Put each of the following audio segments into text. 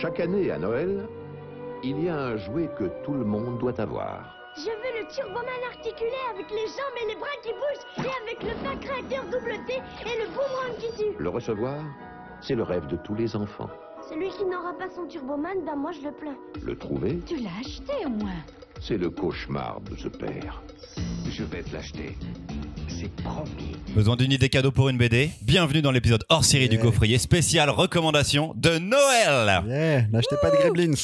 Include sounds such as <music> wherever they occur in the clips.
Chaque année à Noël, il y a un jouet que tout le monde doit avoir. Je veux le turboman articulé avec les jambes et les bras qui bougent et avec le pack réacteur double T et le boomerang qui tue. Le recevoir, c'est le rêve de tous les enfants. Celui qui n'aura pas son turboman, ben moi je le plains. Le trouver, Tu l'as acheté au moins. c'est le cauchemar de ce père. Je vais te l'acheter. C'est promis. Besoin d'une idée cadeau pour une BD Bienvenue dans l'épisode hors série du Yeah. coffrier spécial recommandation de Noël. Yeah, n'achetez pas de Gremlins.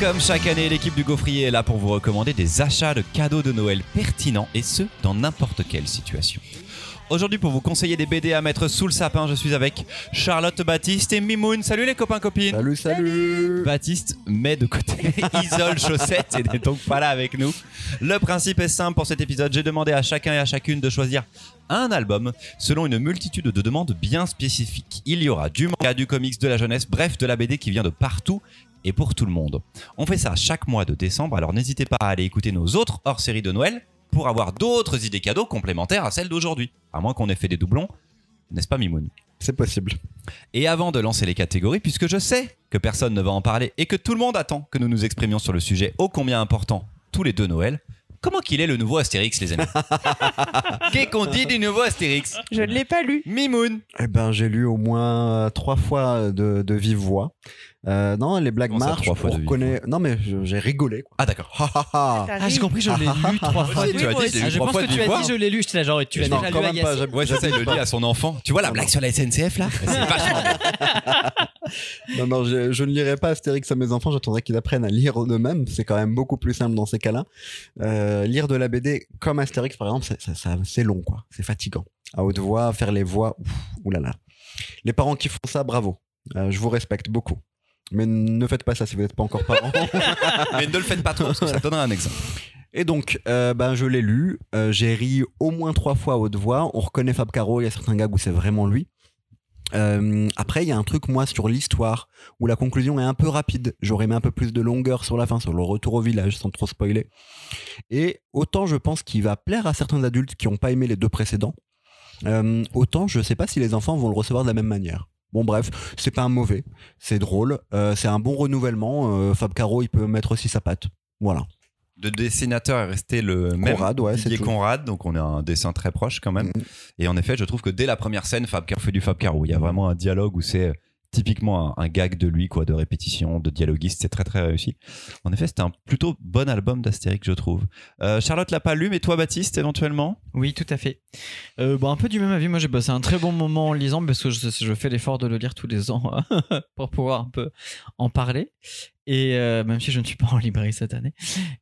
Comme chaque année, l'équipe du Gaufrier est là pour vous recommander des achats de cadeaux de Noël pertinents et ce, dans n'importe quelle situation. Aujourd'hui, pour vous conseiller des BD à mettre sous le sapin, je suis avec Charlotte Baptiste et Mimoun. Salut les copains copines. Salut, salut. Baptiste met de côté <laughs> Isole Chaussette et n'est donc pas là avec nous. Le principe est simple pour cet épisode. J'ai demandé à chacun et à chacune de choisir un album selon une multitude de demandes bien spécifiques. Il y aura du manga, du comics, de la jeunesse, bref, de la BD qui vient de partout et pour tout le monde. On fait ça chaque mois de décembre, alors n'hésitez pas à aller écouter nos autres hors-série de Noël pour avoir d'autres idées cadeaux complémentaires à celles d'aujourd'hui. À moins qu'on ait fait des doublons, n'est-ce pas Mimoun? C'est possible. et avant de lancer les catégories, puisque je sais que personne ne va en parler et que tout le monde attend que nous nous exprimions sur le sujet ô combien important tous les deux Noël, comment qu'il est le nouveau Astérix, les amis? <laughs> Qu'est-ce qu'on dit du nouveau Astérix? Je ne l'ai pas lu. Mimoun Eh ben, j'ai lu au moins trois fois de, de vive voix. Euh, non, les blagues marchent. fois de reconnaît- Non, mais je- j'ai rigolé. Quoi. Ah d'accord. Ha, ha, ha. T'as Ah, j'ai ri. compris, je l'ai lu trois fois. Oui, tu as dit, Ah, je pense fois que de tu as dit, je l'ai lu. J'étais là, genre, tu l'as déjà quand lu à même pas, Yacine Ouais, ça, il le dit à son enfant. Tu vois la blague sur la SNCF là? C'est vachement <laughs> bien. Non, non, je, je ne lirai pas Astérix à mes enfants. J'attendrai qu'ils apprennent à lire eux-mêmes. C'est quand même beaucoup plus simple dans ces cas-là. Euh, lire de la BD comme Astérix, par exemple, c'est- long, quoi. C'est fatigant. À haute voix, faire les voix, oulala. Les parents qui font ça, bravo. Euh, je vous respecte beaucoup. Mais ne faites pas ça si vous n'êtes pas encore parents. <laughs> Mais ne le faites pas trop parce que ça donnera un exemple. Et donc, euh, ben, je l'ai lu. Euh, j'ai ri au moins trois fois à haute voix. On reconnaît Fab Caro. Il y a certains gags où c'est vraiment lui. Euh, après, il y a un truc, moi, sur l'histoire, où la conclusion est un peu rapide. J'aurais mis un peu plus de longueur sur la fin, sur le retour au village, sans trop spoiler. Et autant je pense qu'il va plaire à certains adultes qui n'ont pas aimé les deux précédents, autant je sais pas si les enfants vont le recevoir de la même manière. Bon bref, c'est pas un mauvais, c'est drôle, euh, c'est un bon renouvellement. euh, Fab Caro, il peut mettre aussi sa patte. Voilà. Le dessinateur est resté le même. Conrad, ouais, c'est Didier. Conrad, donc on a un dessin très proche quand même. Mhm. Et en effet, je trouve que dès la première scène, Fab Caro fait du Fab Caro. Il y a vraiment un dialogue où c'est typiquement un, gag de lui, quoi, de répétition, de dialoguiste. C'est très très réussi. En effet, c'était un plutôt bon album d'Astérix, je trouve. Euh, Charlotte l'a pas lu, mais toi, Baptiste, éventuellement? Oui, tout à fait. Euh, bon, un peu du même avis. Moi, j'ai passé un très bon moment en lisant parce que je fais l'effort de le lire tous les ans <laughs> pour pouvoir un peu en parler. Et euh, même si je ne suis pas en librairie cette année.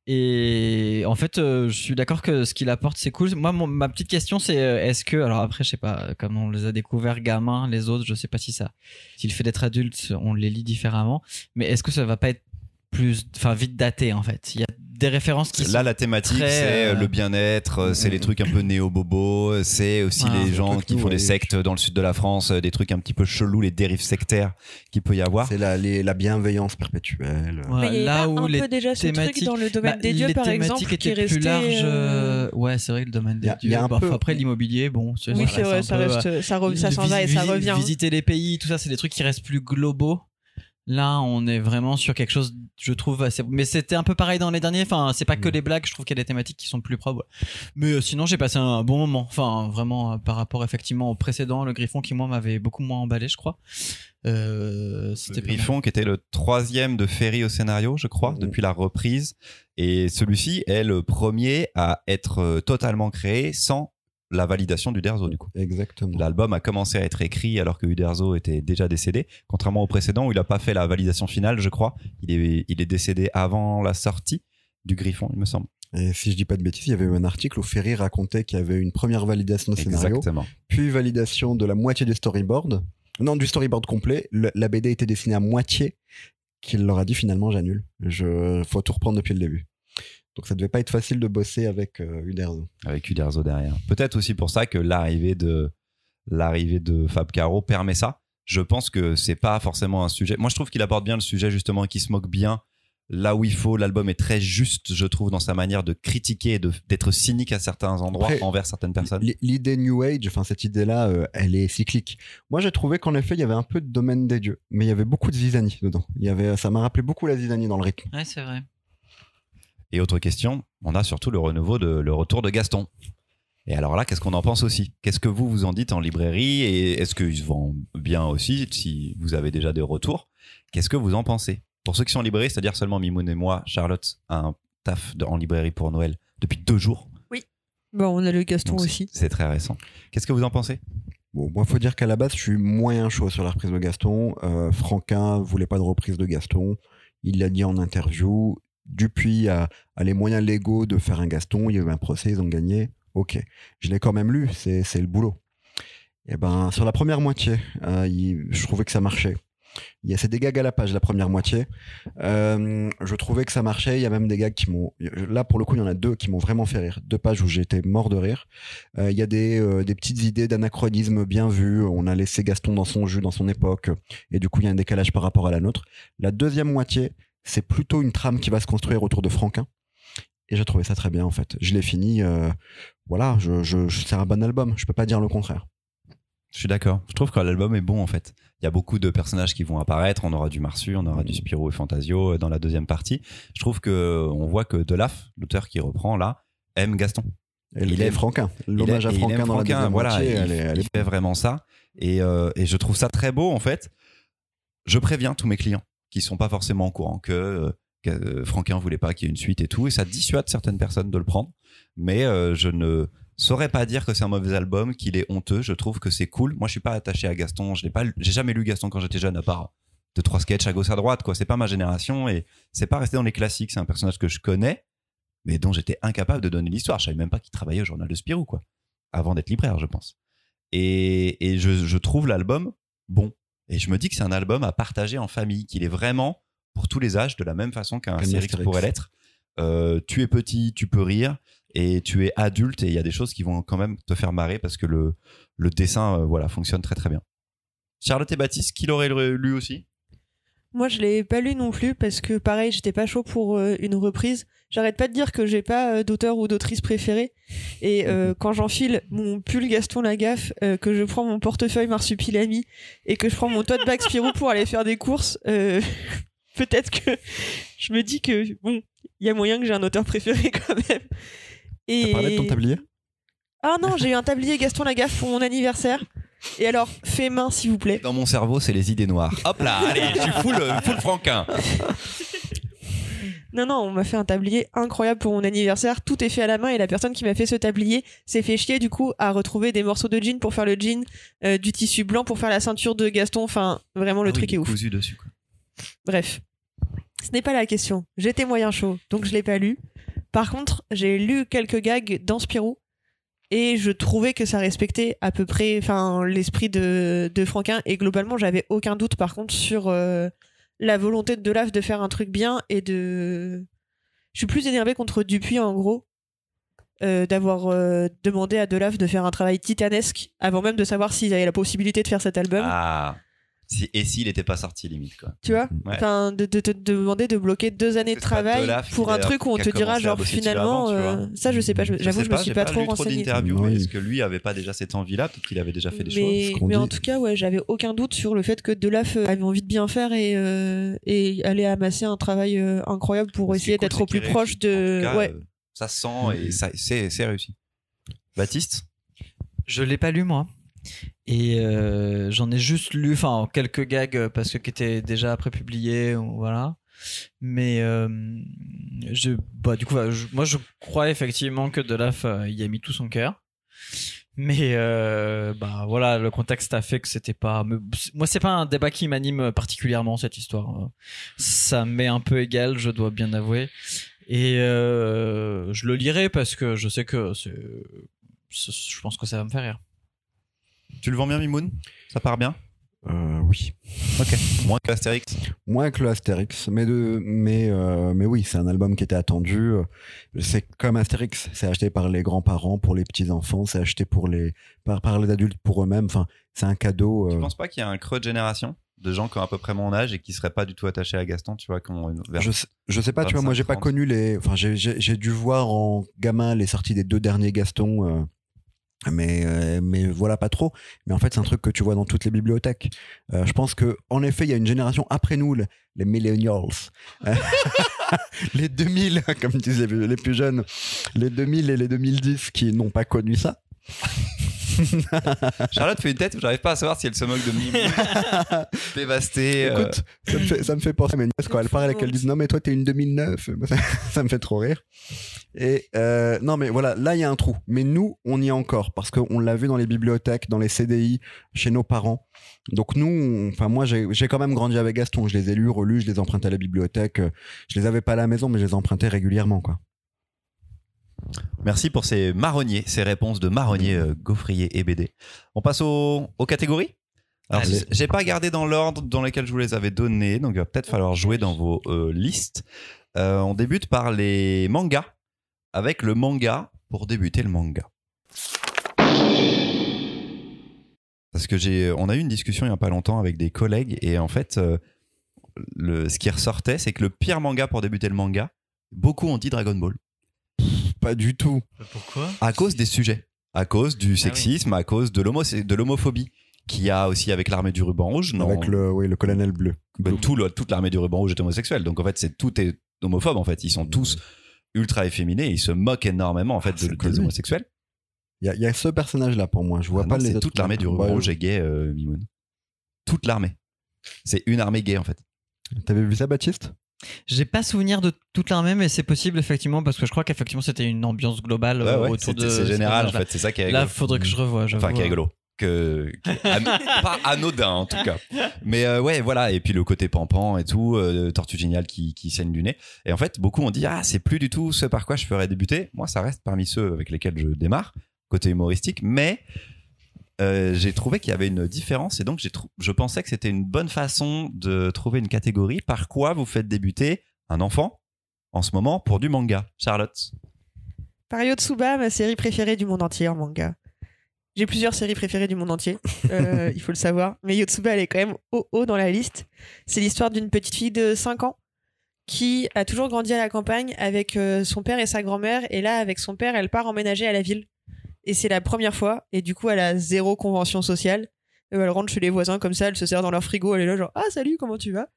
Et en fait, euh, je suis d'accord que ce qu'il apporte, c'est cool. Moi, ma petite question, c'est euh, est-ce que, alors après, je sais pas, comme on les a découverts gamins, les autres, je sais pas si ça, si le fait d'être adulte, on les lit différemment. Mais est-ce que ça va pas être plus, enfin, vite daté en fait? Des références qui Là, sont la thématique, c'est euh, le bien-être, euh, c'est les trucs un peu néo-bobo, c'est aussi Ah, les gens qui font des ouais. sectes dans le sud de la France, euh, des trucs un petit peu chelous, les dérives sectaires qu'il peut y avoir. C'est la, les- la bienveillance perpétuelle. Voilà, Mais là où un les peu déjà ce truc dans le domaine Bah, des dieux, les par thématiques exemple, qui est étaient resté. plus larges. euh, euh, Ouais, c'est vrai, le domaine des y a- dieux. y a un Bah, peu- Après, l'immobilier, bon, c'est- Oui, ça c'est vrai, un ça peu, reste, ça, re- ça euh, s'en va et ça revient. Visiter les pays, tout ça, c'est des trucs qui restent plus globaux. Là, on est vraiment sur quelque chose, je trouve, assez... mais c'était un peu pareil dans les derniers. Enfin, c'est pas que Mm. les blagues, je trouve qu'il y a des thématiques qui sont plus propres. Mais euh, sinon, j'ai passé un bon moment. Enfin, vraiment, euh, par rapport effectivement au précédent, le Griffon qui, moi, m'avait beaucoup moins emballé, je crois. Euh, Le Griffon qui était le troisième de Ferry au scénario, je crois, Mhm. depuis la reprise. Et celui-ci est le premier à être totalement créé sans la validation d'Uderzo, du coup. Exactement. L'album a commencé à être écrit alors que Uderzo était déjà décédé, contrairement au précédent où il n'a pas fait la validation finale, je crois. Il est, il est décédé avant la sortie du Griffon, il me semble. Et si je dis pas de bêtises, il y avait eu un article où Ferry racontait qu'il y avait une première validation de scénario, Exactement. puis validation de la moitié des storyboards. Non, du storyboard complet. Le- la BD était dessinée à moitié, qu'il leur a dit finalement j'annule. Je faut tout reprendre depuis le début. Donc ça devait pas être facile de bosser avec euh, Uderzo. avec Uderzo derrière. Peut-être aussi pour ça que l'arrivée de l'arrivée de Fab Caro permet ça. Je pense que c'est pas forcément un sujet. Moi, je trouve qu'il aborde bien le sujet justement et qu'il se moque bien là où il faut. L'album est très juste, je trouve, dans sa manière de critiquer et d'être cynique à certains endroits Après, envers certaines personnes. L'idée New Age, enfin cette idée-là, euh, elle est cyclique. Moi, j'ai trouvé qu'en effet, il y avait un peu de domaine des dieux, mais il y avait beaucoup de zizanie dedans. Il y avait, ça m'a rappelé beaucoup la zizanie dans le rythme. Ouais, c'est vrai. Et autre question, on a surtout le renouveau de le retour de Gaston. Et alors là, qu'est-ce qu'on en pense aussi? Qu'est-ce que vous vous en dites en librairie? Et est-ce qu'il se vend bien aussi si vous avez déjà des retours? Qu'est-ce que vous en pensez? Pour ceux qui sont en librairie, c'est-à-dire seulement Mimoun et moi, Charlotte a un taf de- en librairie pour Noël depuis deux jours. Bon, on a le Gaston Donc aussi. C'est très récent. Qu'est-ce que vous en pensez? Bon, moi, faut dire qu'à la base, je suis moyen chaud sur la reprise de Gaston. Euh, Franquin voulait pas de reprise de Gaston. Il l'a dit en interview. Dupuis a, a les moyens légaux de faire un Gaston. Il y a eu un procès, ils ont gagné. Ok. Je l'ai quand même lu. C'est le boulot. Et ben, sur la première moitié, euh, je trouvais que ça marchait. Il y a ces des gags à la page, la première moitié. Euh, je trouvais que ça marchait. Il y a même des gags qui m'ont. Là, pour le coup, il y en a deux qui m'ont vraiment fait rire. Deux pages où j'étais mort de rire. Euh, Il y a des, des petites idées d'anachronisme bien vues. On a laissé Gaston dans son jus, dans son époque. Et du coup, il y a un décalage par rapport à la nôtre. La deuxième moitié, c'est plutôt une trame qui va se construire autour de Franquin. Et j'ai trouvé ça très bien, en fait. Je l'ai fini. euh, voilà, je, je, c'est un bon album. Je peux pas dire le contraire. Je suis d'accord. Je trouve que l'album est bon en fait. Il y a beaucoup de personnages qui vont apparaître. On aura du Marsu, on aura du Spirou et Fantasio euh, dans la deuxième partie. Je trouve que on voit que Delaf, l'auteur qui reprend là, aime Gaston. Et Il il est aime- Franquin. L'hommage à Franquin aime dans la Franquin, deuxième voilà, il, elle est, elle il est- fait vraiment ça. Et, euh, et je trouve ça très beau en fait. Je préviens tous mes clients qui sont pas forcément au courant que, euh, que euh, Franquin voulait pas qu'il y ait une suite et tout, et ça dissuade certaines personnes de le prendre. Mais euh, je ne saurais pas dire que c'est un mauvais album, qu'il est honteux. Je trouve que c'est cool. Moi, je suis pas attaché à Gaston. Je l'ai pas, j'ai jamais lu Gaston quand j'étais jeune, à part deux trois sketchs à gauche à droite. Quoi, c'est pas ma génération et c'est pas resté dans les classiques. C'est un personnage que je connais, mais dont j'étais incapable de donner l'histoire. Je savais même pas qu'il travaillait au journal de Spirou, quoi, avant d'être libraire, je pense. Et, et je trouve l'album bon. Et je me dis que c'est un album à partager en famille, qu'il est vraiment pour tous les âges, de la même façon qu'un Astérix Astérix. pourrait l'être. Euh, tu es petit, tu peux rire, et tu es adulte, et il y a des choses qui vont quand même te faire marrer parce que le, le dessin euh, voilà, fonctionne très très bien. Charlotte et Baptiste, qui l'aurait lu aussi? Moi, je l'ai pas lu non plus parce que, pareil, j'étais pas chaud pour euh, une reprise. J'arrête pas de dire que j'ai pas euh, d'auteur ou d'autrice préférée. Et euh, quand j'enfile mon pull Gaston Lagaffe, euh, que je prends mon portefeuille Marsupilami et que je prends mon tote bag Spirou pour aller faire des courses, euh, <laughs> peut-être que je me dis que, bon, il y a moyen que j'ai un auteur préféré <laughs> quand même. T'as Et... parlé de ton tablier? Ah non, j'ai eu un tablier Gaston Lagaffe pour mon anniversaire. Et alors, fait main, s'il vous plaît. Dans mon cerveau, c'est les idées noires. Hop là, allez, je suis full, euh, full franquin. <laughs> Non, non, on m'a fait un tablier incroyable pour mon anniversaire. Tout est fait à la main et la personne qui m'a fait ce tablier s'est fait chier du coup à retrouver des morceaux de jean pour faire le jean, euh, du tissu blanc pour faire la ceinture de Gaston. Enfin, vraiment, le Ah truc est ouf. dessus. Quoi. Bref. Ce n'est pas la question. J'étais moyen chaud, donc je l'ai pas lu. Par contre, j'ai lu quelques gags dans Spirou et je trouvais que ça respectait à peu près l'esprit de, Franquin et globalement, j'avais aucun doute par contre sur euh, la volonté de Delaf de faire un truc bien et de je suis plus énervé contre Dupuis en gros euh, d'avoir euh, demandé à Delaf de faire un travail titanesque avant même de savoir s'ils avaient la possibilité de faire cet album. Ah, si, et s'il n'était pas sorti, limite. Quoi. Tu vois Ouais. Enfin, de, de te demander de bloquer deux années de travail pour un a- truc où on te dira genre finalement avant, euh, ça je sais pas je- j'avoue je, sais me pas, suis pas, pas trop renseigné d'interviews, Oui. est-ce que lui avait pas déjà cette envie-là Peut-être qu'il avait déjà fait des choses. mais, qu'on mais en tout cas ouais j'avais aucun doute sur le fait que Delaf euh, avait envie de bien faire et euh, et allait amasser un travail euh, incroyable pour essayer d'être au plus proche de cas, ouais ça se sent et ça, c'est, c'est réussi. Baptiste? Je l'ai pas lu moi. Et euh, j'en ai juste lu, enfin quelques gags euh, parce que qui étaient déjà prépubliés, ou voilà. Mais euh, je, bah du coup, bah, moi je crois effectivement que Delaf euh, y a mis tout son cœur. Mais euh, bah voilà, le contexte a fait que c'était pas. me- Moi, c'est pas un débat qui m'anime particulièrement cette histoire. Ça m'est un peu égal, je dois bien avouer. Et euh, je le lirai parce que je sais que c'est- Je pense que ça va me faire rire. Tu le vends bien, Mimoun? Ça part bien? Euh, Oui. Ok. Moins que Astérix? Moins que le Astérix, mais de, mais euh, mais oui, c'est un album qui était attendu. C'est comme Astérix, c'est acheté par les grands-parents pour les petits enfants, c'est acheté pour les par, par les adultes pour eux-mêmes. Enfin, c'est un cadeau. Tu euh, penses pas qu'il y a un creux de génération? De gens qui ont à peu près mon âge et qui seraient pas du tout attachés à Gaston, tu vois, une- vers- Je sais, je sais pas, tu vois, moi j'ai pas 25, connu les. Enfin, j'ai dû voir en gamin les sorties des deux derniers Gaston, euh, mais euh, mais voilà pas trop. Mais en fait, c'est un truc que tu vois dans toutes les bibliothèques. Euh, je pense que en effet, il y a une génération après nous, le- les millennials, <laughs> les 2000, <laughs> comme les, les plus jeunes, les 2000 et les 2010 qui n'ont pas connu ça. <laughs> Charlotte fait une tête où j'arrive pas à savoir si elle se moque de Mimi. <laughs> Dévastée. euh, Écoute, ça, me fait, ça me fait penser à mes nièces quand elles parlent et qu'elles disent non mais toi t'es une 2009 <laughs> ça, ça me fait trop rire. Et euh, non mais voilà là il y a un trou. Mais nous on y est encore parce qu'on l'a vu dans les bibliothèques dans les CDI chez nos parents. Donc nous enfin moi j'ai quand même grandi avec Gaston je les ai lus relus je les empruntais à la bibliothèque. Je les avais pas à la maison mais je les empruntais régulièrement quoi Merci pour ces marronniers, ces réponses de marronniers, euh, gaufriers et BD. On passe aux, aux catégories? Alors, Allez. j'ai pas gardé dans l'ordre dans lequel je vous les avais donnés, donc il va peut-être falloir jouer dans vos euh, listes. Euh, on débute par les mangas, avec le manga pour débuter le manga. Parce que j'ai, on a eu une discussion il y a pas longtemps avec des collègues et en fait, euh, le, ce qui ressortait, c'est que le pire manga pour débuter le manga, beaucoup ont dit Dragon Ball pas du tout Pourquoi? À cause des sujets, à cause du sexisme, à cause de l'homo- de l'homophobie qu'il y a aussi avec l'armée du ruban rouge. Non, avec le oui le colonel bleu Ben, tout le- toute l'armée du ruban rouge est homosexuelle. Donc en fait, c'est tout est homophobe. En fait, ils sont tous ultra efféminés. Ils se moquent énormément en fait Ah, de- des homosexuels. il y y a ce personnage là pour moi je vois Ah pas non, les c'est autres toute l'armée du ruban Ouais, rouge est gay, euh, Mimoun. Toute l'armée. C'est une armée gay en fait. t'avais vu ça Baptiste? J'ai pas souvenir de toute l'armée, mais c'est possible effectivement parce que je crois qu'effectivement c'était une ambiance globale Ouais, euh, ouais, autour de. c'est ce général en fait. C'est ça qui est Là, faudrait que je revoie. Enfin, qui est rigolo. Que, <laughs> pas anodin en tout cas. Mais euh, ouais, voilà. Et puis le côté pampan et tout, euh, Tortue Géniale qui, qui saigne du nez. Et en fait, beaucoup ont dit Ah, c'est plus du tout ce par quoi je ferais débuter. Moi, ça reste parmi ceux avec lesquels je démarre, côté humoristique. Mais euh, j'ai trouvé qu'il y avait une différence et donc j'ai je pensais que c'était une bonne façon de trouver une catégorie. Par quoi vous faites débuter un enfant en ce moment pour du manga? Charlotte? Par Yotsuba, ma série préférée du monde entier en manga. J'ai plusieurs séries préférées du monde entier, euh, <laughs> il faut le savoir. Mais Yotsuba, elle est quand même haut, haut dans la liste. C'est l'histoire d'une petite fille de 5 ans qui a toujours grandi à la campagne avec euh, son père et sa grand-mère. Et là, avec son père, elle part emménager à la ville. Et c'est la première fois. Et du coup, elle a zéro convention sociale. Euh, elle rentre chez les voisins comme ça, elle se sert dans leur frigo, elle est là genre Ah, salut, comment tu vas?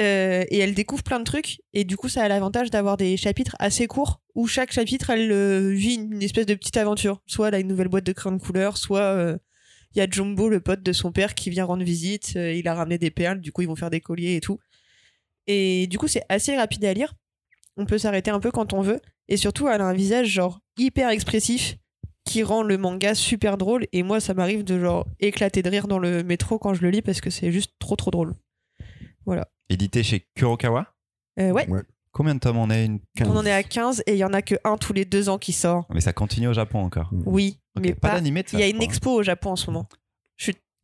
Euh, et elle découvre plein de trucs. Et du coup ça a l'avantage d'avoir des chapitres assez courts où chaque chapitre elle euh, vit une espèce de petite aventure. Soit elle a une nouvelle boîte de crayons de couleur soit il y a Jumbo le pote de son père qui vient rendre visite. Il a ramené des perles du coup ils vont faire des colliers et tout. Et du coup c'est assez rapide à lire. On peut s'arrêter un peu quand on veut. Et surtout elle a un visage genre hyper expressif qui rend le manga super drôle. Et moi ça m'arrive de genre éclater de rire dans le métro quand je le lis parce que c'est juste trop trop drôle. Édité chez Kurokawa? Euh, ouais. Combien de tomes on est? Une... On en est à 15 et il y en a que un tous les deux ans qui sort. Mais ça continue au Japon encore. Oui, Ok, mais pas pas. d'animé ça. Il y a je une expo au Japon en ce moment.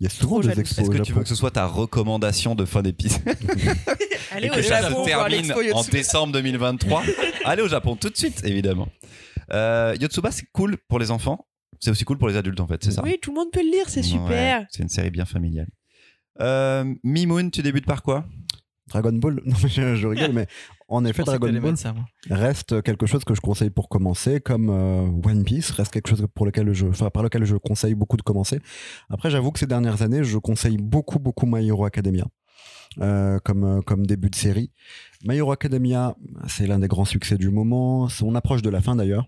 Il y a souvent Trop des expos Est-ce que tu veux que ce soit ta recommandation de fin d'épisode? <laughs> Allez et au que ça Japon se voir termine en décembre 2023 <laughs> Allez au Japon tout de suite, évidemment. Euh, Yotsuba, c'est cool pour les enfants. C'est aussi cool pour les adultes, en fait, c'est ça Oui, tout le monde peut le lire, c'est super. Ouais, c'est une série bien familiale. Euh, Mimoun, tu débutes par quoi? Dragon Ball <laughs> non mais je, je rigole mais en effet Dragon Ball ça, reste quelque chose que je conseille pour commencer, comme euh, One Piece reste quelque chose pour lequel je, enfin, par lequel je conseille beaucoup de commencer. Après, j'avoue que ces dernières années, je conseille beaucoup, beaucoup My Hero Academia. euh, comme, comme début de série. My Hero Academia, c'est l'un des grands succès du moment. On approche de la fin d'ailleurs.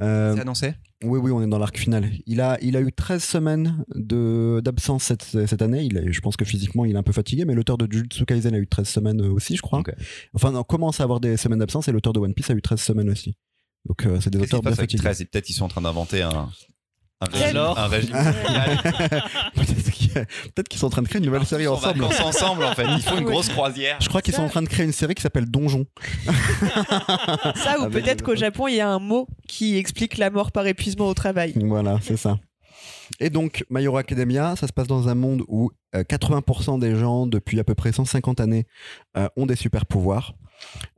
Euh, C'est annoncé oui, oui, on est dans l'arc final. Il a, il a eu 13 semaines de, d'absence cette, cette année. Il je pense que physiquement, il est un peu fatigué, mais l'auteur de Jujutsu Kaisen a eu 13 semaines euh, aussi, je crois. Enfin, on commence à avoir des semaines d'absence et l'auteur de One Piece a eu 13 semaines aussi. Donc, euh, c'est des auteurs bien fatigués. 13 Peut-être qu'ils sont en train d'inventer un, un régime, Alors un régime <laughs> <laughs> Peut-être qu'ils sont en train de créer une nouvelle série en ensemble. vacances ensemble, en fait. Ils font une <laughs> grosse croisière. Je crois qu'ils sont en train de créer une série qui s'appelle Donjon. Ça, ou Avec peut-être qu'au Japon, il y a un mot qui explique la mort par épuisement au travail. Voilà, c'est ça. Et donc, My Hero Academia, ça se passe dans un monde où euh, 80% des gens, depuis à peu près 150 années, euh, ont des super pouvoirs.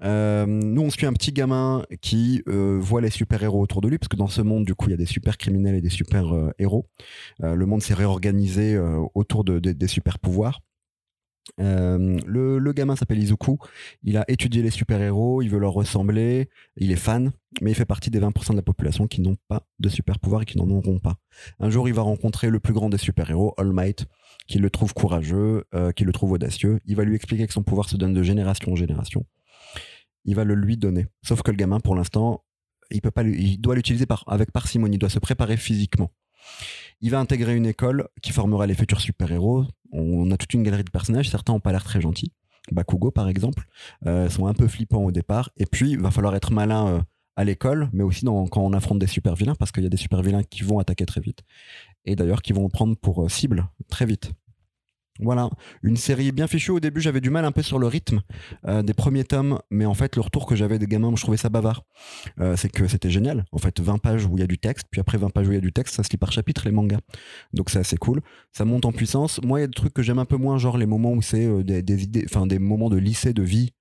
Euh, nous, on suit un petit gamin qui euh, voit les super-héros autour de lui, parce que dans ce monde, du coup, il y a des super-criminels et des super-héros. le monde s'est réorganisé euh, autour de, de- des super-pouvoirs. Euh, le, gamin s'appelle Izuku. Il a étudié les super-héros, il veut leur ressembler, il est fan, mais il fait partie des 20% de la population qui n'ont pas de super-pouvoir et qui n'en auront pas. Un jour, il va rencontrer le plus grand des super-héros, All Might, qui le trouve courageux, euh, qui le trouve audacieux. Il va lui expliquer que son pouvoir se donne de génération en génération. Il va le lui donner. Sauf que le gamin, pour l'instant, il peut pas, il doit l'utiliser avec parcimonie. Il doit se préparer physiquement. Il va intégrer une école qui formera les futurs super-héros. On a toute une galerie de personnages. Certains n'ont pas l'air très gentils. Bakugo, par exemple, euh, sont un peu flippants au départ. Et puis, il va falloir être malin euh, à l'école, mais aussi quand on affronte des super-vilains, parce qu'il y a des super-vilains qui vont attaquer très vite. Et d'ailleurs, qui vont prendre pour euh, cible très vite. Voilà, une série bien fichue. Au début, j'avais du mal un peu sur le rythme euh, des premiers tomes, mais en fait, le retour que j'avais des gamins, je trouvais ça bavard. Euh, c'est que c'était génial. En fait, 20 pages où il y a du texte, puis après 20 pages où il y a du texte, ça se lit par chapitre les mangas. Donc c'est assez cool. Ça monte en puissance. Moi, il y a des trucs que j'aime un peu moins, genre les moments où c'est euh, des, des idées, enfin des moments de lycée, de vie.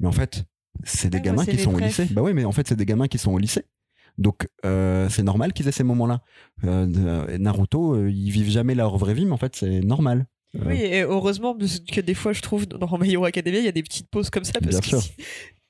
Mais en fait, c'est des Ouais, gamins qui sont au lycée. Bah oui, mais en fait, c'est des gamins qui sont au lycée. Donc euh, c'est normal qu'ils aient ces moments-là. Euh, Naruto, euh, ils vivent jamais leur vraie vie, mais en fait, c'est normal. Oui, et heureusement parce que des fois, je trouve dans My Hero Academia, il y a des petites pauses comme ça parce Bien que sûr. si-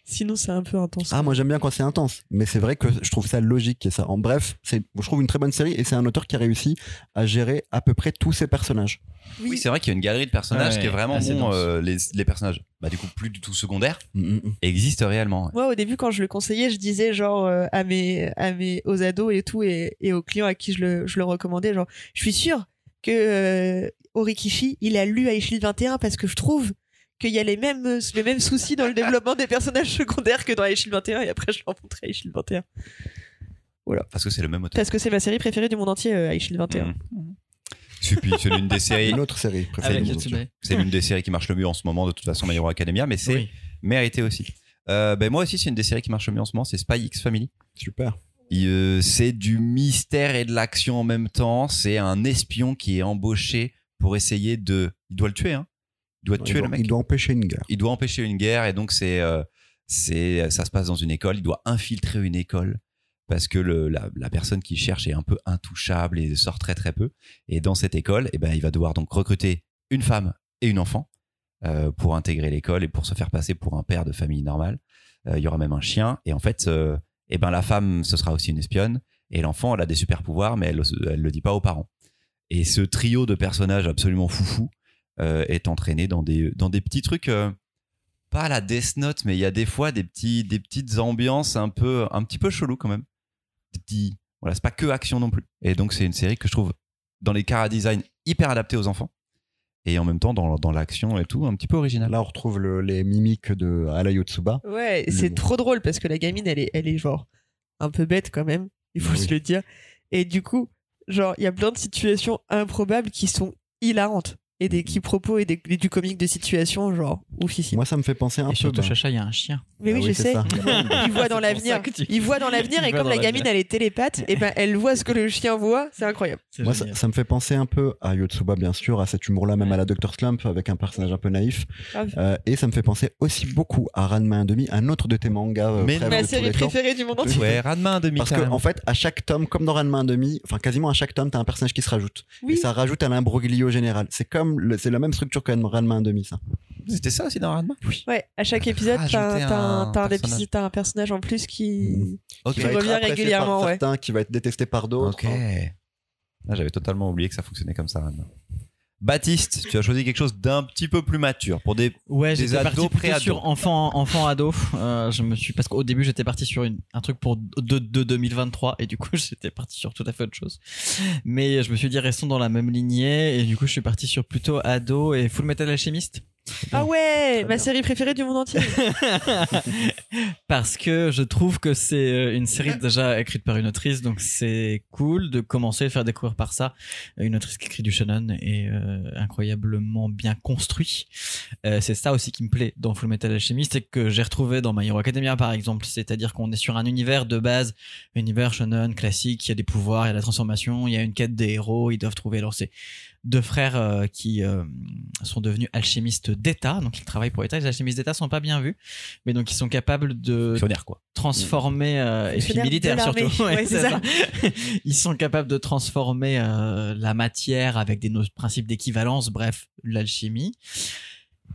sinon, c'est un peu intense. Ah, moi j'aime bien quand c'est intense, mais c'est vrai que je trouve ça logique et ça. En bref, c'est, je trouve une très bonne série et c'est un auteur qui a réussi à gérer à peu près tous ses personnages. Oui, c'est vrai qu'il y a une galerie de personnages Ouais, qui est vraiment bon. euh, les, les personnages, bah, du coup, plus du tout secondaires, Mm, mm, mm. existent réellement. Moi, au début, quand je le conseillais, je disais genre euh, à mes, à mes, aux ados et tout, et, et aux clients à qui je le, je le recommandais, genre, je suis sûr que euh, Orikishi, il a lu Aishil 21 parce que je trouve qu'il y a les mêmes, les mêmes soucis dans le développement des personnages secondaires que dans Aishil 21, et après, je l'ai rencontré Aishil 21. Parce que c'est le même auteur. Parce que c'est ma série préférée du monde entier, euh, Aishil 21. Mhm. C'est puis, c'est l'une des séries. Une autre série préférée. C'est l'une des séries qui marche le mieux en ce moment, de toute façon, My Hero Academia, mais c'est Oui. mérité aussi. Euh, ben moi aussi, c'est une des séries qui marche le mieux en ce moment, c'est Spy X Family. Super. Euh, c'est du mystère et de l'action en même temps. C'est un espion qui est embauché pour essayer de. Il doit le tuer, hein. Il doit il, tuer doit, le mec. il doit empêcher une guerre. il doit empêcher une guerre et donc c'est euh, c'est ça se passe dans une école il doit infiltrer une école parce que le, la, la personne qui cherche est un peu intouchable et sort très très peu et dans cette école eh ben il va devoir donc recruter une femme et une enfant euh, pour intégrer l'école et pour se faire passer pour un père de famille normale Euh, il y aura même un chien et en fait euh, eh ben la femme ce sera aussi une espionne et l'enfant elle a des super pouvoirs mais elle elle le dit pas aux parents et ce trio de personnages absolument foufou euh, est entraîné dans des dans des petits trucs euh, pas la Death Note, mais il y a des fois des petits, des petites ambiances un peu, un petit peu chelou quand même. Des voilà, c'est pas que action non plus. Et donc c'est une série que je trouve dans les cara design hyper adaptés aux enfants et en même temps dans, dans l'action et tout un petit peu original. Là, on retrouve le- les mimiques de Ala Yotsuba. Ouais, Le- c'est trop drôle parce que la gamine, elle est, elle est genre un peu bête quand même, il faut Oui. se le dire. Et du coup, genre, il y a plein de situations improbables qui sont hilarantes. Et des quiproquos et, des, et du comique de situation, genre, oufissime. Moi, ça me fait penser un Et peu. surtout, bah, Chacha, il y a un chien. Mais oui, Ah je c'est sais. ça. Il voit, dans <laughs> l'avenir. tu- Il voit dans <laughs> l'avenir et comme la gamine, elle est télépathe, <laughs> et ben elle voit ce que le chien voit. C'est incroyable. Moi, ça, me fait penser un peu à Yotsuba, bien sûr, à cet humour-là, même à la Dr. Slump, avec un personnage un peu naïf. Grave. Euh, et ça me fait penser aussi beaucoup à Ranma 1,5, un autre de tes mangas. euh, Mais Ma série préférée du monde entier. Ouais, Ranma un demi. Parce que en fait, à chaque tome, comme dans Ranma 1,5, enfin quasiment à chaque tome, t'as un personnage qui se rajoute. Oui. Et ça rajoute à l'imbroglio général. C'est comme, le- c'est la même structure que Ranma 1,5, ça. c'était ça aussi dans Ranma? Ouais, à chaque épisode, Rajouter t'as un, t'as un- un t'as un personnage. épisode- t'as un personnage en plus qui. Revient régulièrement, par ouais. certains, qui va être détesté par d'autres. Ok. Ah, J'avais totalement oublié que ça fonctionnait comme ça, Ranma. Baptiste, tu as choisi quelque chose d'un petit peu plus mature pour des. Ouais, Des j'étais ados, parti sur enfant, enfant, ado. Euh, je me suis parce qu'au début j'étais parti sur une, un truc pour de, de 2023 et du coup <laughs> j'étais parti sur tout à fait autre chose. Mais je me suis dit restons dans la même lignée et du coup je suis parti sur plutôt ado et Full Metal Alchemist Ah ouais, ma série préférée du monde entier. <laughs> parce que je trouve que c'est euh, une série déjà écrite par une autrice donc c'est cool de commencer à faire découvrir par ça une autrice qui écrit du shonen et euh, incroyablement bien construit. Euh, c'est ça aussi qui me plaît dans Full Metal Alchemist et que j'ai retrouvé dans My Hero Academia par exemple, c'est-à-dire qu'on est sur un univers de base, univers shonen classique, il y a des pouvoirs, il y a la transformation, il y a une quête des héros, ils doivent trouver alors c'est deux frères euh, qui euh, sont devenus alchimistes d'État, donc ils travaillent pour l'État. Les alchimistes d'État sont pas bien vus, mais donc ils sont capables de quoi. transformer euh, et puis militaires surtout. <laughs> Ça. Ils sont capables de transformer euh, la matière avec des principes d'équivalence, bref, l'alchimie.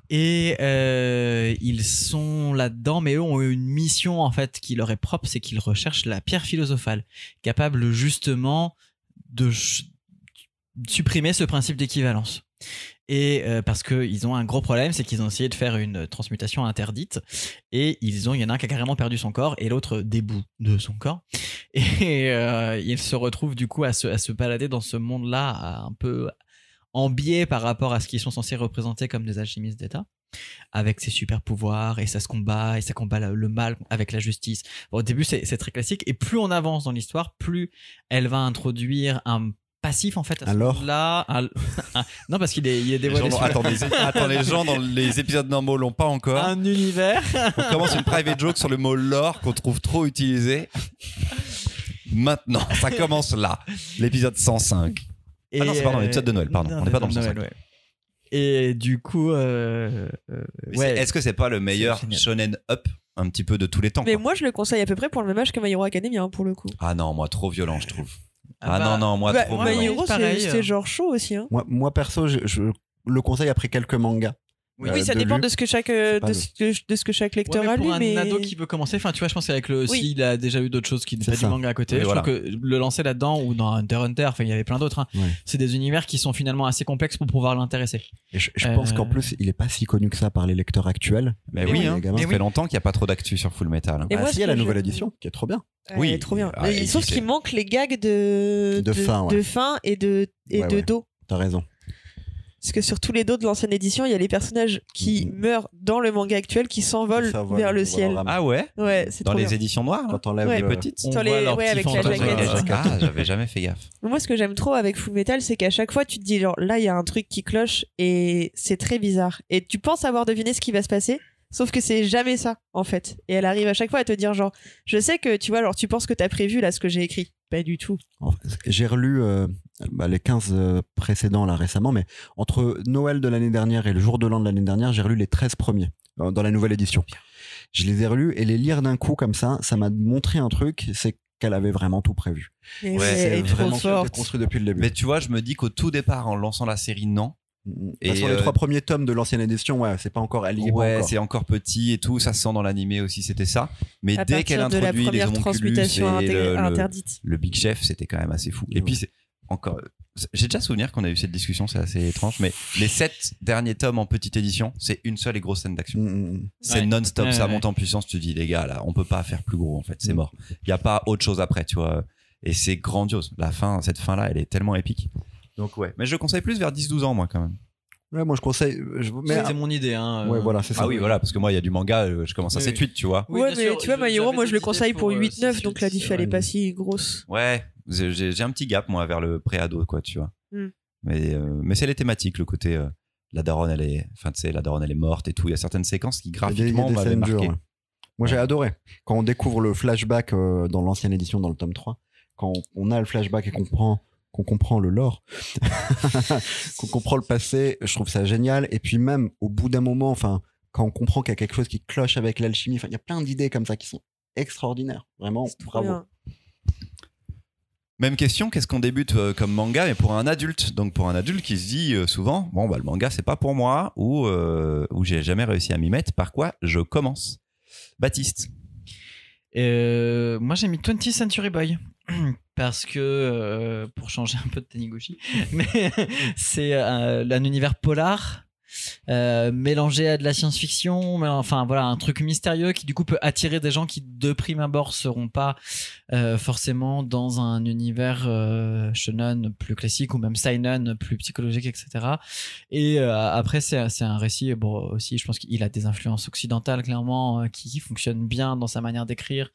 Et euh, ils sont là-dedans, mais eux ont une mission en fait qui leur est propre, c'est qu'ils recherchent la pierre philosophale, capable justement de supprimer ce principe d'équivalence. Et euh, parce qu'ils ont un gros problème, c'est qu'ils ont essayé de faire une transmutation interdite, et ils ont, il y en a un qui a carrément perdu son corps, et l'autre des de son corps. <laughs> Et euh, ils se retrouvent du coup à se, à se balader dans ce monde-là, un peu en biais par rapport à ce qu'ils sont censés représenter comme des alchimistes d'État, avec ses super pouvoirs et ça se combat et ça combat le- mal avec la justice. Au début, c'est très classique et plus on avance dans l'histoire, plus elle va introduire un passif en fait à ce Alors là <laughs> non parce qu'il est, il est Les dévoilé gens, sous la- attends, les, attends, les gens dans les épisodes normaux l'ont pas encore. un univers On commence une private joke sur le mot lore qu'on trouve trop utilisé. Maintenant, ça commence là. L'épisode 105. Ah non, c'est pardon, l'épisode de Noël, pardon. On n'est pas dans le Noël, 105. ouais. Et du coup, euh, euh, ouais. Est-ce que c'est pas le meilleur shonen up un petit peu de tous les temps Mais quoi moi, je le conseille à peu près pour le même âge que My Hero Academia, hein, pour le coup. Ah non, moi trop violent, je trouve. Ah, bah, non, non, moi Bah, trop violent. Hero, pareil, c'est- c'était genre chaud aussi. Hein. Moi, moi perso, je, je le conseille après quelques mangas. Oui, euh, oui, ça de dépend de ce que chaque euh, de le- ce que, de ce que chaque Ouais, lecteur mais a lu, pour un mais ado qui veut commencer, enfin tu vois, je pense qu'avec le Oui. s'il a déjà eu d'autres choses qui pas du manga à côté, Oui, je voilà. trouve que le lancer là-dedans ou dans Hunter x Hunter, enfin il y avait plein d'autres, hein, Ouais. c'est des univers qui sont finalement assez complexes pour pouvoir l'intéresser. Et je, je Euh, pense qu'en plus, il est pas si connu que ça par les lecteurs actuels. Mais Et oui, hein. gamins. ça Mais fait longtemps qu'il n'y a pas trop d'actu sur Full Metal. hein. Et Ah, moi, si, il y a la nouvelle je- édition, qui est trop bien. Ouais, Oui. elle est trop bien. Ah, Mais sauf qu'il manque les gags de De fin, ouais. de fin et de et Ouais, de ouais. dos. T'as raison. Parce que sur tous les dos de l'ancienne édition, il y a les personnages qui Mhm. meurent dans le manga actuel qui s'envolent vers le ciel. Ah ouais Ouais, c'est Dans trop les bien. éditions noires Quand t'enlèves Ouais. le- Petites On voit les- leur ouais, petit avec la jaquette. Ah, j'avais jamais fait gaffe. Mais Moi, ce que j'aime trop avec Full Metal, c'est qu'à chaque fois, tu te dis, genre, là, il y a un truc qui cloche et c'est très bizarre. Et tu penses avoir deviné ce qui va se passer, sauf que c'est jamais ça, en fait. Et elle arrive à chaque fois à te dire, genre, je sais que, tu vois, alors tu penses que t'as prévu, là, ce que j'ai écrit. Pas du tout. J'ai relu euh, bah, les 15 euh, précédents là récemment, mais entre Noël de l'année dernière et le jour de l'an de l'année dernière, j'ai relu les 13 premiers euh, dans la nouvelle édition. Je les ai relus et les lire d'un coup comme ça, ça m'a montré un truc, c'est qu'elle avait vraiment tout prévu. Mais Ouais, c'est vraiment forte. construit depuis le début. Mais tu vois, je me dis qu'au tout départ, en lançant la série, non. Mm. Et, Bah, sur les euh, trois premiers tomes de l'ancienne édition, ouais, c'est pas encore, elle y est pas Ouais, c'est encore petit et tout. Ça se sent dans l'animé aussi, c'était ça. Mais À dès qu'elle partir de la introduit les transmutation et le, le- interdite. le Big Chef, c'était quand même assez fou. Et Ouais. puis, c'est encore. J'ai déjà souvenir qu'on a eu cette discussion, c'est assez étrange, mais les sept derniers tomes en petite édition, c'est une seule et grosse scène d'action. Mm, mm, mm. C'est Ouais. non-stop, Ouais, ça ouais. monte en puissance. Tu te dis, les gars, là, on peut pas faire plus gros, en fait, c'est mort. Il y a pas autre chose après, tu vois. Et c'est grandiose. La fin, cette fin-là, elle est tellement épique. Donc, ouais. Mais je le conseille plus vers 10-12 ans, moi, quand même. Ouais, moi je conseille. Je... Mais, C'était mon idée. Hein, ouais, euh, voilà, c'est ça. Ah oui, voilà, parce que moi, il y a du manga, euh, je commence à Oui, 7-8, tu vois. Oui, ouais, bien mais sûr, tu vois, je- j'avais moi, je le conseille pour pour, euh, 8-9, donc la diff, elle est ouais. pas si grosse. Ouais, j'ai un petit gap, moi, vers le pré-ado, quoi, tu vois. Mm. Mais, euh, mais c'est les thématiques, le côté. euh, la daronne, elle est. Enfin, tu sais, la daronne, elle est morte et tout. Il y a certaines séquences qui, graphiquement, m'avaient marqué. dures, ouais. Moi j'ai Ouais. adoré. Quand on découvre le flashback euh, dans l'ancienne édition, dans le tome 3, quand on a le flashback et qu'on comprend, qu'on comprend le lore, <laughs> qu'on comprend le passé, je trouve ça génial. Et puis même au bout d'un moment, enfin, quand on comprend qu'il y a quelque chose qui cloche avec l'alchimie, enfin, il y a plein d'idées comme ça qui sont extraordinaires. Vraiment, bravo. bien. Même question, qu'est-ce qu'on débute euh, comme manga, mais pour un adulte? Donc pour un adulte qui se dit euh, souvent, bon, bah, le manga, c'est pas pour moi, ou, euh, ou j'ai jamais réussi à m'y mettre, par quoi je commence? Baptiste. Euh, moi j'ai mis 20th Century Boy <clears throat> parce que euh, pour changer un peu de Taniguchi, <laughs> mais c'est euh, un univers polar euh, mélangé à de la science-fiction, mais enfin voilà un truc mystérieux qui du coup peut attirer des gens qui de prime abord seront pas forcément dans un univers shonen plus classique ou même seinen plus psychologique etc. Et après c'est un récit bon aussi je pense qu'il a des influences occidentales clairement qui fonctionnent bien dans sa manière d'écrire.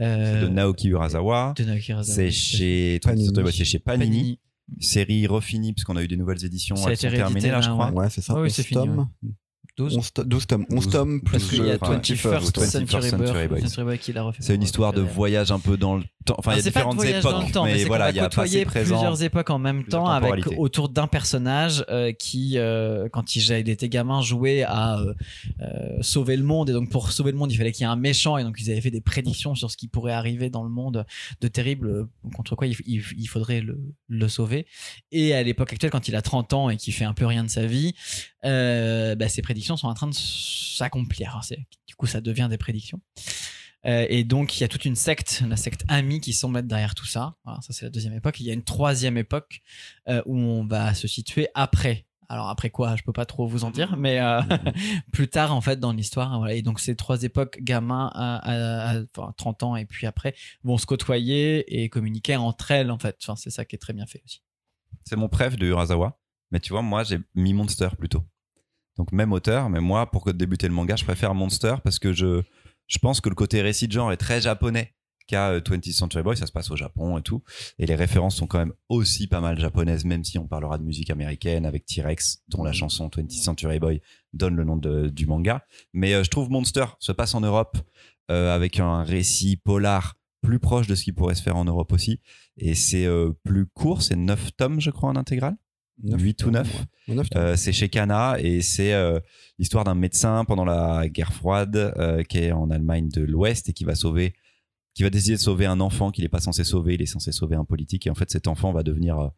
Euh, de Naoki Urasawa. de Naoki Urasawa. C'est chez, Panini. c'est chez Panini. Panini. Série refinie, parce qu'on a eu des nouvelles éditions. Ça a été terminées là, je crois. Ouais, c'est ça. Oui, 11 c'est fini, tomes. 12 11 to- 12 tomes. 11 12. tomes plus Parce qu'il y a euh, 21st 21st Century, Century Boy, qui l'a refait. C'est une histoire de voyage un peu dans le temps. Enfin, il y a pas différentes dans époques, le temps, mais voilà, il y a plusieurs époques en même temps avec autour d'un personnage euh, qui, euh, quand il, il était gamin, jouait à euh, sauver le monde et donc pour sauver le monde, il fallait qu'il y ait un méchant et donc ils avaient fait des prédictions sur ce qui pourrait arriver dans le monde de terrible contre quoi il, il- il faudrait le, le sauver. Et à l'époque actuelle, quand il a 30 ans et qu'il fait un peu rien de sa vie, bah, ces prédictions sont en train de s'accomplir. C'est- Du coup, ça devient des prédictions. Euh, et donc, il y a toute une secte, la secte Ami, qui semble être derrière tout ça. Voilà, ça, c'est la deuxième époque. Il y a une troisième époque euh, où on va se situer après. Alors, après quoi, je peux pas trop vous en dire, mais euh, <laughs> plus tard, en fait, dans l'histoire. Voilà. Et donc, ces trois époques, gamins à, à- à- enfin, 30 ans et puis après, vont se côtoyer et communiquer entre elles, en fait. Enfin, c'est ça qui est très bien fait aussi. C'est mon préf de Urasawa. Mais tu vois, moi, j'ai mis Monster plutôt. Donc, même auteur, mais moi, pour que débuter le manga, je préfère Monster parce que je, je pense que le côté récit de genre est très japonais qu'à euh, 20th Century Boy. Ça se passe au Japon et tout. Et les références sont quand même aussi pas mal japonaises, même si on parlera de musique américaine avec T-Rex, dont la chanson 20th Century Boy donne le nom de- du manga. Mais euh, je trouve Monster se passe en Europe euh, avec un récit polar plus proche de ce qui pourrait se faire en Europe aussi. Et c'est euh, plus court, c'est 9 tomes, je crois, en intégrale. 8 ou 9. Ouais, neuf, Euh, c'est chez Kana et c'est euh, l'histoire d'un médecin pendant la guerre froide euh, qui est en Allemagne de l'Ouest et qui va sauver, qui va décider de sauver un enfant qu'il n'est pas censé sauver. Il est censé sauver un politique et en fait cet enfant va devenir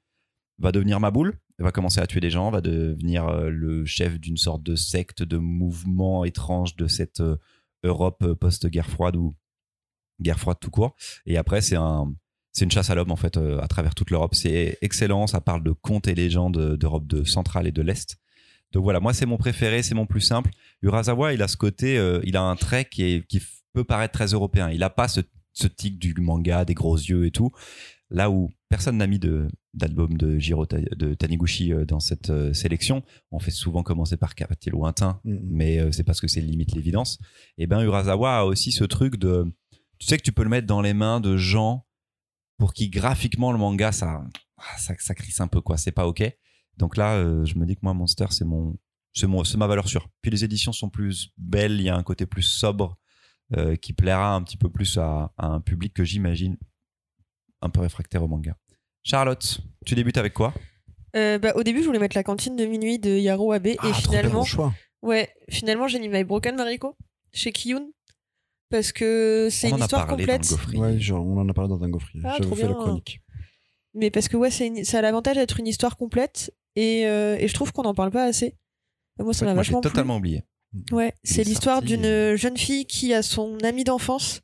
va devenir Maboul, va commencer à tuer des gens, va devenir le chef d'une sorte de secte, de mouvement étrange de cette Europe post-guerre froide ou guerre froide tout court. Et après c'est un c'est une chasse à l'homme en fait euh, à travers toute l'Europe. C'est excellent, ça parle de contes et légendes d'Europe de centrale et de l'Est. Donc voilà, moi c'est mon préféré, c'est mon plus simple. Urasawa, il a ce côté, euh, il a un trait qui, est, qui f- peut paraître très européen. Il a pas ce, ce tic du manga, des gros yeux et tout. Là où personne n'a mis de d'album de Jiro Ta- de Taniguchi euh, dans cette euh, sélection, on fait souvent commencer par quartier lointain, Mm, mm. mais euh, c'est parce que c'est limite l'évidence. Et ben Urasawa a aussi ce truc de, tu sais que tu peux le mettre dans les mains de gens pour qui graphiquement le manga ça ah, ça, ça crisse un peu quoi, c'est pas ok. Donc là, euh, je me dis que moi Monster c'est mon c'est mon c'est ma valeur sûre. Puis les éditions sont plus belles, il y a un côté plus sobre euh, qui plaira un petit peu plus à, à un public que j'imagine un peu réfractaire au manga. Charlotte, tu débutes avec quoi? Euh, bah, au début, je voulais mettre la cantine de minuit de Yaro Abe Ah, et bien, finalement, bon choix. ouais, finalement, j'ai mis My Broken Mariko chez Kiyun parce que c'est On une en a histoire parlé dans le complète. Ouais, genre, on en a parlé dans un gaufrier. Ah, J'avais trop fait la bien. chronique. Mais parce que ouais, c'est une- ça a l'avantage d'être une histoire complète et, euh, et je trouve qu'on n'en parle pas assez. Moi, ça En fait, m'a vachement plu. totalement oublié. Ouais, c'est est l'histoire d'une euh, jeune fille qui a son ami d'enfance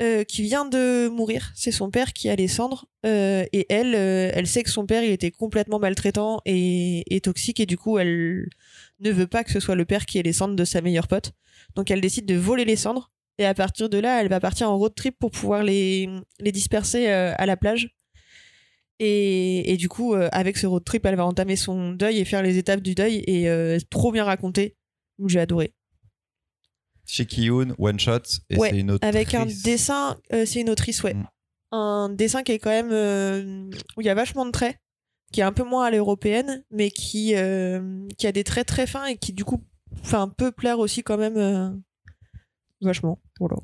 euh, qui vient de mourir. C'est son père qui a les cendres euh, et elle, euh, elle sait que son père il était complètement maltraitant et, et toxique et du coup elle ne veut pas que ce soit le père qui ait les cendres de sa meilleure pote. Donc elle décide de voler les cendres et à partir de là, elle va partir en road trip pour pouvoir les, les disperser euh, à la plage. Et, et du coup, euh, avec ce road trip, elle va entamer son deuil et faire les étapes du deuil et euh, trop bien raconté. J'ai adoré. Chez Kiyun, One Shot, et Ouais, c'est une autre. Avec un dessin, euh, c'est une autrice, ouais. Mm. Un dessin qui est quand même. euh, où il y a vachement de traits, qui est un peu moins à l'européenne, mais qui, euh, qui a des traits très fins et qui, du coup, peut plaire aussi quand même vachement. Voilà.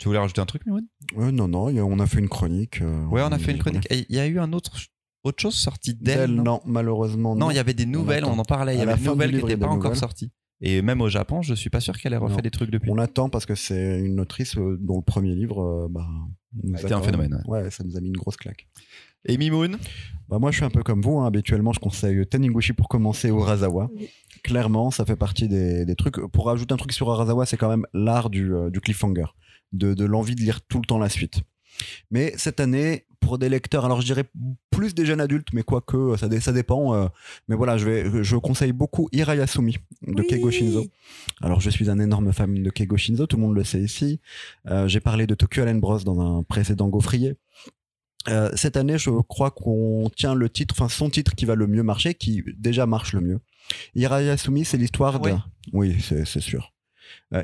Tu voulais rajouter un truc, Miwan Ouais, non, non, il y a- on a fait une chronique. euh, Ouais, on a fait une chronique. Il y a eu un autre, autre chose sorti d'elle. Non? non, malheureusement. Non, il y avait des nouvelles, on, en parlait. Il y avait des nouvelles qui n'étaient pas encore sorties. Et même au Japon, je suis pas sûr qu'elle ait refait Non. des trucs depuis. On attend parce que c'est une autrice euh, dont le premier livre euh, bah, nous A été un phénomène, même- Ouais. ça nous a mis une grosse claque. Et Mimoun? Bah moi, je suis un peu comme vous. hein. Habituellement, je conseille Taniguchi pour commencer au Urasawa. Oui. Clairement, ça fait partie des, des trucs. Pour rajouter un truc sur Urasawa, c'est quand même l'art du, euh, du cliffhanger, de, de l'envie de lire tout le temps la suite. Mais cette année, pour des lecteurs, alors je dirais plus des jeunes adultes, mais quoique ça, dé- ça dépend. euh, mais voilà, je, vais, je conseille beaucoup Hirayasumi de Oui. Keigo Shinzo. Alors, je suis un énorme fan de Keigo Shinzo, tout le monde le sait ici. Euh, J'ai parlé de Tokyo Allen Bros dans un précédent gaufrier. Euh, cette année, je crois qu'on tient le titre, enfin son titre qui va le mieux marcher, qui déjà marche le mieux. Hirayasumi, c'est l'histoire d'un. Oui, c'est c'est sûr. Euh,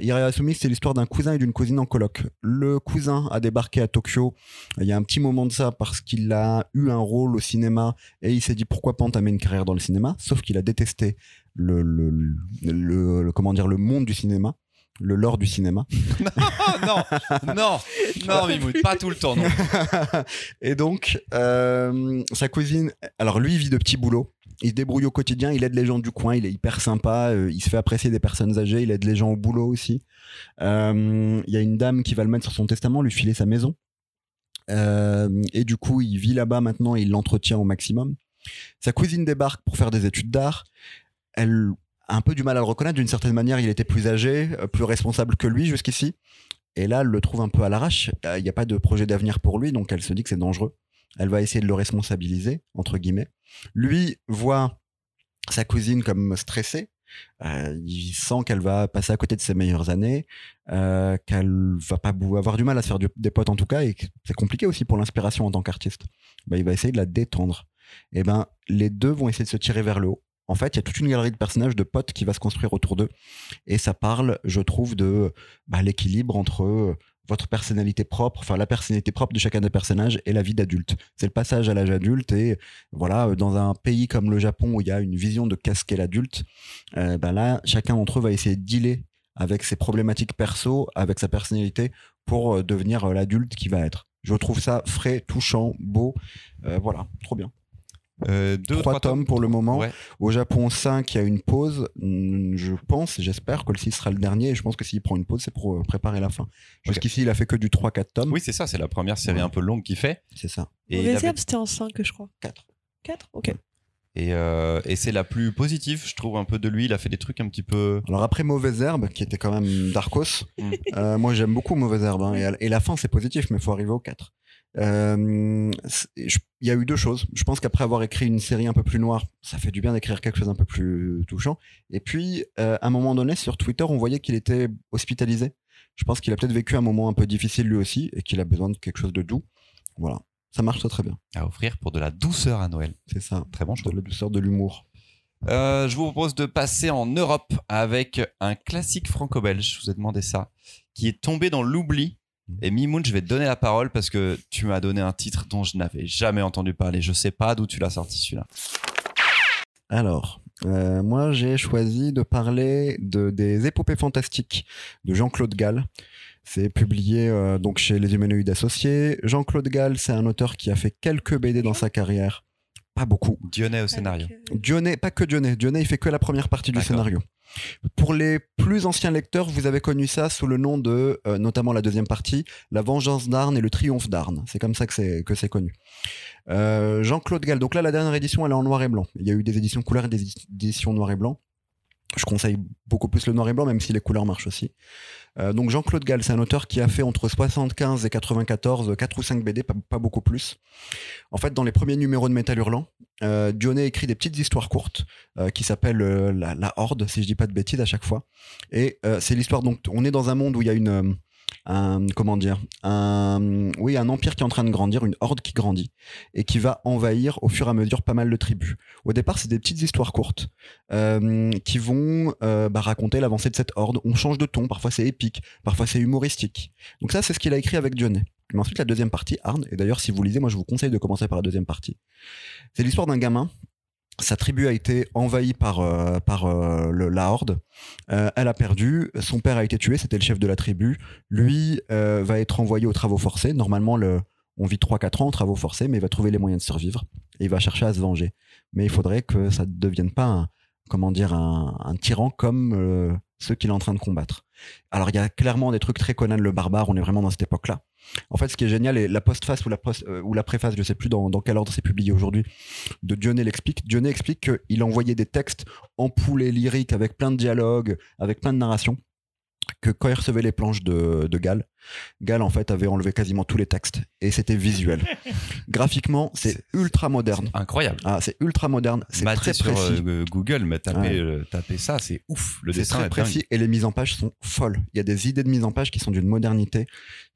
c'est l'histoire d'un cousin et d'une cousine en coloc. Le cousin a débarqué à Tokyo. Il y a un petit moment de ça parce qu'il a eu un rôle au cinéma et il s'est dit pourquoi pas entamer une carrière dans le cinéma? Sauf qu'il a détesté le, le, le, le- le- comment dire le monde du cinéma le lore du cinéma. <laughs> Non, non, non, <laughs> pas tout le temps, non. <laughs> et donc, euh, sa cousine, alors lui, il vit de petits boulots. Il se débrouille au quotidien, il aide les gens du coin, il est hyper sympa, euh, il se fait apprécier des personnes âgées, il aide les gens au boulot aussi. Euh, Il y a une dame qui va le mettre sur son testament, lui filer sa maison. Euh, et du coup, il vit là-bas maintenant et il l'entretient au maximum. Sa cousine débarque pour faire des études d'art. Elle a un peu du mal à le reconnaître. D'une certaine manière, il était plus âgé, plus responsable que lui jusqu'ici. Et là, elle le trouve un peu à l'arrache. Il n'y a pas de projet d'avenir pour lui, donc elle se dit que c'est dangereux. Elle va essayer de le responsabiliser, entre guillemets. Lui voit sa cousine comme stressée. Euh, il sent qu'elle va passer à côté de ses meilleures années, euh, qu'elle va pas avoir du mal à se faire des potes en tout cas, et c'est compliqué aussi pour l'inspiration en tant qu'artiste. Ben, il va essayer de la détendre. Et ben, les deux vont essayer de se tirer vers le haut. En fait, il y a toute une galerie de personnages, de potes qui va se construire autour d'eux. Et ça parle, je trouve, de bah, l'équilibre entre votre personnalité propre, enfin la personnalité propre de chacun des personnages et la vie d'adulte. C'est le passage à l'âge adulte et voilà, euh, dans un pays comme le Japon où il y a une vision de qu'est-ce qu'est l'adulte, euh, ben là, chacun d'entre eux va essayer de dealer avec ses problématiques perso, avec sa personnalité pour euh, devenir l'adulte qui va être. Je trouve ça frais, touchant, beau. Voilà, trop bien. Euh, deux ou Trois tomes pour le moment. Ouais. Au Japon, 5, il y a une pause. Hmm, Je pense, j'espère que le 6 sera le dernier. Et je pense que s'il prend une pause, c'est pour euh, préparer la fin. Jusqu'ici, il a fait que du 3-4 tomes. Oui, c'est ça, c'est la première série Ouais. un peu longue qu'il fait. C'est ça. Et, Mauvais avait- c'était en 5, je crois. 4. 4 Ok. et, euh, et c'est la plus positive, je trouve, un peu de lui. Il a fait des trucs un petit peu. Alors après Mauvaise Herbe, qui était quand même Darkos, Mm. euh, moi j'aime beaucoup Mauvaise Herbe. hein, et, à- et la fin, c'est positif, mais il faut arriver au 4. Euh, Il y a eu deux choses. Je pense qu'après avoir écrit une série un peu plus noire, ça fait du bien d'écrire quelque chose un peu plus touchant. Et puis, euh, à un moment donné, sur Twitter, on voyait qu'il était hospitalisé. Je pense qu'il a peut-être vécu un moment un peu difficile lui aussi et qu'il a besoin de quelque chose de doux. Voilà. Ça marche très très bien. à offrir pour de la douceur à Noël. C'est ça. Très bon choix. De la douceur, de l'humour. Euh, je vous propose de passer en Europe avec un classique franco-belge. Je vous ai demandé ça, qui est tombé dans l'oubli. Et Mimoun, je vais te donner la parole parce que tu m'as donné un titre dont je n'avais jamais entendu parler. Je sais pas d'où tu l'as sorti celui-là. Alors, euh, moi j'ai choisi de parler de, des épopées fantastiques de Jean-Claude Gall. C'est publié euh, donc chez les Humanoïdes Associés. Jean-Claude Gall, c'est un auteur qui a fait quelques BD dans sa carrière. Pas beaucoup. Dionnet au scénario. Euh, Dionnet, pas que Dionnet. Dionnet, il fait que la première partie du scénario. Pour les plus anciens lecteurs, vous avez connu ça sous le nom de, euh, notamment la deuxième partie, La Vengeance d'Arne et le Triomphe d'Arne. C'est comme ça que c'est connu. Euh, Jean-Claude Gall. Donc là, la dernière édition, elle est en noir et blanc. Il y a eu des éditions couleurs et des éditions noir et blanc. Je conseille beaucoup plus le noir et blanc, même si les couleurs marchent aussi. Euh, donc Jean-Claude Gall, c'est un auteur qui a fait entre 75 et 94, 4 ou 5 BD, pas, beaucoup plus. En fait, dans les premiers numéros de Métal Hurlant, euh, Dionnet écrit des petites histoires courtes euh, qui s'appellent euh, la, Horde, si je dis pas de bêtises à chaque fois. Et euh, c'est l'histoire, donc on est dans un monde où il y a une... un, comment dire un, oui, un empire qui est en train de grandir, une horde qui grandit et qui va envahir au fur et à mesure pas mal de tribus. Au départ, c'est des petites histoires courtes euh, qui vont euh, bah, raconter l'avancée de cette horde. On change de ton, parfois c'est épique, parfois c'est humoristique. Donc ça, c'est ce qu'il a écrit avec Dionnet. Mais ensuite, la deuxième partie, Arne, et d'ailleurs, si vous lisez, moi je vous conseille de commencer par la deuxième partie. C'est l'histoire d'un gamin. Sa tribu a été envahie par, euh, par euh, le, la horde. Euh, elle a perdu. Son père a été tué, c'était le chef de la tribu. Lui va être envoyé aux travaux forcés. Normalement, le, on vit 3-4 ans en travaux forcés, mais il va trouver les moyens de survivre. Et il va chercher à se venger. Mais il faudrait que ça ne devienne pas un, comment dire, un, un tyran comme ceux qu'il est en train de combattre. Alors il y a clairement des trucs très Conan le barbare, on est vraiment dans cette époque-là. En fait, ce qui est génial, et la postface ou la, post, euh, ou la préface, je sais plus dans, quel ordre c'est publié aujourd'hui, de Dionnet l'explique. Dionnet explique qu'il envoyait des textes empoulés lyriques avec plein de dialogues, avec plein de narrations, que quand il recevait les planches de, de Gall, Gall en fait avait enlevé quasiment tous les textes et c'était visuel. <laughs> Graphiquement, c'est ultra moderne. Incroyable. Ah, c'est ultra moderne, c'est très sur précis. euh, Google, mais Ouais. euh, ça, c'est ouf. Le C'est dessin très est précis dingue. et les mises en page sont folles. Il y a des idées de mise en page qui sont d'une modernité.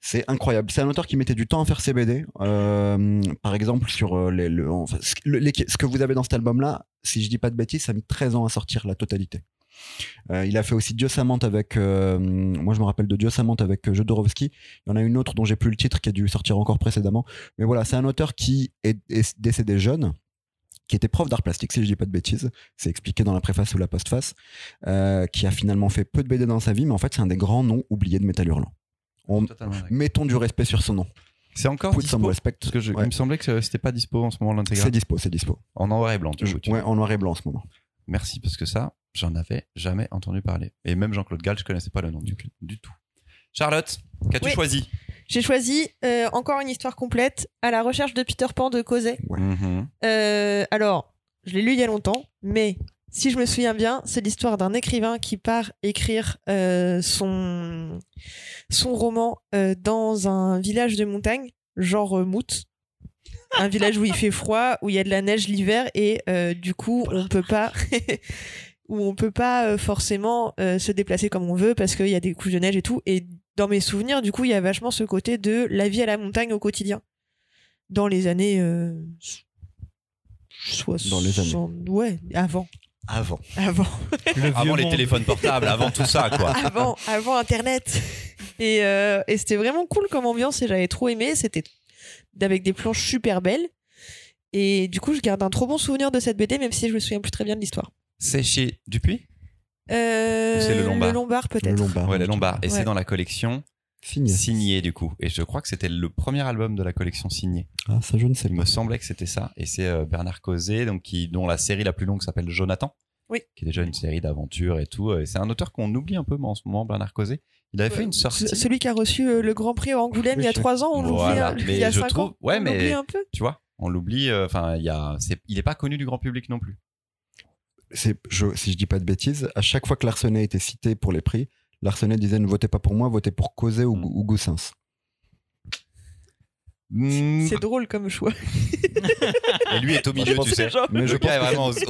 C'est incroyable. C'est un auteur qui mettait du temps à faire ses BD. Euh, par exemple, sur euh, les, le, enfin, ce, le- les- ce que vous avez dans cet album-là, si je dis pas de bêtises, ça a mis 13 ans à sortir la totalité. Euh, il a fait aussi Dieu Samanthe avec. euh, moi, je me rappelle de Dieu Samanthe avec euh, Jodorowsky. Il y en a une autre dont j'ai plus le titre qui a dû sortir encore précédemment. Mais voilà, c'est un auteur qui est, est décédé jeune qui était prof d'art plastique, si je dis pas de bêtises. C'est expliqué dans la préface ou la postface. euh, qui a finalement fait peu de BD dans sa vie, mais en fait, c'est un des grands noms oubliés de Métal Hurlant. On- mettons du respect sur son nom. C'est encore Put dispo respect. Parce que je, Ouais. il me semblait que c'était pas dispo en ce moment C'est l'intégral. dispo, c'est dispo. En noir et blanc, du Je- tu ouais, en noir et blanc en ce moment. Merci parce que ça, j'en avais jamais entendu parler. Et même Jean-Claude Gall, je connaissais pas le nom du, du tout. Charlotte, qu'as-tu Oui. choisi? J'ai choisi euh, encore une histoire complète à la recherche de Peter Pan de Causet. Ouais. Mhm. Euh, alors, je l'ai lu il y a longtemps, mais si je me souviens bien, c'est l'histoire d'un écrivain qui part écrire euh, son, son roman euh, dans un village de montagne, genre euh, Mout. Un village où il fait froid, où il y a de la neige l'hiver et euh, du coup on peut pas <laughs> où on peut pas euh, forcément euh, se déplacer comme on veut parce qu'il y a des couches de neige et tout. Et dans mes souvenirs, du coup, il y a vachement ce côté de la vie à la montagne au quotidien dans les années euh, Dans les années. soixante- ouais avant Avant. avant Le Avant les téléphones portables, avant tout ça, quoi. avant avant internet et, euh, et c'était vraiment cool comme ambiance et j'avais trop aimé c'était avec des planches super belles et du coup je garde un trop bon souvenir de cette BD même si je me souviens plus très bien de l'histoire C'est chez Dupuis? Euh, Ou c'est le Lombard? Le peut-être Lombard. Ouais, les Lombards. Et Ouais. c'est dans la collection Signé. signée, du coup. Et je crois que c'était le premier album de la collection signée. Ah, ça, je ne sais Il me semblait que c'était ça. Et c'est euh, Bernard Causet, donc qui, dont la série la plus longue s'appelle Jonathan. Oui. Qui est déjà une série d'aventures et tout. Et c'est un auteur qu'on oublie un peu moi, en ce moment, Bernard Causet. Il avait fait une sortie. Ce- Celui qui a reçu euh, le Grand Prix à Angoulême il y a trois ans, on l'oublie. Voilà, hein, mais il y a je cinq trouve- ans, ouais, on mais- l'oublie un peu. Tu vois, on l'oublie. euh, Enfin, il y a, c'est, il est pas connu du grand public non plus. Je, si je dis pas de bêtises, à chaque fois que Larsenet était cité pour les prix, Larsenet disait ne votez pas pour moi, votez pour Causet ou, Mm. ou Goussens. Mm, C'est drôle comme choix. <laughs> Et lui est au milieu, tu sais. Mais je pense vraiment c'est-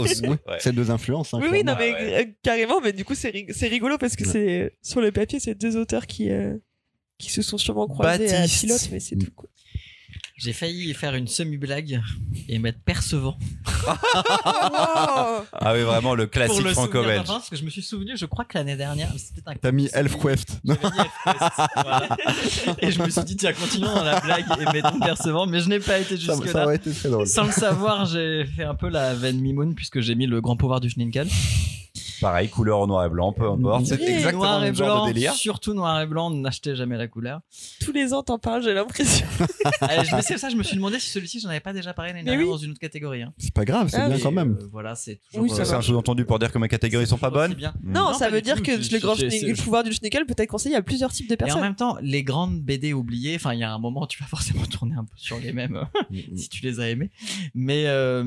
c'est deux influences. hein, Oui, oui, non, mais ouais. euh, carrément, mais du coup, c'est rig- c'est rigolo parce que Ouais. c'est sur le papier, c'est deux auteurs qui, euh, qui se sont sûrement croisés à pilote, mais c'est tout. J'ai failli faire une semi-blague et mettre Percevant. <laughs> Ah oui, vraiment le classique le franco-belge. parce que je me suis souvenu, je crois que l'année dernière, c'était un T'as mis Elfquest. Voilà. Et je me suis dit, tiens, continuons dans la blague et mettons Percevant, mais je n'ai pas été Ça, jusque ça là. aurait été très drôle. Sans le savoir, j'ai fait un peu la veine Mimoun puisque j'ai mis le grand pouvoir du Schninkel. Pareil, couleur en noir et blanc, peu importe. C'est exactement noir le et même genre blanc, de délire. surtout noir et blanc, n'achetez jamais la couleur. Tous les ans, t'en parles, j'ai l'impression. Allez, <laughs> <laughs> je, mais c'est ça, je me suis demandé si celui-ci, j'en avais pas déjà parlé l'année dernière oui. dans une autre catégorie. hein. C'est pas grave, c'est Ah, bien quand même. Euh, voilà, c'est toujours. Oui, euh, C'est un sous-entendu pour dire que mes catégories sont pas bonnes. bien. Mm. Non, Non, ça veut dire tout, que le, grand le pouvoir du Schnickel peut être conseillé à plusieurs types de Et en personnes. même temps, les grandes BD oubliées, enfin, il y a un moment, tu vas forcément <laughs> tourner un peu sur les mêmes Mm, si tu les as aimés. Mais euh,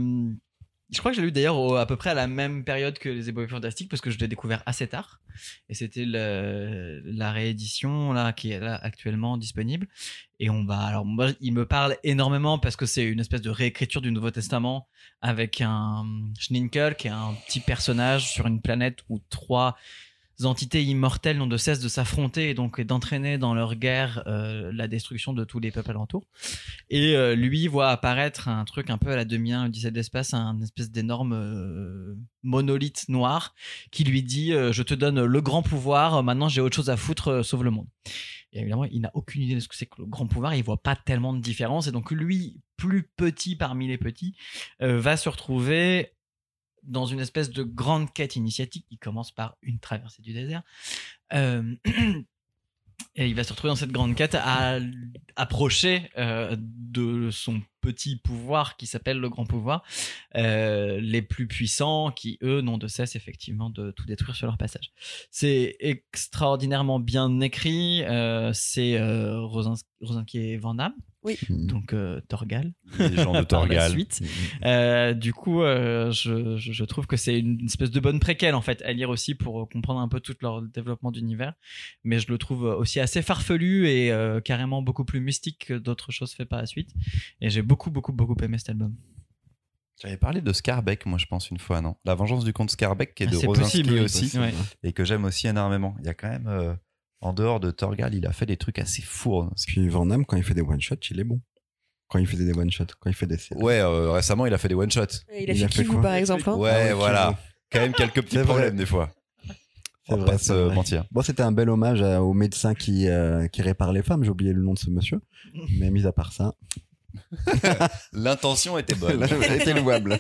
je crois que j'ai lu d'ailleurs à peu près à la même période que les ébauches fantastiques parce que je l'ai découvert assez tard. Et c'était la réédition là qui est là actuellement disponible. Et on va alors moi il me parle énormément parce que c'est une espèce de réécriture du Nouveau Testament avec un Schninkel qui est un petit personnage sur une planète où trois entités immortelles n'ont de cesse de s'affronter et donc d'entraîner dans leur guerre euh, la destruction de tous les peuples alentours. Et euh, lui voit apparaître un truc un peu à la demi-1 Odyssée de l'espace, un espèce d'énorme euh, monolithe noir qui lui dit Je te donne le grand pouvoir, maintenant j'ai autre chose à foutre, sauve le monde. Et évidemment, il n'a aucune idée de ce que c'est que le grand pouvoir, il voit pas tellement de différence. Et donc, lui, plus petit parmi les petits, va se retrouver dans une espèce de grande quête initiatique qui commence par une traversée du désert. Euh, <clears throat> et il va se retrouver dans cette grande quête à approcher euh, de son petit pouvoir qui s'appelle le grand pouvoir, euh, les plus puissants qui, eux, n'ont de cesse effectivement de tout détruire sur leur passage. C'est extraordinairement bien écrit, c'est Rosins- Rosinski et Van Damme, Mm. donc euh, Torgal Les gens de <laughs> par la Torgal. suite. Euh, du coup, euh, je, trouve que c'est une espèce de bonne préquelle en fait à lire aussi pour comprendre un peu tout leur développement d'univers. Mais je le trouve aussi assez farfelu et euh, carrément beaucoup plus mystique que d'autres choses faites par la suite. Et j'ai beaucoup, beaucoup, beaucoup aimé cet album. J'avais parlé de Scarbeck, moi je pense une fois, non? La vengeance du comte Scarbeck, qui est Ah, de Rosinski oui, aussi, ouais. et que j'aime aussi énormément. Il y a quand même, euh, en dehors de Torgal, il a fait des trucs assez fous. hein. Puis Van Damme, quand il fait des one-shots, il est bon. Quand il faisait des one-shots, quand il fait des. Ouais, euh, récemment il a fait des one-shots. Il a Il fait a fait quoi par exemple hein Ouais, Ah ouais, voilà. Quand même quelques petits problèmes des fois. On va pas se vrai. mentir. Bon, c'était un bel hommage à- au médecin qui, euh, qui répare les femmes. J'ai oublié le nom de ce monsieur. Mais mis à part ça, <laughs> L'intention était bonne. <laughs> C'était louable.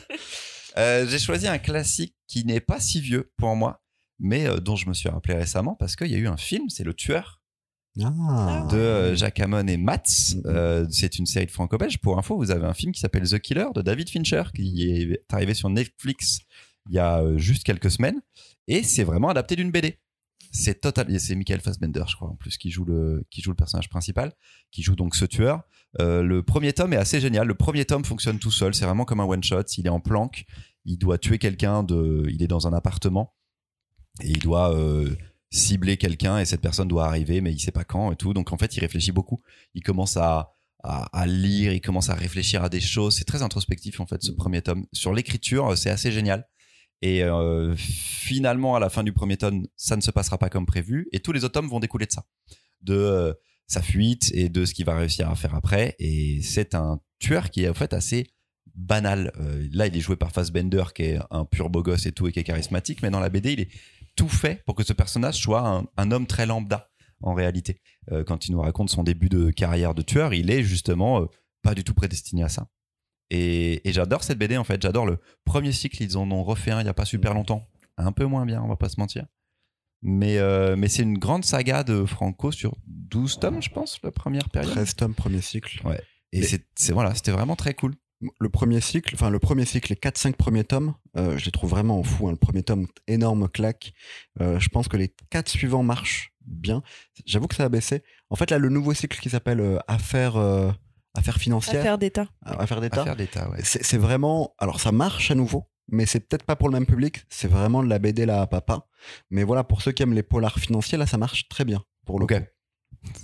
Euh, J'ai choisi un classique qui n'est pas si vieux pour moi, mais euh, dont je me suis rappelé récemment parce qu'il y a eu un film, c'est Le Tueur Ah. de euh, Jacques Hamon et Mats. Mhm. Euh, c'est une série de franco-belge. Pour info, vous avez un film qui s'appelle The Killer de David Fincher qui est arrivé sur Netflix il y a juste quelques semaines et c'est vraiment adapté d'une BD. C'est total, c'est Michael Fassbender, je crois, en plus, qui joue le, qui joue le personnage principal, qui joue donc ce tueur. Euh, le premier tome est assez génial. Le premier tome fonctionne tout seul. C'est vraiment comme un one shot. Il est en planque. Il doit tuer quelqu'un de, il est dans un appartement et il doit euh, cibler quelqu'un et cette personne doit arriver, mais il sait pas quand et tout. Donc en fait, il réfléchit beaucoup. Il commence à, à, lire, il commence à réfléchir à des choses. C'est très introspectif en fait ce premier tome. Sur l'écriture, c'est assez génial. Et euh, finalement, à la fin du premier tome, ça ne se passera pas comme prévu. Et tous les autres tomes vont découler de ça, de euh, sa fuite et de ce qu'il va réussir à faire après. Et c'est un tueur qui est en fait assez banal. Euh, là, il est joué par Fassbender, qui est un pur beau gosse et tout, et qui est charismatique. Mais dans la BD, il est tout fait pour que ce personnage soit un, un homme très lambda en réalité. Euh, quand il nous raconte son début de carrière de tueur, il est justement euh, pas du tout prédestiné à ça. Et, et j'adore cette BD en fait. J'adore le premier cycle. Ils en ont refait un il y a pas super longtemps. Un peu moins bien, on va pas se mentir. Mais, euh, mais c'est une grande saga de Franco sur 12 tomes, je pense, la première période. 13 tomes, premier cycle. Et Mais- c'est c'est- voilà, c'était vraiment très cool. Le premier cycle, enfin le premier cycle, les 4-5 premiers tomes, euh, je les trouve vraiment fous. hein. Le premier tome, énorme claque. Euh, je pense que les 4 suivants marchent bien. J'avoue que ça a baissé. En fait, là, le nouveau cycle qui s'appelle euh, Affaires, euh, Affaires financières, Affaire d'État. Affaires d'État, Affaire d'État, ouais. c'est vraiment. Alors, ça marche à nouveau, mais c'est peut-être pas pour le même public. C'est vraiment de la BD là à papa. Mais voilà, pour ceux qui aiment les polars financiers, là, ça marche très bien. Pour le coup.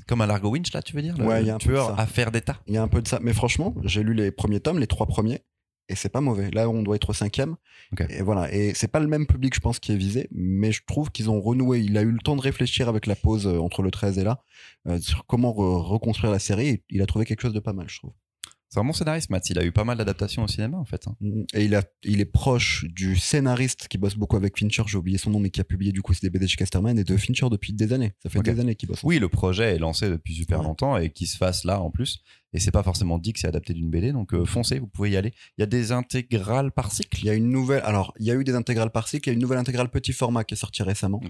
Comme un Largo Winch, là, tu veux dire Ouais, il y a un peu de tueur ça. affaire d'État. Il y a un peu de ça. Mais franchement, j'ai lu les premiers tomes, les trois premiers, et c'est pas mauvais. Là, on doit être au cinquième. Et voilà. Et c'est pas le même public, je pense, qui est visé, mais je trouve qu'ils ont renoué. Il a eu le temps de réfléchir avec la pause euh, entre le 13 et là, euh, sur comment re- reconstruire la série. Il a trouvé quelque chose de pas mal, je trouve. C'est un bon scénariste, Matt. Il a eu pas mal d'adaptations au cinéma, en fait. hein. Mm. Et il, a, il est proche du scénariste qui bosse beaucoup avec Fincher, j'ai oublié son nom, mais qui a publié du coup des BD chez Casterman, et de Fincher depuis des années. Ça fait des années qu'il bosse. Oui, le projet est lancé depuis super Ouais. longtemps et qui se fasse là en plus. Et c'est pas forcément dit que c'est adapté d'une BD, donc euh, foncez, vous pouvez y aller. Il y a des intégrales par cycle? Il y a une nouvelle. Alors, il y a eu des intégrales par cycle, il y a une nouvelle intégrale petit format qui est sortie récemment.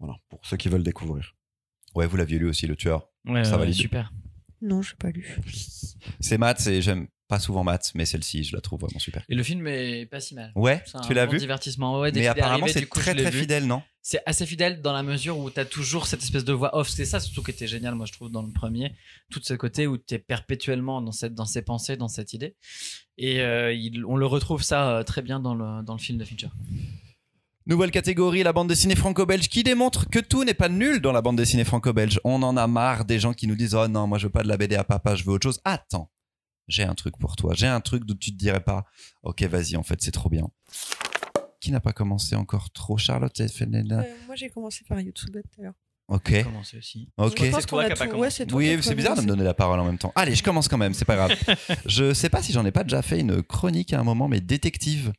Voilà, pour ceux qui veulent découvrir. Ouais, vous l'aviez lu aussi, le tueur. Ouais, Ça ouais, valide. super. Non, j'ai pas lu. C'est Matt, et j'aime pas souvent Matt, mais celle-ci, je la trouve vraiment super. Et le film est pas si mal. Ouais, C'est un tu l'as bon vu divertissement. Ouais, Mais apparemment, c'est très je très fidèle, non? C'est assez fidèle dans la mesure où t'as toujours cette espèce de voix off. C'est ça surtout qui était génial, moi je trouve, dans le premier. Tout ce côté où t'es perpétuellement dans cette, dans ses pensées, dans cette idée. Et euh, il- on le retrouve ça euh, très bien dans le, dans le film de Fincher. Nouvelle catégorie, la bande dessinée franco-belge, qui démontre que tout n'est pas nul dans la bande dessinée franco-belge. On en a marre des gens qui nous disent Oh non, moi je veux pas de la BD à papa, je veux autre chose. Attends, j'ai un truc pour toi. J'ai un truc d'où tu te dirais pas Ok, vas-y, en fait, c'est trop bien. Qui n'a pas commencé encore trop Charlotte? Et Fenena Euh, moi, j'ai commencé par YouTube tout à l'heure. Ok, Commencer aussi. ok. Je pense C'est toi qu'on a qui as pas tout- commencé. ouais, c'est Oui, c'est bizarre de me commencé. donner la parole en même temps. Allez, je commence quand même, c'est pas grave. <laughs> je sais pas si j'en ai pas déjà fait une chronique à un moment, mais détective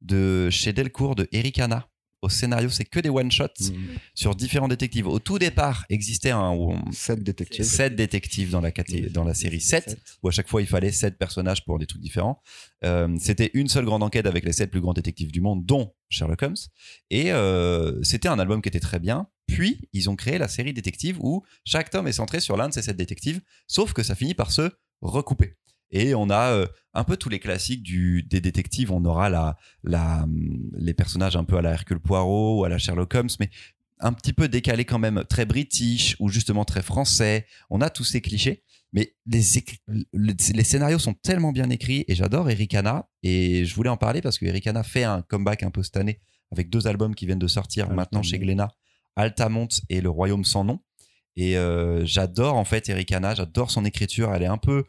de chez Delcourt de Eric Hanna. Au scénario, c'est que des one-shots sur différents détectives. Au tout départ, existait un, 7 détectives. sept détectives dans la, caté- dans la série 7, où à chaque fois il fallait sept personnages pour des trucs différents. Euh, c'était une seule grande enquête avec les sept plus grands détectives du monde, dont Sherlock Holmes. Et euh, c'était un album qui était très bien. Puis ils ont créé la série détective où chaque tome est centré sur l'un de ces sept détectives, sauf que ça finit par se recouper. Et on a euh, un peu tous les classiques du, des détectives. On aura la, la, hum, les personnages un peu à la Hercule Poirot ou à la Sherlock Holmes, mais un petit peu décalé quand même, très british ou justement très français. On a tous ces clichés, mais les, les, les scénarios sont tellement bien écrits et j'adore Eric Hanna. Et je voulais en parler parce que Eric Hanna fait un comeback un peu cette année avec deux albums qui viennent de sortir Altamont. maintenant chez Glénat, Altamont et Le Royaume sans nom. Et euh, j'adore en fait Eric Hanna, j'adore son écriture. Elle est un peu.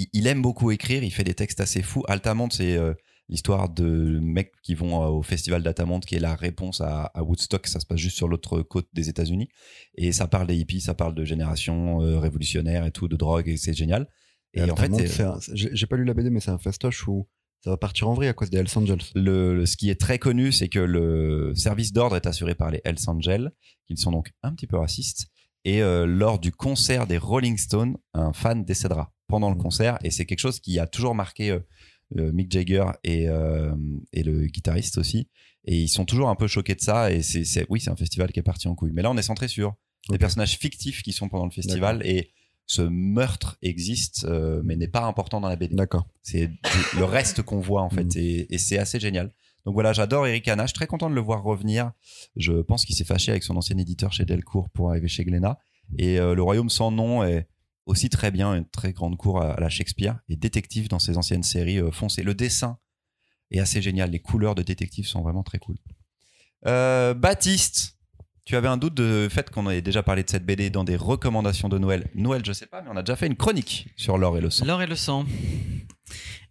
Il, il aime beaucoup écrire, il fait des textes assez fous. Altamont, c'est euh, l'histoire de mecs qui vont euh, au festival d'Altamont, qui est la réponse à, à Woodstock. Ça se passe juste sur l'autre côte des États-Unis. Et ça parle des hippies, ça parle de génération euh, révolutionnaire et tout, de drogue, et c'est génial. Et, en fait, j'ai j'ai pas lu la BD, mais c'est un festoche où ça va partir en vrille à cause des Hells Angels. le, le- ce qui est très connu, c'est que le service d'ordre est assuré par les Hells Angels, qui sont donc un petit peu racistes. Et euh, lors du concert des Rolling Stones, un fan décédera pendant le concert. Et c'est quelque chose qui a toujours marqué euh, Mick Jagger et, euh, et le guitariste aussi. Et ils sont toujours un peu choqués de ça. Et c'est oui c'est un festival qui est parti en couille. Mais là on est centré sur des Ok. personnages fictifs qui sont pendant le festival. Et ce meurtre existe mais n'est pas important dans la BD D'accord. c'est le reste qu'on voit en fait. Et, et c'est assez génial donc voilà j'adore Eric Hanna je suis très content de le voir revenir. Je pense qu'il s'est fâché avec son ancien éditeur chez Delcourt pour arriver chez Glénat. Et euh, le royaume sans nom est aussi très bien une très grande cour à, à la Shakespeare. Et détective dans ses anciennes séries euh, foncées. Le dessin est assez génial. Les couleurs de détective sont vraiment très cool. Euh, Baptiste tu avais un doute de fait qu'on ait déjà parlé de cette BD dans des recommandations de Noël? Noël je sais pas mais on a déjà fait une chronique sur l'or et le sang L'or et le sang.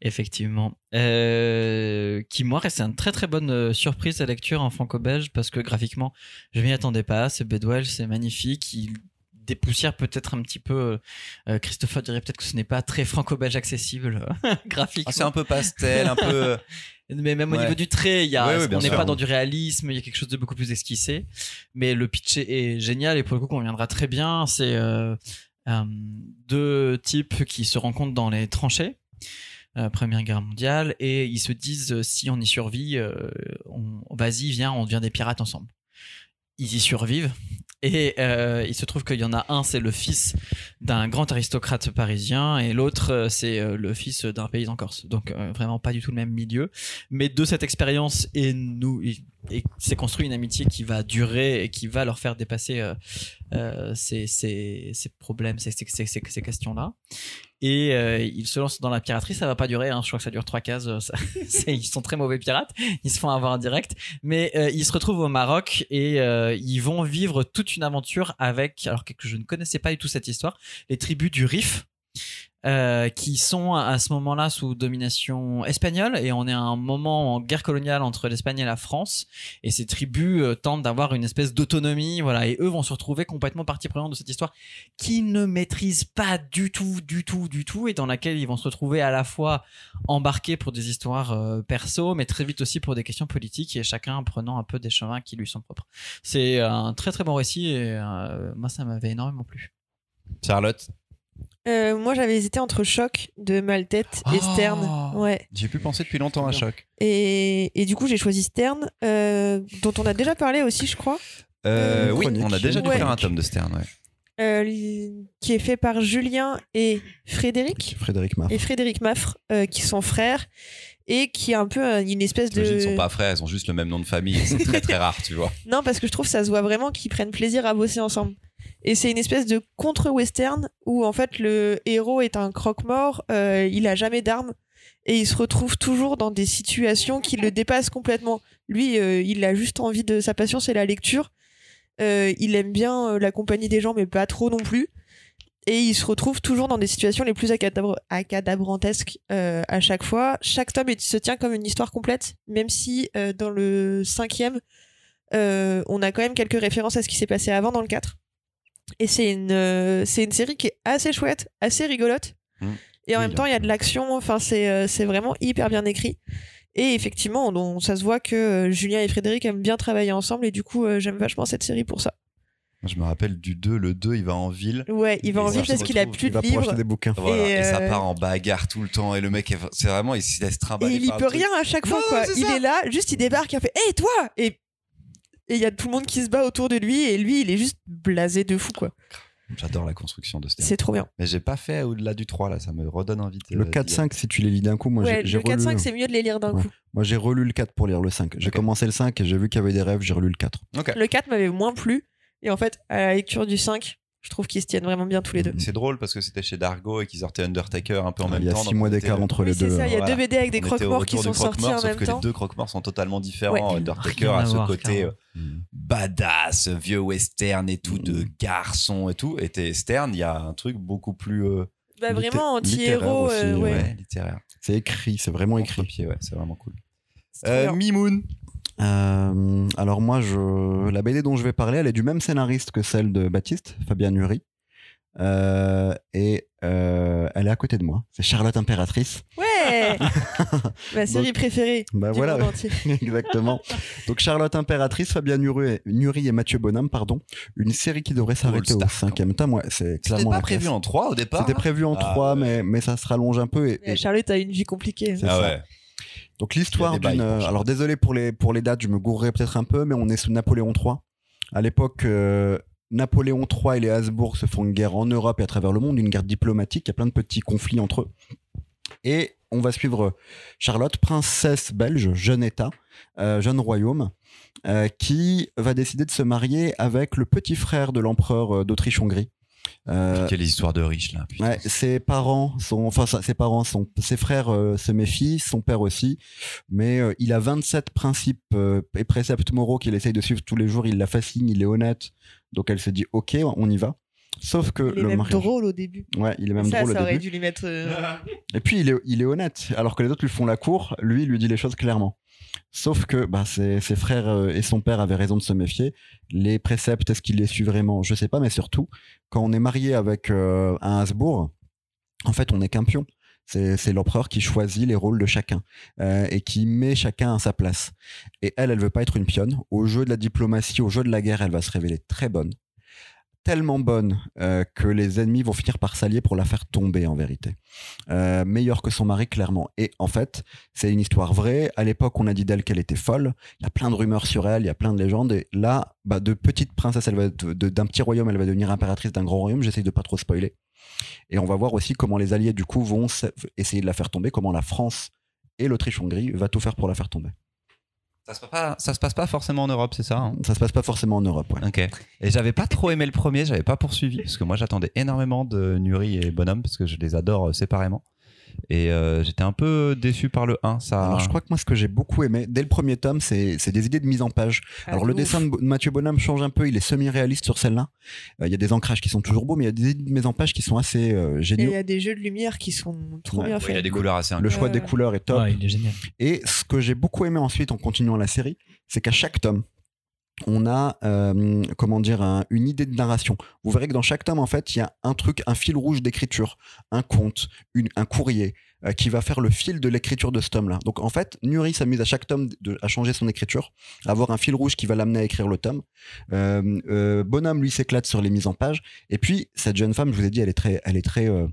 Effectivement. Euh, qui, moi, reste une très très bonne euh, surprise à lecture en franco-belge parce que graphiquement, je m'y attendais pas. C'est Bedwell, c'est magnifique. Il dépoussière peut-être un petit peu. euh, Christopher dirait peut-être que ce n'est pas très franco-belge accessible euh, <laughs> graphiquement. Ah, c'est un peu pastel un peu <laughs> Mais même au niveau du trait, il y a, Ouais, ouais, bien on n'est pas dans du réalisme, il y a quelque chose de beaucoup plus esquissé. Mais le pitch est, génial et pour le coup, on viendra très bien. C'est euh, euh, deux types qui se rencontrent dans les tranchées. euh, Première Guerre mondiale et ils se disent si on y survit, on, vas-y viens, on devient des pirates ensemble. Ils y survivent et euh, il se trouve qu'il y en a un, c'est le fils d'un grand aristocrate parisien et l'autre, euh, c'est euh, le fils d'un paysan corse. Donc euh, vraiment pas du tout le même milieu. Mais de cette expérience et nous, et, s'est construit une amitié qui va durer et qui va leur faire dépasser euh, ces, ces, ces problèmes, ces- ces questions-là. Et euh, ils se lancent dans la piraterie, ça va pas durer, hein, je crois que ça dure trois cases. euh, <laughs> ils sont très mauvais pirates, ils se font avoir en direct. Mais euh, ils se retrouvent au Maroc et euh, ils vont vivre toute une aventure avec, alors que je ne connaissais pas du tout cette histoire, les tribus du Rif. Euh, qui sont à ce moment-là sous domination espagnole. Et on est à un moment en guerre coloniale entre l'Espagne et la France. Et ces tribus euh, tentent d'avoir une espèce d'autonomie voilà. Et eux vont se retrouver complètement partie prenante de cette histoire qu'ils ne maîtrisent pas du tout du tout du tout et dans laquelle ils vont se retrouver à la fois embarqués pour des histoires euh, perso mais très vite aussi pour des questions politiques et chacun prenant un peu des chemins qui lui sont propres. C'est un très très bon récit et euh, moi ça m'avait énormément plu. Charlotte? Euh, moi, j'avais hésité entre Choc de Maltête et Oh. Stern. Ouais. J'ai pu penser depuis longtemps à. Choc. Et, et du coup, j'ai choisi Stern, euh, dont on a déjà parlé aussi, je crois, Euh, oui, on a déjà dû Ouais. faire un tome de Stern. Ouais. euh, qui est fait par Julien et Frédéric. Frédéric Maff. Et Frédéric Maffre, euh, qui sont frères, et qui est un peu une espèce de. J'imagine qu'ils sont pas frères, ils ont juste le même nom de famille. C'est très très rare, tu vois. <laughs> Non, parce que je trouve que ça se voit vraiment qu'ils prennent plaisir à bosser ensemble. Et c'est une espèce de contre-western où en fait le héros est un croque-mort, euh, il a jamais d'armes et il se retrouve toujours dans des situations qui le dépassent complètement. Lui, euh, il a juste envie de sa passion, c'est la lecture. Euh, il aime bien la compagnie des gens, mais pas trop non plus. Et il se retrouve toujours dans des situations les plus acadabr- à chaque fois. Chaque tome se tient comme une histoire complète, même si dans le cinquième, on a quand même quelques références à ce qui s'est passé avant dans le 4. Et c'est une, euh, c'est une série qui est assez chouette, assez rigolote. Mmh. Et en Oui, même temps, il y a de l'action, enfin, c'est euh, c'est vraiment hyper bien écrit. Et effectivement, on- ça se voit que euh, Julien et Frédéric aiment bien travailler ensemble, et du coup, euh, j'aime vachement cette série pour ça. Je me rappelle du 2, le 2, il va en ville. Ouais, il va Et en ville parce qu'il a plus Il de va pour livres. acheter des bouquins. Voilà, et, Et, ça euh, part en bagarre tout le temps. Et le mec, est- c'est vraiment, il se laisse Et trimballer. il y peut rien à chaque fois, Non, quoi. c'est Il ça. est là, juste il débarque, il fait Hé, toi Et et il y a tout le monde qui se bat autour de lui, et lui, il est juste blasé de fou, quoi. J'adore la construction de Stern. C'est trop bien. Mais j'ai pas fait au-delà du 3, là, ça me redonne envie de. Le d'y 4-5, si tu les lis d'un coup, moi ouais, j'ai j'ai le 4-5, relu. c'est mieux de les lire d'un Ouais. coup. Moi j'ai relu le 4 pour lire le 5. J'ai commencé le 5 et j'ai vu qu'il y avait des rêves, j'ai relu le 4. aller. Ok. Le 4 m'avait moins plu. Et en fait, à la lecture du 5, je trouve qu'ils se tiennent vraiment bien tous les deux. C'est drôle parce que c'était chez Dargo et qu'ils sortaient Undertaker un peu en Ah, même il y a temps. 6 donc mois d'écart entre les Oui, c'est deux. ça, il y a deux BD avec des croque-morts qui sont sortis en sauf même que temps. les deux croque-morts sont totalement différents. Ouais. Undertaker à a ce voir, côté euh, badass, vieux western et tout, de garçon et tout. Et t'es- Stern, il y a un truc beaucoup plus euh, Bah, vraiment littéraire anti-héros. aussi, euh, ouais. ouais, littéraire. C'est écrit, c'est vraiment écrit. C'est vraiment cool. Euh. Mimoun. Euh, alors moi, je... la BD dont je vais parler, elle est du même scénariste que celle de Baptiste, Fabien Nury. Euh, et euh, elle est à côté de moi. C'est Charlotte Impératrice. Ouais. <laughs> Ma série préférée. Bah du voilà, monde entier. <laughs> exactement. Donc Charlotte Impératrice, Fabien Nury, Nury et Mathieu Bonhomme, pardon. Une série qui devrait s'arrêter au cinquième tome. Ouais, c'est C'était clairement pas prévu en 3 au départ C'était prévu en Ah, trois, ouais. mais, mais ça se rallonge un peu. Et, Charlotte a une vie compliquée. c'est Ah ça. ouais. Donc l'histoire d'une. euh, alors désolé pour les, pour les dates, je me gourrerai peut-être un peu, mais on est sous Napoléon III. À l'époque, euh, Napoléon III et les Habsbourg se font une guerre en Europe et à travers le monde, une guerre diplomatique. Il y a plein de petits conflits entre eux. Et on va suivre Charlotte, princesse belge, jeune État, euh, jeune royaume, euh, qui va décider de se marier avec le petit frère de l'empereur euh, d'Autriche-Hongrie. Euh, Quelle histoire de riche là. putain. Ouais, ses parents sont, enfin, ses parents sont, ses frères euh, se méfient, son père aussi, mais euh, il a 27 principes euh, et préceptes moraux qu'il essaye de suivre tous les jours. Il la fascine, il est honnête, donc elle se dit ok, on y va. Sauf que Il est le même mariage, drôle au début. ouais, il est même ça, drôle ça au aurait début. dû lui mettre. euh, Et puis il est, il est honnête, alors que les autres lui font la cour, lui il lui dit les choses clairement. Sauf que bah, ses, frères euh, et son père avaient raison de se méfier. Les préceptes, est-ce qu'il les suit vraiment? Je sais pas, mais surtout, quand on est marié avec euh, un Habsbourg, en fait, on n'est qu'un pion. C'est c'est l'empereur qui choisit les rôles de chacun euh, et qui met chacun à sa place. Et elle, elle veut pas être une pionne. Au jeu de la diplomatie, au jeu de la guerre, elle va se révéler très bonne. Tellement bonne euh, que les ennemis vont finir par s'allier pour la faire tomber en vérité. Euh, meilleure que son mari, clairement. Et en fait, c'est une histoire vraie. À l'époque, on a dit d'elle qu'elle était folle. Il y a plein de rumeurs sur elle, il y a plein de légendes. Et là, bah, de petite princesse, elle va d'un petit royaume, elle va devenir impératrice d'un grand royaume. J'essaye de pas trop spoiler. Et on va voir aussi comment les alliés, du coup, vont essayer de la faire tomber, comment la France et l'Autriche-Hongrie va tout faire pour la faire tomber. Ça se passe pas, ça se passe pas forcément en Europe, c'est ça hein? Ça se passe pas forcément en Europe, ouais. Ok. Et j'avais pas trop aimé le premier, j'avais pas poursuivi parce que moi j'attendais énormément de Nuri et Bonhomme parce que je les adore euh, séparément. Et euh, j'étais un peu déçu par le 1. Ça... Alors, je crois que moi, ce que j'ai beaucoup aimé, dès le premier tome, c'est c'est des idées de mise en page. ah, Alors le ouf. dessin de Mathieu Bonhomme change un peu, il est semi-réaliste sur celle-là. Euh, Il y a des ancrages qui sont toujours beaux, mais il y a des idées de mise en page qui sont assez euh, Et il y a des jeux de lumière qui sont trop Ouais. bien Ouais, il y a faits. des couleurs assez Le incroyables. choix Ouais, des couleurs est top. Ouais, il est génial. Et ce que j'ai beaucoup aimé ensuite en continuant la série, c'est qu'à chaque tome, on a euh, comment dire un- une idée de narration. Vous verrez que dans chaque tome, en fait, il y a un truc, un fil rouge d'écriture, un conte, une- un courrier euh, qui va faire le fil de l'écriture de ce tome-là. Donc en fait, Nuri s'amuse à chaque tome de- à changer son écriture, à avoir un fil rouge qui va l'amener à écrire le tome. Euh, euh, Bonhomme lui s'éclate sur les mises en page. Et puis cette jeune femme, je vous ai dit, elle est très, elle est très euh,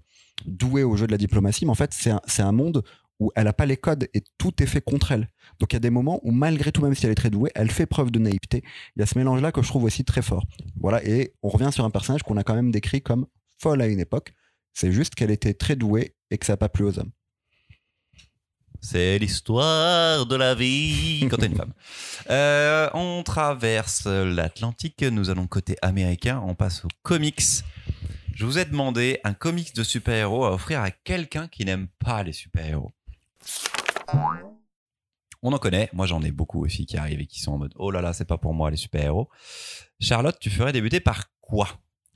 douée au jeu de la diplomatie, mais en fait, c'est un, c'est un monde où elle n'a pas les codes et tout est fait contre elle. Donc il y a des moments où malgré tout, même si elle est très douée, elle fait preuve de naïveté. Il y a ce mélange-là que je trouve aussi très fort. Voilà, et on revient sur un personnage qu'on a quand même décrit comme folle à une époque. C'est juste qu'elle était très douée et que ça n'a pas plu aux hommes. C'est l'histoire de la vie quand t'es une femme. <laughs> Euh, on traverse l'Atlantique, nous allons côté américain, on passe aux comics. Je vous ai demandé un comics de super-héros à offrir à quelqu'un qui n'aime pas les super-héros. On en connaît, moi j'en ai beaucoup aussi qui arrivent et qui sont en mode oh là là, c'est pas pour moi les super-héros. Charlotte, tu ferais débuter par quoi?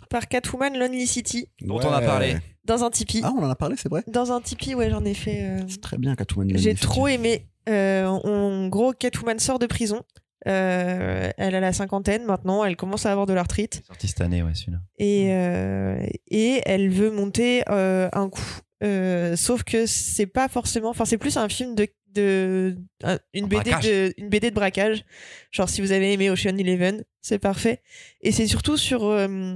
Par Catwoman Lonely City, Dont on a parlé. dans un Tipeee. Ah, on en a parlé, c'est vrai? Dans un Tipeee, ouais, j'en ai fait. euh, C'est très bien, Catwoman. J'ai Magnifique. trop aimé. Euh, en gros, Catwoman sort de prison. Euh, elle a la cinquantaine maintenant. Elle commence à avoir de l'arthrite. C'est sorti cette année, ouais, celui-là. Et, euh, et elle veut monter euh, un coup. Euh, sauf que c'est pas forcément. Enfin, c'est plus un film de. de un- une, Un BD braquage. de une BD de braquage. Genre, si vous avez aimé Ocean Eleven, c'est parfait. Et c'est surtout sur. euh,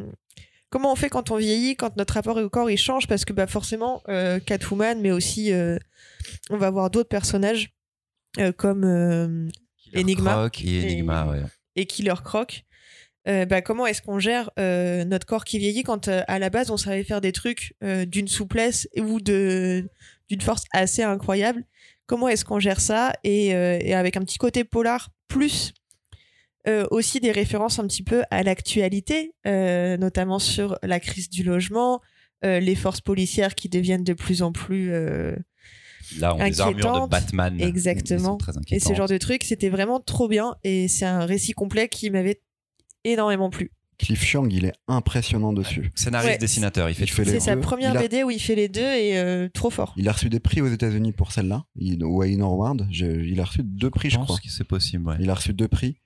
Comment on fait quand on vieillit, quand notre rapport au corps il change Parce que bah forcément, euh, Catwoman, mais aussi on va voir d'autres personnages comme Enigma. Croc et Enigma, Et- ouais. et Killer Croc. Euh, bah, comment est-ce qu'on gère euh, notre corps qui vieillit quand euh, à la base on savait faire des trucs d'une souplesse ou de d'une force assez incroyable? Comment est-ce qu'on gère ça? Et, et avec un petit côté polar plus aussi des références un petit peu à l'actualité, notamment sur la crise du logement, les forces policières qui deviennent de plus en plus Là, on a des armures de. Batman. Exactement. Et ce genre de trucs, c'était vraiment trop bien et c'est un récit complet qui m'avait énormément plu. Cliff Chiang, il est impressionnant dessus. Scénariste, Ouais. dessinateur, il fait Il fait les C'est sa deux. première Il a- BD où il fait les deux et euh, trop fort. Il a reçu des prix aux États-Unis pour celle-là, Wayne Award. Je- Il a reçu deux prix, je pense crois. que c'est possible, ouais. Il a reçu deux prix.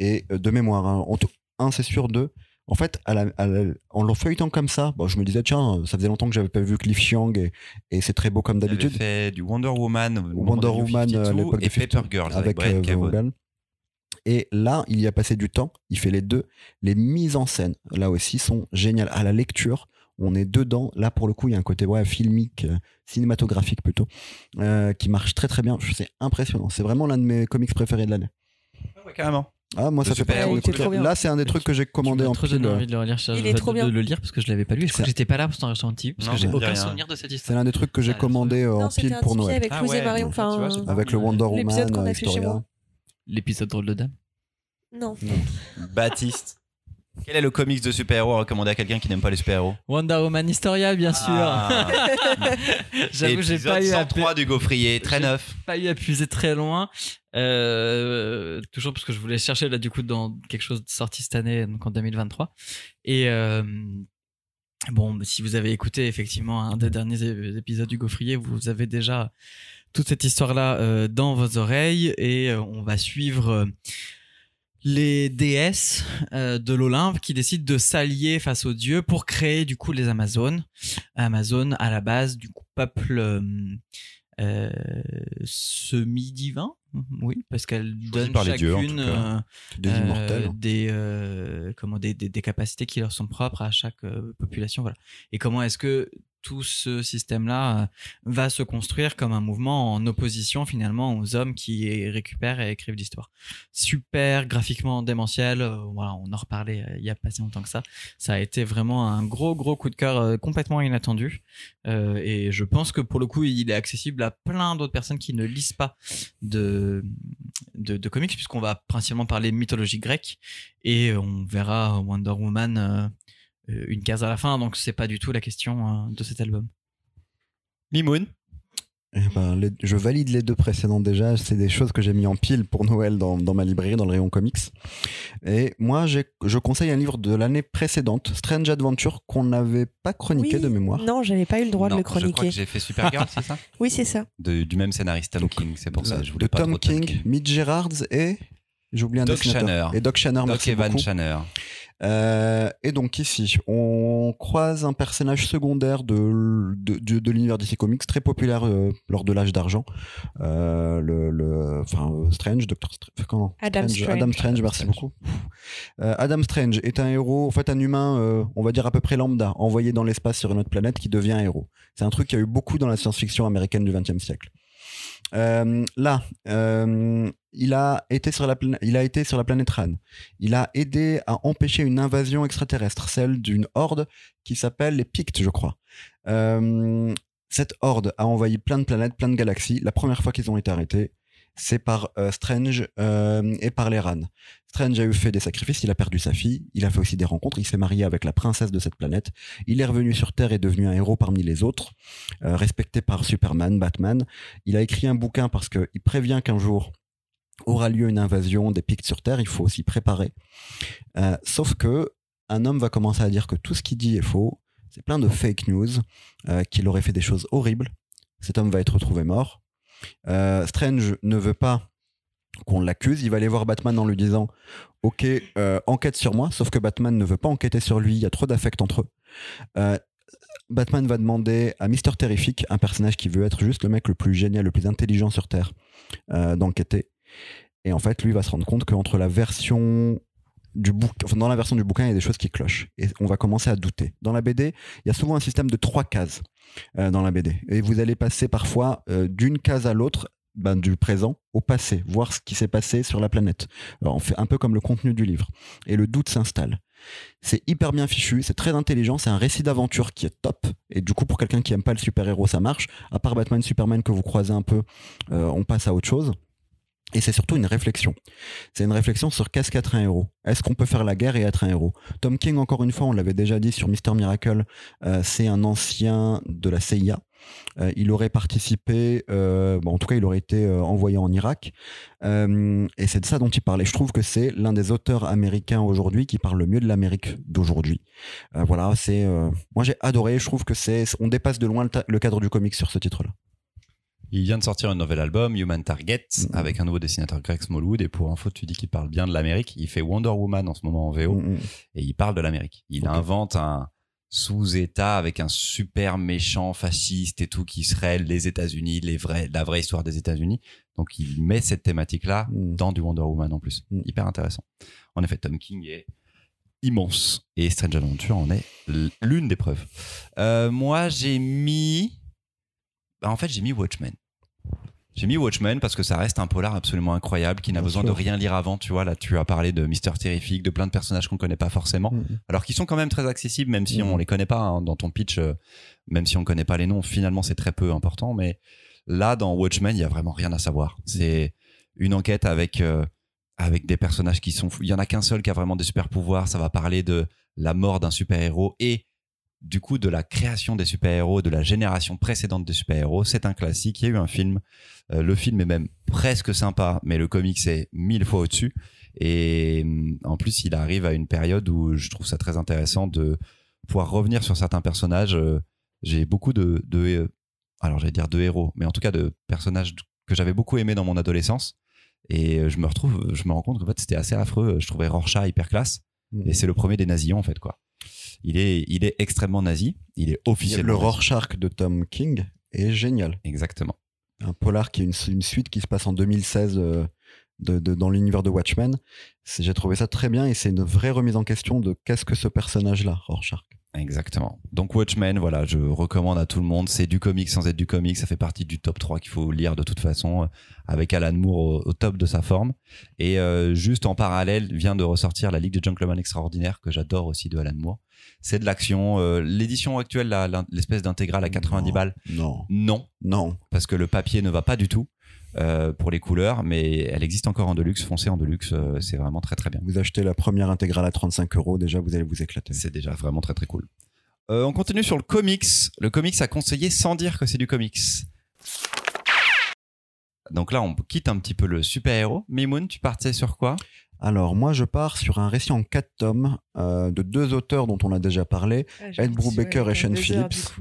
Et euh, de mémoire, hein, en tout- un c'est sûr, deux. En fait, à la- à la- en le feuilletant comme ça, bon, je me disais, tiens, ça faisait longtemps que j'avais pas vu Cliff Chiang et, et c'est très beau comme Il avait d'habitude. fait du Wonder Woman, Wonder Woman, euh, 52, l'époque et Paper Girls avec, avec Brian euh. Vaughan. Et là, il y a passé du temps, il fait les deux. Les mises en scène, là aussi, sont géniales. À la lecture, on est dedans. Là, pour le coup, il y a un côté ouais, filmique, euh, cinématographique plutôt, euh, qui marche très très bien. C'est impressionnant. C'est vraiment l'un de mes comics préférés de l'année. Ouais, carrément. Ah, moi, De ça fait partie. Là, c'est un des trucs que j'ai commandé en trop pile. donné euh, envie de le relire. Il est de- trop de, bien. le lire parce que je l'avais pas lu. Que j'étais pas là pour ton ressenti Parce Non, que j'ai aucun rien. souvenir de cette C'est histoire. l'un des trucs que j'ai Ah, commandé en pile pour Noël. avec Ah ouais, Marion. Enfin. Avec le Wonder L'épisode Woman, qu'on a fait chez Historia. L'épisode drôle de dame. non. <laughs> Baptiste. Quel est le comics de super-héros à recommander à quelqu'un qui n'aime pas les super-héros Wonder Woman Historia, bien sûr. Ah. <laughs> J'avoue, j'ai pas eu à 103 du Gaufrier, très J'ai- neuf. pas eu à puiser très loin. Euh, toujours parce que je voulais chercher là du coup dans quelque chose de sorti cette année, donc en 2023. Et euh, bon, si vous avez écouté effectivement un des derniers épisodes du Gaufrier, vous avez déjà toute cette histoire-là euh, dans vos oreilles et euh, on va suivre euh, les déesses euh, de l'Olympe qui décident de s'allier face aux dieux pour créer du coup les Amazones. Amazones à la base du coup peuple euh, euh, semi-divin, oui, parce qu'elles donnent par dieux, chacune euh, Des des, comment, des, des, des capacités qui leur sont propres à chaque population. Voilà. Et comment est-ce que tout ce système-là euh, va se construire comme un mouvement en opposition finalement aux hommes qui récupèrent et écrivent l'histoire. Super graphiquement démentiel, euh, voilà, on en reparlait euh, il y a pas si longtemps que ça. Ça a été vraiment un gros gros coup de cœur complètement inattendu et je pense que pour le coup il est accessible à plein d'autres personnes qui ne lisent pas de de, comics puisqu'on va principalement parler mythologie grecque et on verra Wonder Woman une case à la fin donc c'est pas du tout la question euh, de cet album. Mimoun. Eh ben, les- je valide les deux précédents déjà. C'est des choses que j'ai mis en pile pour Noël dans, dans ma librairie, dans le rayon comics. Et moi, j'ai- je conseille un livre de l'année précédente, Strange Adventure, qu'on n'avait pas chroniqué Oui. de mémoire. Non, j'avais pas eu le droit Non, de le Je crois chroniquer. que j'ai fait Supergirl, c'est ça? <laughs> Oui, c'est ça. De- Du même scénariste, Tom Donc, King, c'est pour ça que je voulais de pas Tom trop King. Mitch Gerards et j'ai oublié un Doc dessinateur. Shanner. Et Doc Shanner, Doc merci Evan beaucoup. Shanner. Euh, et donc ici, on croise un personnage secondaire de, de, de, de l'univers DC Comics très populaire euh, lors de l'âge d'argent. Euh, le, le, enfin, euh, Strange, Doctor Strange, comment Adam Strange. Adam Strange, merci Strange. beaucoup. Euh, Adam Strange est un héros, en fait un humain, euh, on va dire à peu près lambda, envoyé dans l'espace sur une autre planète qui devient un héros. C'est un truc qu'il y a eu beaucoup dans la science-fiction américaine du XXe siècle. Euh, là, euh, il a été sur la planète, il a été sur la planète Ran. Il a aidé à empêcher une invasion extraterrestre, celle d'une horde qui s'appelle les Pictes, je crois. Euh, cette horde a envahi plein de planètes, plein de galaxies. La première fois qu'ils ont été arrêtés, c'est par euh, Strange euh, et par les Ran. Strange a eu fait des sacrifices, il a perdu sa fille, il a fait aussi des rencontres, il s'est marié avec la princesse de cette planète. Il est revenu sur Terre et est devenu un héros parmi les autres, euh, respecté par Superman, Batman. Il a écrit un bouquin parce qu'il prévient qu'un jour aura lieu une invasion des Pictes sur Terre, il faut s'y préparer. Euh, sauf que un homme va commencer à dire que tout ce qu'il dit est faux, c'est plein de fake news, euh, qu'il aurait fait des choses horribles. Cet homme va être retrouvé mort. Euh, Strange ne veut pas qu'on l'accuse, il va aller voir Batman en lui disant Ok, euh, enquête sur moi, sauf que Batman ne veut pas enquêter sur lui, il y a trop d'affect entre eux. Euh, Batman va demander à Mister Terrific, un personnage qui veut être juste le mec le plus génial, le plus intelligent sur Terre, d'enquêter. Et en fait, lui va se rendre compte qu'entre la version dans la version du bouquin, il y a des choses qui clochent. Et on va commencer à douter. Dans la BD, il y a souvent un système de trois cases euh, dans la BD. Et vous allez passer parfois euh, d'une case à l'autre, ben, du présent au passé, voir ce qui s'est passé sur la planète. On fait un peu comme le contenu du livre. Et le doute s'installe. C'est hyper bien fichu, c'est très intelligent, c'est un récit d'aventure qui est top. Et du coup, pour quelqu'un qui aime pas le super-héros, ça marche. À part Batman, Superman que vous croisez un peu, euh, on passe à autre chose. Et c'est surtout une réflexion. C'est une réflexion sur qu'est-ce qu'être un héros? Est-ce qu'on peut faire la guerre et être un héros? Tom King, encore une fois, on l'avait déjà dit sur Mister Miracle, euh, c'est un ancien de la CIA. Euh, il aurait participé, euh, en tout cas, il aurait été envoyé en Irak. Et c'est de ça dont il parlait. Je trouve que c'est l'un des auteurs américains aujourd'hui qui parle le mieux de l'Amérique d'aujourd'hui. Voilà, c'est. moi, j'ai adoré. Je trouve que c'est. On dépasse de loin le, le cadre du comic sur ce titre-là. Il vient de sortir un nouvel album, Human Target, Mhm. avec un nouveau dessinateur Greg Smallwood. Et pour info, tu dis qu'il parle bien de l'Amérique. Il fait Wonder Woman en ce moment en VO Mm, mm. et il parle de l'Amérique. Il invente un sous-État avec un super méchant fasciste et tout qui serait les États-Unis, les vrais, la vraie histoire des États-Unis. Donc il met cette thématique-là Mm. dans du Wonder Woman en plus. Mm. Hyper intéressant. En effet, Tom King est immense et Strange Adventure en est l'une des preuves. Euh, moi, j'ai mis, bah, en fait, j'ai mis Watchmen. J'ai mis Watchmen parce que ça reste un polar absolument incroyable qui n'a besoin sûr. de rien lire avant. Tu vois, là, tu as parlé de Mister Terrific, de plein de personnages qu'on connaît pas forcément Mm, mm. alors qu'ils sont quand même très accessibles, même si Mhm. on les connaît pas hein, dans ton pitch, euh, même si on connaît pas les noms, finalement c'est très peu important. Mais là, dans Watchmen, il y a vraiment rien à savoir. C'est une enquête avec euh, avec des personnages qui sont, fous. il y en a qu'un seul qui a vraiment des super pouvoirs. Ça va parler de la mort d'un super héros et du coup de la création des super héros, de la génération précédente des super héros. C'est un classique. Il y a eu un film. Euh, le film est même presque sympa, mais le comic c'est mille fois au-dessus. Et hum, en plus, il arrive à une période où je trouve ça très intéressant de pouvoir revenir sur certains personnages. Euh, J'ai beaucoup de, de euh, alors j'allais dire de héros, mais en tout cas de personnages que j'avais beaucoup aimés dans mon adolescence. Et je me retrouve, je me rends compte qu'en fait c'était assez affreux. Je trouvais Rorschach hyper classe, Mm. et c'est le premier des nazillons en fait quoi. Il est, il est extrêmement nazi. Il est officiellement Le. Rorschach de Tom King est génial. Exactement. un polar qui est une, une suite qui se passe en 2016 euh, de, de- dans l'univers de Watchmen. J'ai trouvé ça très bien et c'est une vraie remise en question de qu'est-ce que ce personnage-là, Rorschach. Exactement. Donc Watchmen, voilà, je recommande à tout le monde. C'est du comic sans être du comic. Ça fait partie du top 3 qu'il faut lire de toute façon, euh, avec Alan Moore au, au top de sa forme. Et euh, juste en parallèle, vient de ressortir la Ligue des Gentlemen Extraordinaires, que j'adore aussi de Alan Moore. C'est de l'action. Euh, L'édition actuelle, l'espèce d'intégrale à 90 Non. balles, Non, non, non. parce que le papier ne va pas du tout. Euh, pour les couleurs, mais elle existe encore en deluxe, foncez en deluxe, euh, c'est vraiment très très bien. Vous achetez la première intégrale à 35 euros, déjà vous allez vous éclater. C'est déjà vraiment très très cool. Euh, on continue sur le comics. Le comics a conseillé sans dire que c'est du comics. Donc là, on quitte un petit peu le super-héros. Mimoun, tu partais sur quoi? Alors moi je pars sur un récit en 4 tomes euh, de deux auteurs dont on a déjà parlé. Ed Brubaker et Sean Phillips.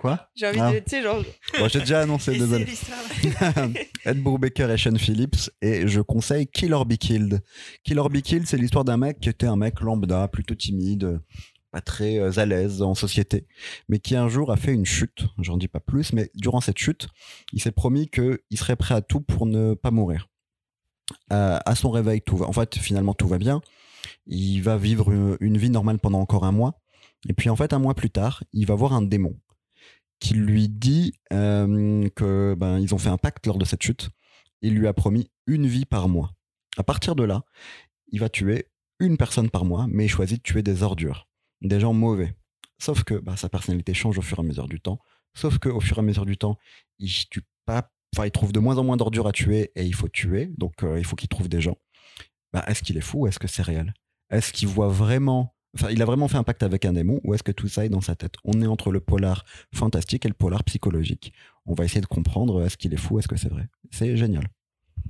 Quoi J'ai envie Ah. de, tu sais, genre. Bon, J'ai déjà annoncé, <laughs> désolé. <laughs> Ed Brubaker et Sean Phillips et je conseille Kill or Be Killed. Kill or Be Killed, c'est l'histoire d'un mec qui était un mec lambda, plutôt timide, pas très euh, à l'aise en société, mais qui un jour a fait une chute. J'en dis pas plus, mais durant cette chute, il s'est promis qu'il serait prêt à tout pour ne pas mourir. Euh, à son réveil, tout va. En fait, finalement, tout va bien. Il va vivre une, une vie normale pendant encore un mois. Et puis, en fait, un mois plus tard, il va voir un démon qui lui dit euh, que ben ils ont fait un pacte lors de cette chute. Il lui a promis une vie par mois. À partir de là, il va tuer une personne par mois, mais il choisit de tuer des ordures, des gens mauvais. Sauf que bah, sa personnalité change au fur et à mesure du temps. Sauf que au fur et à mesure du temps, il tue trouve de moins en moins d'ordures à tuer et il faut tuer. Donc euh, il faut qu'il trouve des gens. Bah, est-ce qu'il est fou ou est-ce que c'est réel? Est-ce qu'il voit vraiment Enfin, il a vraiment fait un pacte avec un démon ou est-ce que tout ça est dans sa tête? On est entre le polar fantastique et le polar psychologique. On va essayer de comprendre est-ce qu'il est fou, est-ce que c'est vrai? C'est génial.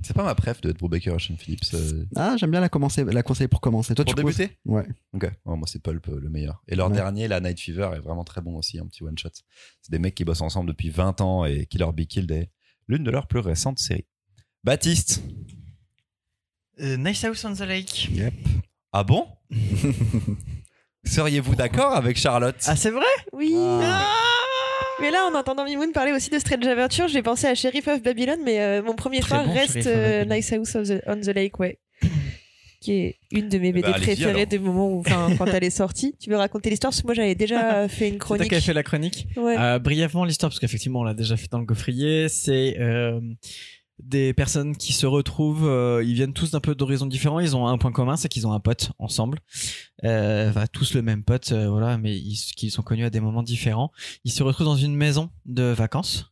C'est pas ma préf de Ed Brubaker et Sean Phillips. euh, Ah, j'aime bien la, commencer, la conseiller pour commencer. Toi, pour tu débuter? Ouais. Ok. Ouais, moi, c'est Pulp euh, le meilleur. Et leur Ouais. dernier, la Night Fever, est vraiment très bon aussi, un petit one-shot. C'est des mecs qui bossent ensemble depuis 20 ans et Killer Be Killed est l'une de leurs plus récentes séries. Baptiste? Euh, nice House on the Lake. Yep. Ah bon? <laughs> Seriez-vous d'accord avec Charlotte? Ah, c'est vrai? Oui. Ah. Mais là, en entendant Mimoun parler aussi de Strange Adventure, j'ai pensé à Sheriff of Babylon, mais euh, mon premier Très choix bon, reste Sheriff of euh, Babylon. Nice House of the- on the Lake, ouais. <coughs> qui est une de mes BD bah, allez-y, préférées alors. des moments où, enfin, quand elle est sortie. Tu veux raconter l'histoire? Parce que moi, j'avais déjà <laughs> fait une C'est toi chronique. qui as fait la chronique? Ouais. Euh, brièvement l'histoire, parce qu'effectivement on l'a déjà fait dans le gaufrier, c'est euh, des personnes qui se retrouvent, euh, ils viennent tous d'un peu d'horizons différents, ils ont un point commun, c'est qu'ils ont un pote ensemble, euh, enfin, tous le même pote, euh, voilà, mais ils, qu'ils sont connus à des moments différents. Ils se retrouvent dans une maison de vacances.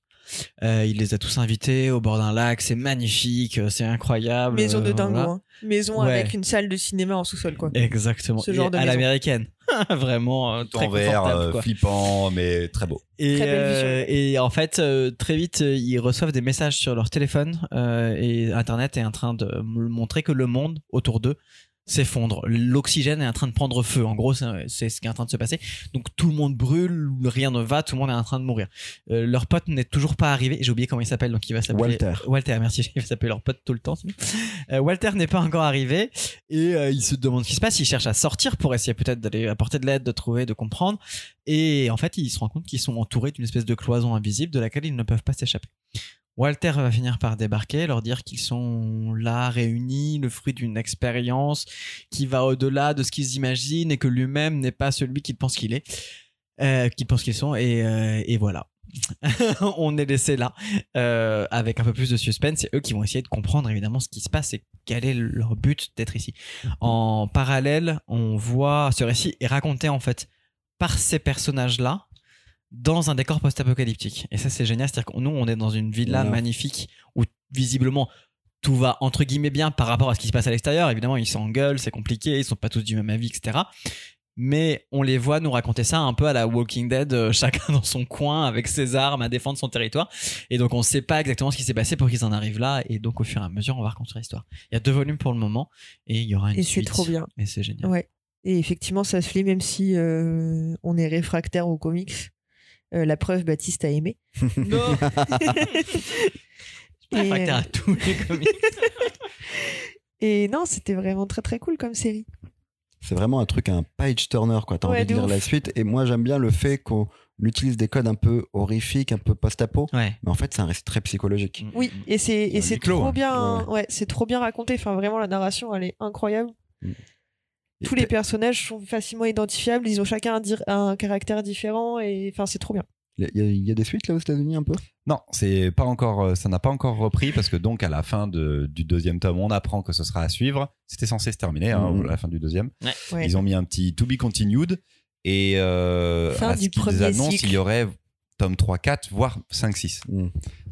Il les a tous invités au bord d'un lac, c'est magnifique, c'est incroyable. Maison de dingo. voilà. hein. Maison Ouais. avec une salle de cinéma en sous-sol, quoi. Exactement. Ce genre Et de à maison. l'américaine. <laughs> Vraiment euh, Tout très en vert, confortable, euh, quoi. flippant, mais très beau. Et, Très belle vision. euh, et en fait, euh, très vite, ils reçoivent des messages sur leur téléphone euh, et Internet est en train de montrer que le monde autour d'eux s'effondre. L'oxygène est en train de prendre feu. En gros, c'est ce qui est en train de se passer. Donc tout le monde brûle, rien ne va, tout le monde est en train de mourir. Euh, leur pote n'est toujours pas arrivé. J'ai oublié comment il s'appelle, donc il va s'appeler Walter. Walter, merci. <laughs> Il va s'appeler leur pote tout le temps. Euh, Walter n'est pas encore arrivé et euh, il se demande ce qui se passe. Il cherche à sortir pour essayer peut-être d'aller apporter de l'aide, de trouver, de comprendre. Et en fait, il se rend compte qu'ils sont entourés d'une espèce de cloison invisible de laquelle ils ne peuvent pas s'échapper. Walter va finir par débarquer, leur dire qu'ils sont là réunis, le fruit d'une expérience qui va au-delà de ce qu'ils imaginent et que lui-même n'est pas celui qu'ils pensent qu'il est, euh, qu'ils qu'ils sont. Et, euh, voilà. <laughs> On est laissé là euh, avec un peu plus de suspense. C'est eux qui vont essayer de comprendre évidemment ce qui se passe et quel est leur but d'être ici. En parallèle, on voit ce récit est raconté en fait par ces personnages-là dans un décor post-apocalyptique. Et ça, c'est génial. C'est-à-dire que nous, on est dans une villa Ouais. magnifique où visiblement tout va entre guillemets bien par rapport à ce qui se passe à l'extérieur. Évidemment, ils s'engueulent, c'est compliqué, ils sont pas tous du même avis, etc. Mais on les voit nous raconter ça un peu à la Walking Dead, euh, <laughs> chacun dans son coin avec ses armes à défendre son territoire. Et donc on sait pas exactement ce qui s'est passé pour qu'ils en arrivent là. Et donc au fur et à mesure, on va reconstruire l'histoire. Il y a deux volumes pour le moment et il y aura une Et c'est suite. trop bien. Et c'est génial. Ouais. Et effectivement, ça se lit même si euh, on est réfractaire aux comics. Euh, la preuve, Baptiste a aimé. <laughs> Non. <laughs> Et, à tous les comics. <laughs> et non, c'était vraiment très très cool comme série. C'est vraiment un truc, un page turner, quoi. T'as Ouais, envie de de lire ouf. la suite. Et moi, j'aime bien le fait qu'on utilise des codes un peu horrifiques, un peu post-apo. Ouais. Mais en fait, c'est un récit très psychologique. Oui, et c'est et c'est clos, trop hein. bien, Ouais. ouais, c'est trop bien raconté. Enfin, vraiment, la narration, elle est incroyable. Et Tous les personnages sont facilement identifiables. Ils ont chacun un, dir- un caractère différent et enfin, c'est trop bien. Il y, a- il y a des suites là aux États-Unis un peu? Non, c'est pas encore, euh, ça n'a pas encore repris parce que donc à la fin de- du deuxième tome, on apprend que ce sera à suivre. C'était censé se terminer hein, Mhm. à la fin du deuxième. Ouais. Ils ont mis un petit to be continued et euh, Fin à du ce qu'ils annoncent, cycle. il y aurait tome 3, 4, voire 5, 6. Mm.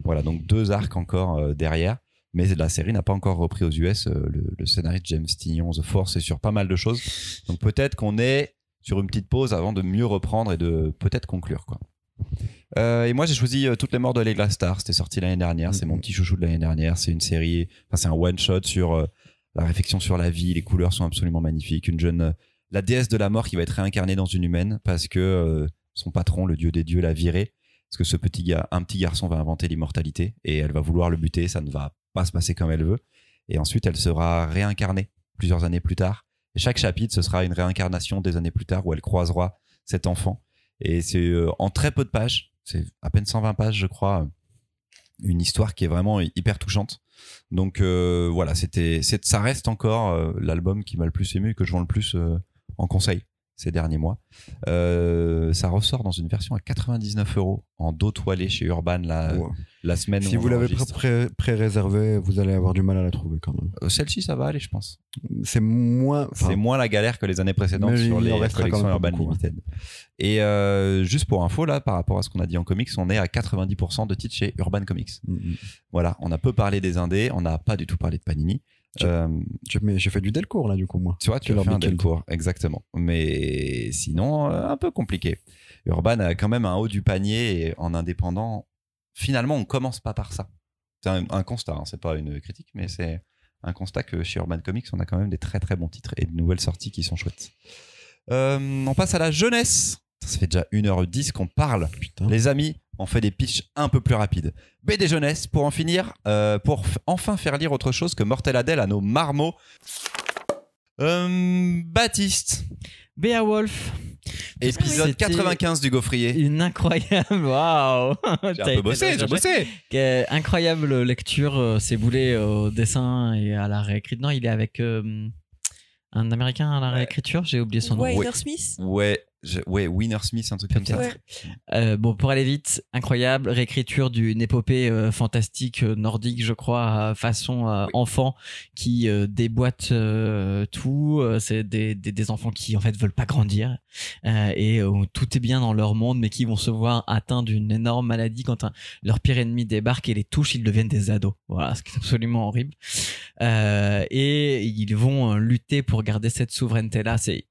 Voilà, donc deux arcs encore euh, derrière. Mais la série n'a pas encore repris aux US. euh, le, le scénariste James Tignon, The Force, est sur pas mal de choses. Donc peut-être qu'on est sur une petite pause avant de mieux reprendre et de peut-être conclure. Quoi. Euh, et moi, j'ai choisi euh, Toutes les morts de Leila Star. C'était sorti l'année dernière. C'est mon petit chouchou de l'année dernière. C'est une série, enfin, c'est un one-shot sur euh, la réflexion sur la vie. Les couleurs sont absolument magnifiques. Une jeune, la déesse de la mort qui va être réincarnée dans une humaine parce que euh, son patron, le dieu des dieux, l'a virée. Parce que ce petit gars, un petit garçon va inventer l'immortalité et elle va vouloir le buter. Ça ne va pas se passer comme elle veut. Et ensuite, elle sera réincarnée plusieurs années plus tard. Et chaque chapitre, ce sera une réincarnation des années plus tard où elle croisera cet enfant. Et c'est euh, en très peu de pages, c'est à peine 120 pages, je crois, une histoire qui est vraiment hyper touchante. Donc euh, voilà, c'était, ça reste encore euh, l'album qui m'a le plus ému et que je vends le plus euh, en conseil ces derniers mois. Euh, ça ressort dans une version à 99 euros en dos toilé chez Urban la, Ouais. la semaine Si où vous l'avez pré- pré-réservé, vous allez avoir du mal à la trouver quand même. Euh, Celle-ci, ça va aller, je pense. C'est moins. c'est moins la galère que les années précédentes mais sur les collections Urban beaucoup, hein. Limited. Et euh, juste pour info, là, par rapport à ce qu'on a dit en comics, on est à 90% de titres chez Urban Comics. mm, mm. Voilà, on a peu parlé des indés, on n'a pas du tout parlé de Panini. Euh, J'ai fait du Delcourt là, du coup, moi. tu vois, tu as fait un. Delcourt, exactement. Mais sinon, euh, un peu compliqué. Urban a quand même un haut du panier et en indépendant, finalement, on commence pas par ça. C'est un, un constat, hein, c'est pas une critique, mais c'est un constat que chez Urban Comics, on a quand même des très très bons titres et de nouvelles sorties qui sont chouettes. Euh, on passe à la jeunesse. Ça fait déjà 1h10 qu'on parle. Putain. Les amis, on fait des pitchs un peu plus rapides. BD jeunesse, pour en finir, euh, pour enfin faire lire autre chose que Mortel Adèle à nos marmots. Euh, Baptiste, Beowulf, épisode C'était 95 du Gaufrier. une incroyable. Waouh! <laughs> J'ai un peu bossé, j'ai bossé. Que- incroyable lecture, euh, c'est boulé au dessin et à la réécriture. Non, il est avec euh, un américain à la réécriture, j'ai oublié son nom. Heather Smith Ouais, je- ouais, Winner Smith, un truc comme ça. Ouais. Euh, bon, pour aller vite, incroyable réécriture d'une épopée euh, fantastique euh, nordique, je crois, à façon euh, enfant qui euh, déboîte euh, tout. C'est des, des, des enfants qui en fait veulent pas grandir euh, et euh, où tout est bien dans leur monde, mais qui vont se voir atteints d'une énorme maladie quand un- leur pire ennemi débarque et les touche, ils deviennent des ados. Voilà, ce qui est absolument horrible. Euh, et ils vont lutter pour garder cette souveraineté là. C'est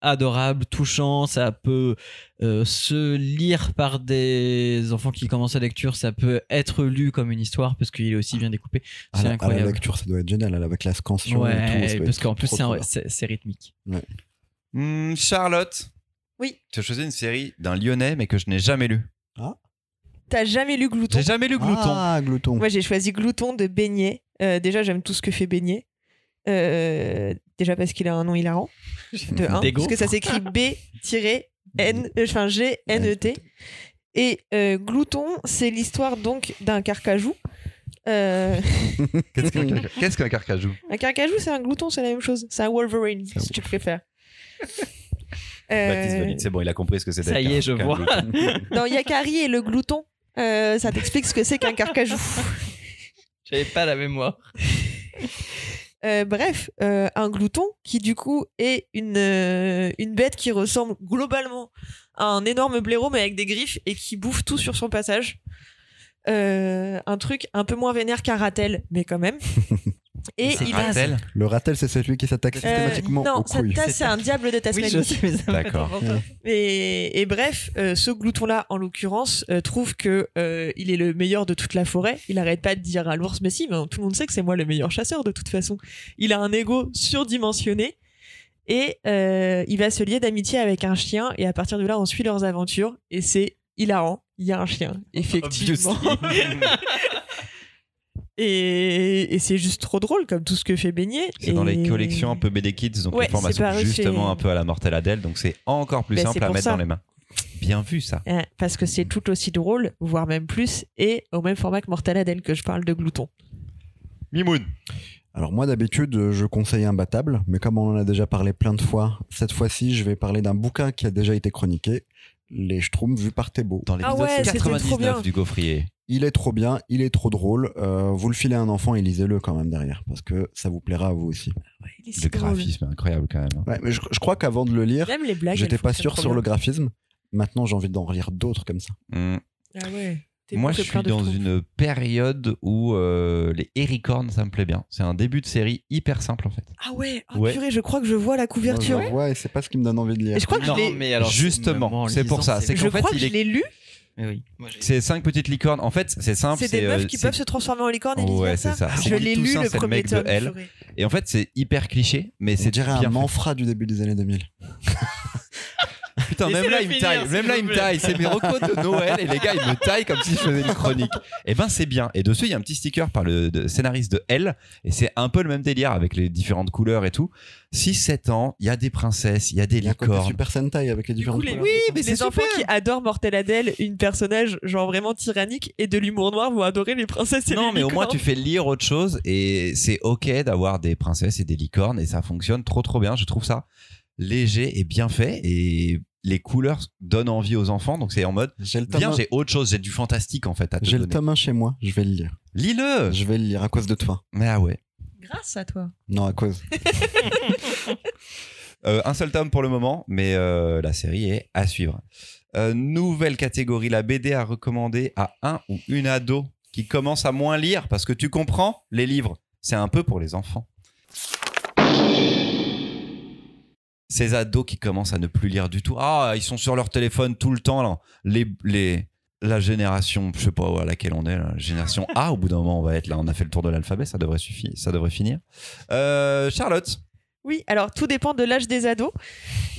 adorable, touchant. Ça peut euh, se lire par des enfants qui commencent la lecture. Ça peut être lu comme une histoire parce qu'il est aussi bien découpé. À C'est la, à la incroyable. lecture, ça doit être génial, avec la scansion et tout. ça Ouais, parce qu'en plus c'est rythmique. Hmm, Charlotte. Oui. Tu as choisi une série d'un Lyonnais, mais que je n'ai jamais lu. T'as jamais lu Glouton? J'ai jamais lu Glouton. Ah, Glouton. Moi, j'ai choisi Glouton de Beignet. Euh, déjà, j'aime tout ce que fait Beignet. Euh, déjà parce qu'il a un nom hilarant. De un, Des parce que ça s'écrit B-N, euh, enfin G-N-E-T. Et euh, Glouton, c'est l'histoire donc d'un carcajou. Euh, <laughs> Qu'est-ce qu'un <laughs> carca- qu'est-ce qu'un carcajou? Un carcajou, c'est un glouton, c'est la même chose. C'est un Wolverine, C'est un si tu préfères. <laughs> Baptiste Euh, valide, c'est bon, il a compris ce que c'était. Ça y est, je vois. dans Yakari et le glouton, euh, ça t'explique ce que c'est qu'un carcajou. J'avais pas la mémoire. Euh, bref, euh, un glouton qui du coup est une, euh, une bête qui ressemble globalement à un énorme blaireau mais avec des griffes et qui bouffe tout sur son passage. Euh, un truc un peu moins vénère qu'un ratel, mais quand même. <laughs> Et il pas a... Ratel Le ratel, c'est celui qui s'attaque Euh, systématiquement non, aux couilles. ça, c'est un diable de Tasmanie. Oui, D'accord. Et, et bref, euh, ce glouton-là, en l'occurrence, euh, trouve que euh, il est le meilleur de toute la forêt. Il arrête pas de dire à l'ours, mais si, mais tout le monde sait que c'est moi le meilleur chasseur de toute façon. Il a un ego surdimensionné et euh, il va se lier d'amitié avec un chien. Et à partir de là, on suit leurs aventures et c'est hilarant. Il y a un chien, effectivement. <laughs> et et c'est juste trop drôle comme tout ce que fait Beignet. C'est dans les Et- collections un peu BD Kids, donc Ouais, les formats sont justement un peu à la Mortelle Adèle, donc c'est encore plus Ben, simple à mettre ça. dans les mains. Bien vu ça. Parce que c'est tout aussi drôle, voire même plus, et au même format que Mortal Adèle que je parle de glouton. Mimoun. Alors moi d'habitude je conseille Imbattable, mais comme on en a déjà parlé plein de fois, cette fois-ci je vais parler d'un bouquin qui a déjà été chroniqué, Les Schtroumpfs vus par Thébault. Dans Ah l'épisode ouais, c'était trop 99 bien. du gaufrier. Il est trop bien, il est trop drôle, euh, vous le filez à un enfant et lisez-le quand même derrière, parce que ça vous plaira à vous aussi. Il est si Le graphisme est incroyable quand même. Ouais, mais je, je crois qu'avant de le lire, Même les blagues. j'étais pas sûr sur bien. le graphisme, maintenant j'ai envie d'en relire d'autres comme ça. Hmm. Ah ouais. Moi, je suis dans une période où euh, les Ericorn, ça me plaît bien. C'est un début de série hyper simple en fait. Ah ouais, oh, Ouais. purée, je crois que je vois la couverture. Moi, je vois et c'est pas ce qui me donne envie de lire. Et je crois que je Non, l'ai. mais alors, Justement, c'est pour ça, c'est Je fait, crois que il je est- l'ai lu. Oui. C'est cinq petites licornes. En fait, c'est simple. C'est des meufs euh, qui c'est- peuvent se transformer en licorne et Ouais, c'est ça. Ah, Je l'ai lu le premier tome. Et en fait, c'est hyper cliché, mais c'est dirait bien un manfra du début des années 2000. <laughs> Putain, même là, il me taille. Même là, il me taille. C'est mes recos de Noël et les gars, ils me taillent comme si je faisais une chronique. Et ben, c'est bien. Et dessus, il y a un petit sticker par le de- scénariste de Elle. Et c'est un peu le même délire avec les différentes couleurs et tout. 6-7 ans, il y a des princesses, il y a des Il y a un côté licornes. Super Sentai avec les différentes coup, les, couleurs. oui, mais c'est les enfants super. qui adorent Mortel Adèle, une personnage genre vraiment tyrannique et de l'humour noir vont adorer les princesses et Non, les mais au moins, licornes. tu fais lire autre chose et c'est ok d'avoir des princesses et des licornes et ça fonctionne trop trop bien. Je trouve ça léger et bien fait et les couleurs donnent envie aux enfants. Donc c'est en mode, J'ai le tome viens, un- j'ai autre chose, j'ai du fantastique en fait à te j'ai le donner. tome 1 chez moi, je vais le lire. Lis-le Je vais le lire à cause de toi. Mais ah ouais. Grâce à toi. Non, à cause. <laughs> Euh, un seul tome pour le moment, mais euh, la série est à suivre. Euh, nouvelle catégorie, la BD à recommander à un ou une ado qui commence à moins lire parce que tu comprends, les livres, c'est un peu pour les enfants. Ces ados qui commencent à ne plus lire du tout. Ah, ils sont sur leur téléphone tout le temps. Là. Les, les, la génération, je sais pas à laquelle on est, la génération A, au bout d'un moment, on va être là. On a fait le tour de l'alphabet, ça devrait suffire, ça devrait finir. Euh, Charlotte, Oui, alors tout dépend de l'âge des ados,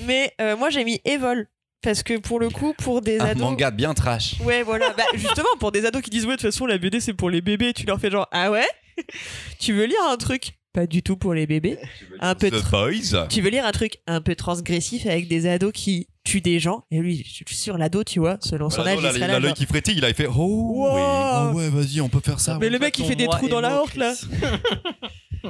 mais euh, moi j'ai mis Evol parce que pour le coup, pour des un ados. manga bien trash. Ouais, voilà. Bah, justement, pour des ados qui disent, ouais, de toute façon, la BD, c'est pour les bébés, tu leur fais genre, ah ouais? Tu veux lire un truc? Pas du tout pour les bébés. <laughs> Un peu The Boys? Tu veux lire un truc un peu transgressif avec des ados qui tuent des gens Et lui, je suis sûr, l'ado, tu vois, selon son âge, il là. genre, qui frétille, il a fait Oh, Wow. oui. Oh ouais, vas-y, on peut faire ça. Mais le mec, il fait des trous dans la horte, là.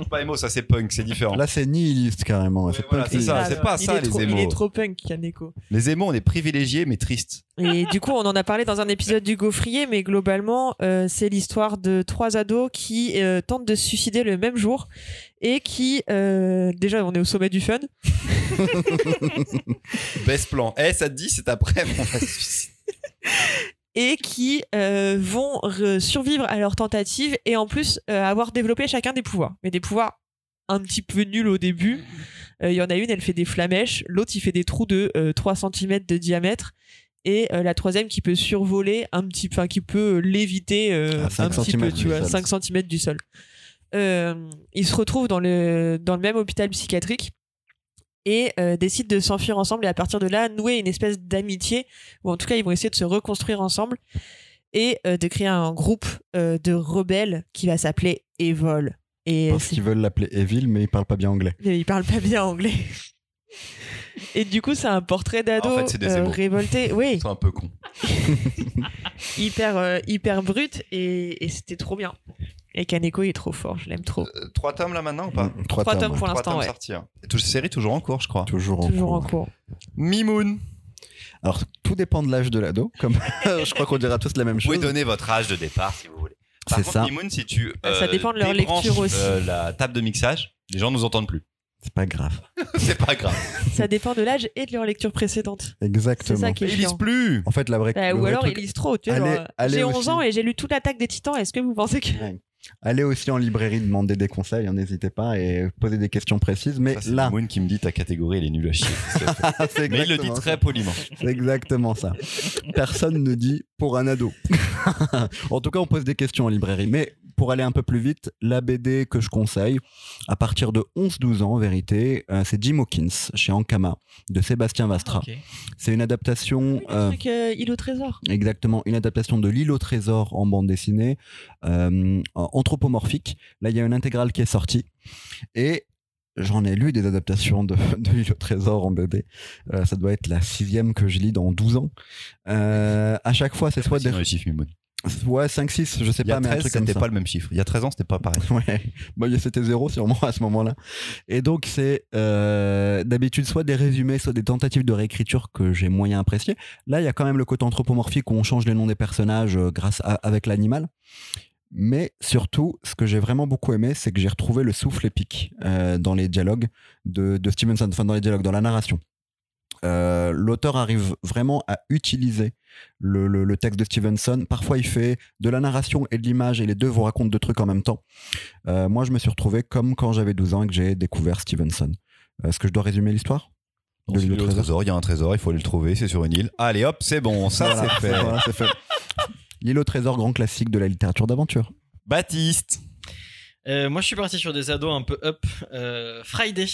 Pas émo, <laughs> ça c'est punk, c'est différent. Là, c'est nihiliste carrément. Ouais, c'est voilà, ça, Ah, c'est pas il ça, les trop- Il émos. est trop punk, Kaneko. Les émos, on est privilégiés mais tristes. Et du coup, on en a parlé dans un épisode du Gaufrier, mais globalement, euh, c'est l'histoire de trois ados qui euh, tentent de se suicider le même jour et qui, euh, déjà, on est au sommet du fun. <laughs> Best plan. Eh, ça te dit, c'est après, on va se suicider. et qui euh, vont re- survivre à leur tentative et en plus euh, avoir développé chacun des pouvoirs, mais des pouvoirs un petit peu nulles au début. Euh, Il y en a une, elle fait des flamèches. L'autre, il fait des trous de euh, 3 cm de diamètre. Et euh, la troisième qui peut survoler un petit peu, enfin, qui peut léviter euh, cinq un petit peu, tu vois, sol. 5 cm du sol. Euh, il se retrouve dans le, dans le même hôpital psychiatrique et euh, décident de s'enfuir ensemble et à partir de là nouer une espèce d'amitié ou en tout cas ils vont essayer de se reconstruire ensemble et euh, de créer un groupe euh, de rebelles qui va s'appeler Evol. Et Parce qu'ils veulent l'appeler Evil, mais ils parlent pas bien anglais. mais il parle pas bien anglais. Et du coup, c'est un portrait d'ado En fait, euh, révolté, oui, C'est un peu con. <laughs> hyper euh, hyper brut et, et c'était trop bien. Et Kaneko, il est trop fort, je l'aime trop. Euh, trois tomes là maintenant ou pas Mm, Trois, Trois tomes ouais. pour Trois l'instant, tomes ouais. sortis. hein. Et toute série toujours en cours, je crois. Toujours en Toujours en cours. cours. Mimoun. Alors, tout dépend de l'âge de l'ado. Comme <laughs> je crois qu'on dira tous la même Vous chose. pouvez donner votre âge de départ si vous voulez. Par C'est contre, ça. Mimoun, si tu. Bah, ça euh, dépend de leur lecture aussi. euh, la table de mixage, les gens nous entendent plus. C'est pas grave. <laughs> c'est pas grave. Ça dépend de l'âge et de leur lecture précédente. C'est Exactement. ça qui est Ils lisent plus. En fait, la vraie. Bah, ou alors truc- ils lisent trop. tu Allez- J'ai 11 aussi. ans et j'ai lu toute l'attaque des titans. Est-ce que vous pensez que. Ouais. Allez aussi en librairie demander des conseils, hein, n'hésitez pas et poser des questions précises. Mais Ça, c'est là, Mimoun qui me dit ta catégorie elle est nulle à chier. <laughs> Mais il le dit très poliment. C'est exactement ça. Personne ne dit pour un ado. <laughs> en tout cas, on pose des questions en librairie. Mais pour aller un peu plus vite, la BD que je conseille, à partir de 11-12 ans en vérité, euh, c'est Jim Hawkins chez Ankama de Sébastien Vastra. Ok. C'est une adaptation. Oui, le euh, truc euh, île au trésor. Exactement, une adaptation de L'île au trésor en bande dessinée, euh, anthropomorphique. Là, il y a une intégrale qui est sortie. Et j'en ai lu des adaptations de, <laughs> de L'île au trésor en BD. Euh, ça doit être la sixième que je lis dans 12 ans. Euh, à chaque fois, c'est soit des... Ouais, 5, 6, je sais pas, mais un 13, truc comme c'était ça. pas le même chiffre. Il y a 13 ans, c'était pas pareil. <laughs> Ouais, bon, c'était zéro sûrement à ce moment-là. Et donc c'est euh, d'habitude soit des résumés, soit des tentatives de réécriture que j'ai moyen apprécié. Là, il y a quand même le côté anthropomorphique où on change les noms des personnages euh, grâce à avec l'animal. Mais surtout, ce que j'ai vraiment beaucoup aimé, c'est que j'ai retrouvé le souffle épique euh, dans les dialogues de, de Stevenson, enfin dans les dialogues, dans la narration. Euh, L'auteur arrive vraiment à utiliser le, le- le texte de Stevenson. Parfois, il fait de la narration et de l'image, et les deux vous racontent deux trucs en même temps. Euh, moi, je me suis retrouvé comme quand j'avais 12 ans et que j'ai découvert Stevenson. Est-ce que je dois résumer l'histoire De l'île au trésor. trésor, il y a un trésor, il faut aller le trouver, c'est sur une île. Allez hop, c'est bon, ça Voilà, c'est fait. voilà, c'est fait. <laughs> L'île au trésor, grand classique de la littérature d'aventure. Baptiste. Euh, moi, je suis parti sur des ados un peu up. Euh, Friday.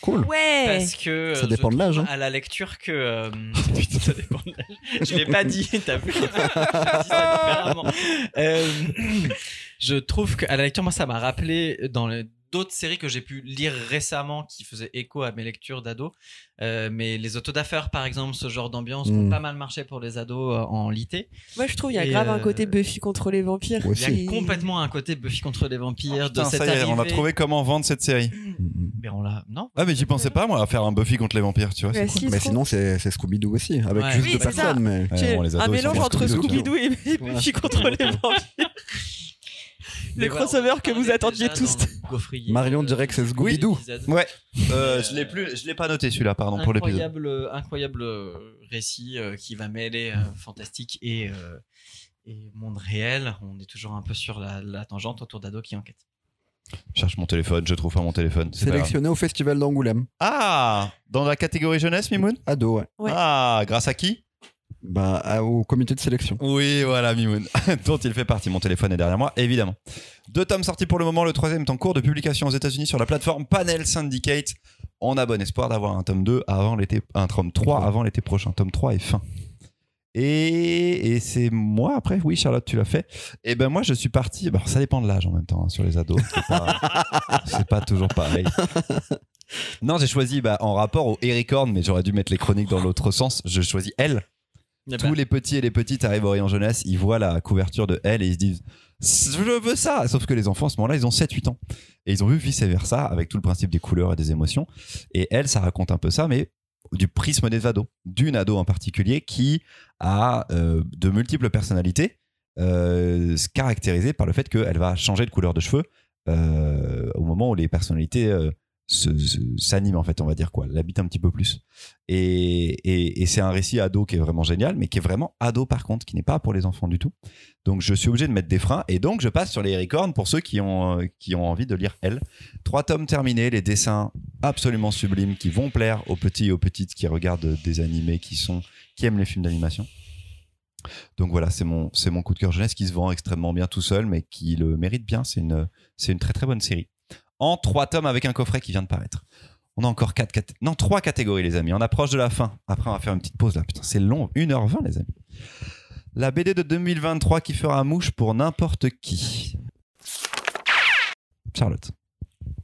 Cool. Ouais Parce que. euh, Ça dépend je de l'âge, trouve hein. À la lecture que. euh, <laughs> <laughs> putain, ça dépend de l'âge. Je l'ai pas dit, t'as vu. <laughs> Euh, <clears throat> je trouve qu'à la lecture, moi, ça m'a rappelé dans les- d'autres séries que j'ai pu lire récemment qui faisaient écho à mes lectures d'ados. Euh, mais les autodafeurs, par exemple, ce genre d'ambiance qui ont Mm. pas mal marché pour les ados euh, en lité. Moi, je trouve il y a Et, grave un euh, côté Buffy contre les vampires. Il y a aussi. complètement un côté Buffy contre les vampires de Putain, cette ça y est, on a trouvé comment vendre cette série. <clears throat> Mais on l'a. Non Ah, mais j'y pensais pas, moi, à faire un Buffy contre les vampires, tu vois. Mais sinon, c'est c'est Scooby-Doo aussi, avec Ouais. juste Oui, deux personnes. Mais... Ouais, bon, un mélange entre Scooby-Doo, et. Buffy contre les vampires. <laughs> Les crossovers que vous attendiez tous. gaufrier, Marion euh, dirait que c'est de Scooby-Doo. Ouais. Euh, je l'ai plus, je l'ai pas noté celui-là, pardon, pour l'épisode. incroyable, euh, incroyable euh, récit euh, qui va mêler euh, fantastique et, euh, et monde réel. On est toujours un peu sur la, la tangente autour d'ados qui enquêtent. Je cherche mon téléphone, je trouve pas mon téléphone. Sélectionné au festival d'Angoulême. Ah, dans la catégorie jeunesse, Mimoun? Ado, ouais. Ouais. Ah, grâce à qui? Bah, au comité de sélection. Oui, voilà, Mimoun, <laughs> dont il fait partie. Mon téléphone est derrière moi, évidemment. Deux tomes sortis pour le moment, le troisième est en cours de publication aux États-Unis sur la plateforme Panel Syndicate. On a bon espoir d'avoir un tome 2 avant l'été, un tome 3 avant l'été prochain. Tome 3 est fin. Et, et c'est moi après, oui, Charlotte, tu l'as fait. Et ben moi, je suis parti. bah, ça dépend de l'âge en même temps hein, sur les ados. C'est pas, <laughs> c'est pas toujours pareil. Non, j'ai choisi bah, en rapport au Eric Horn, mais j'aurais dû mettre les chroniques dans l'autre sens. Je choisis Elle. Eh Tous les petits et les petites arrivent au rayon jeunesse, ils voient la couverture de Elle et ils se disent Je veux ça Sauf que les enfants, à ce moment-là, ils ont 7-8 ans. Et ils ont vu vice-versa, avec tout le principe des couleurs et des émotions. Et Elle, ça raconte un peu ça, mais du prisme des ados. D'une ado en particulier qui a euh, de multiples personnalités, euh, caractérisées par le fait qu'elle va changer de couleur de cheveux euh, au moment où les personnalités s'anime en fait, on va dire quoi, l'habite un petit peu plus. Et, et, c'est un récit ado qui est vraiment génial, mais qui est vraiment ado par contre, qui n'est pas pour les enfants du tout. Donc je suis obligé de mettre des freins et donc je passe sur les records pour ceux qui ont, euh, qui ont envie de lire Elle. Trois tomes terminés, les dessins absolument sublimes qui vont plaire aux petits et aux petites qui regardent des animés, qui sont qui aiment les films d'animation. Donc voilà, c'est mon c'est mon coup de cœur jeunesse qui se vend extrêmement bien tout seul, mais qui le mérite bien. C'est une c'est une très très bonne série. En trois tomes avec un coffret qui vient de paraître. On a encore quatre non trois catégories les amis. On approche de la fin. Après on va faire une petite pause là. Putain c'est long, 1h20 les amis. La BD de 2023 qui fera mouche pour n'importe qui. Charlotte.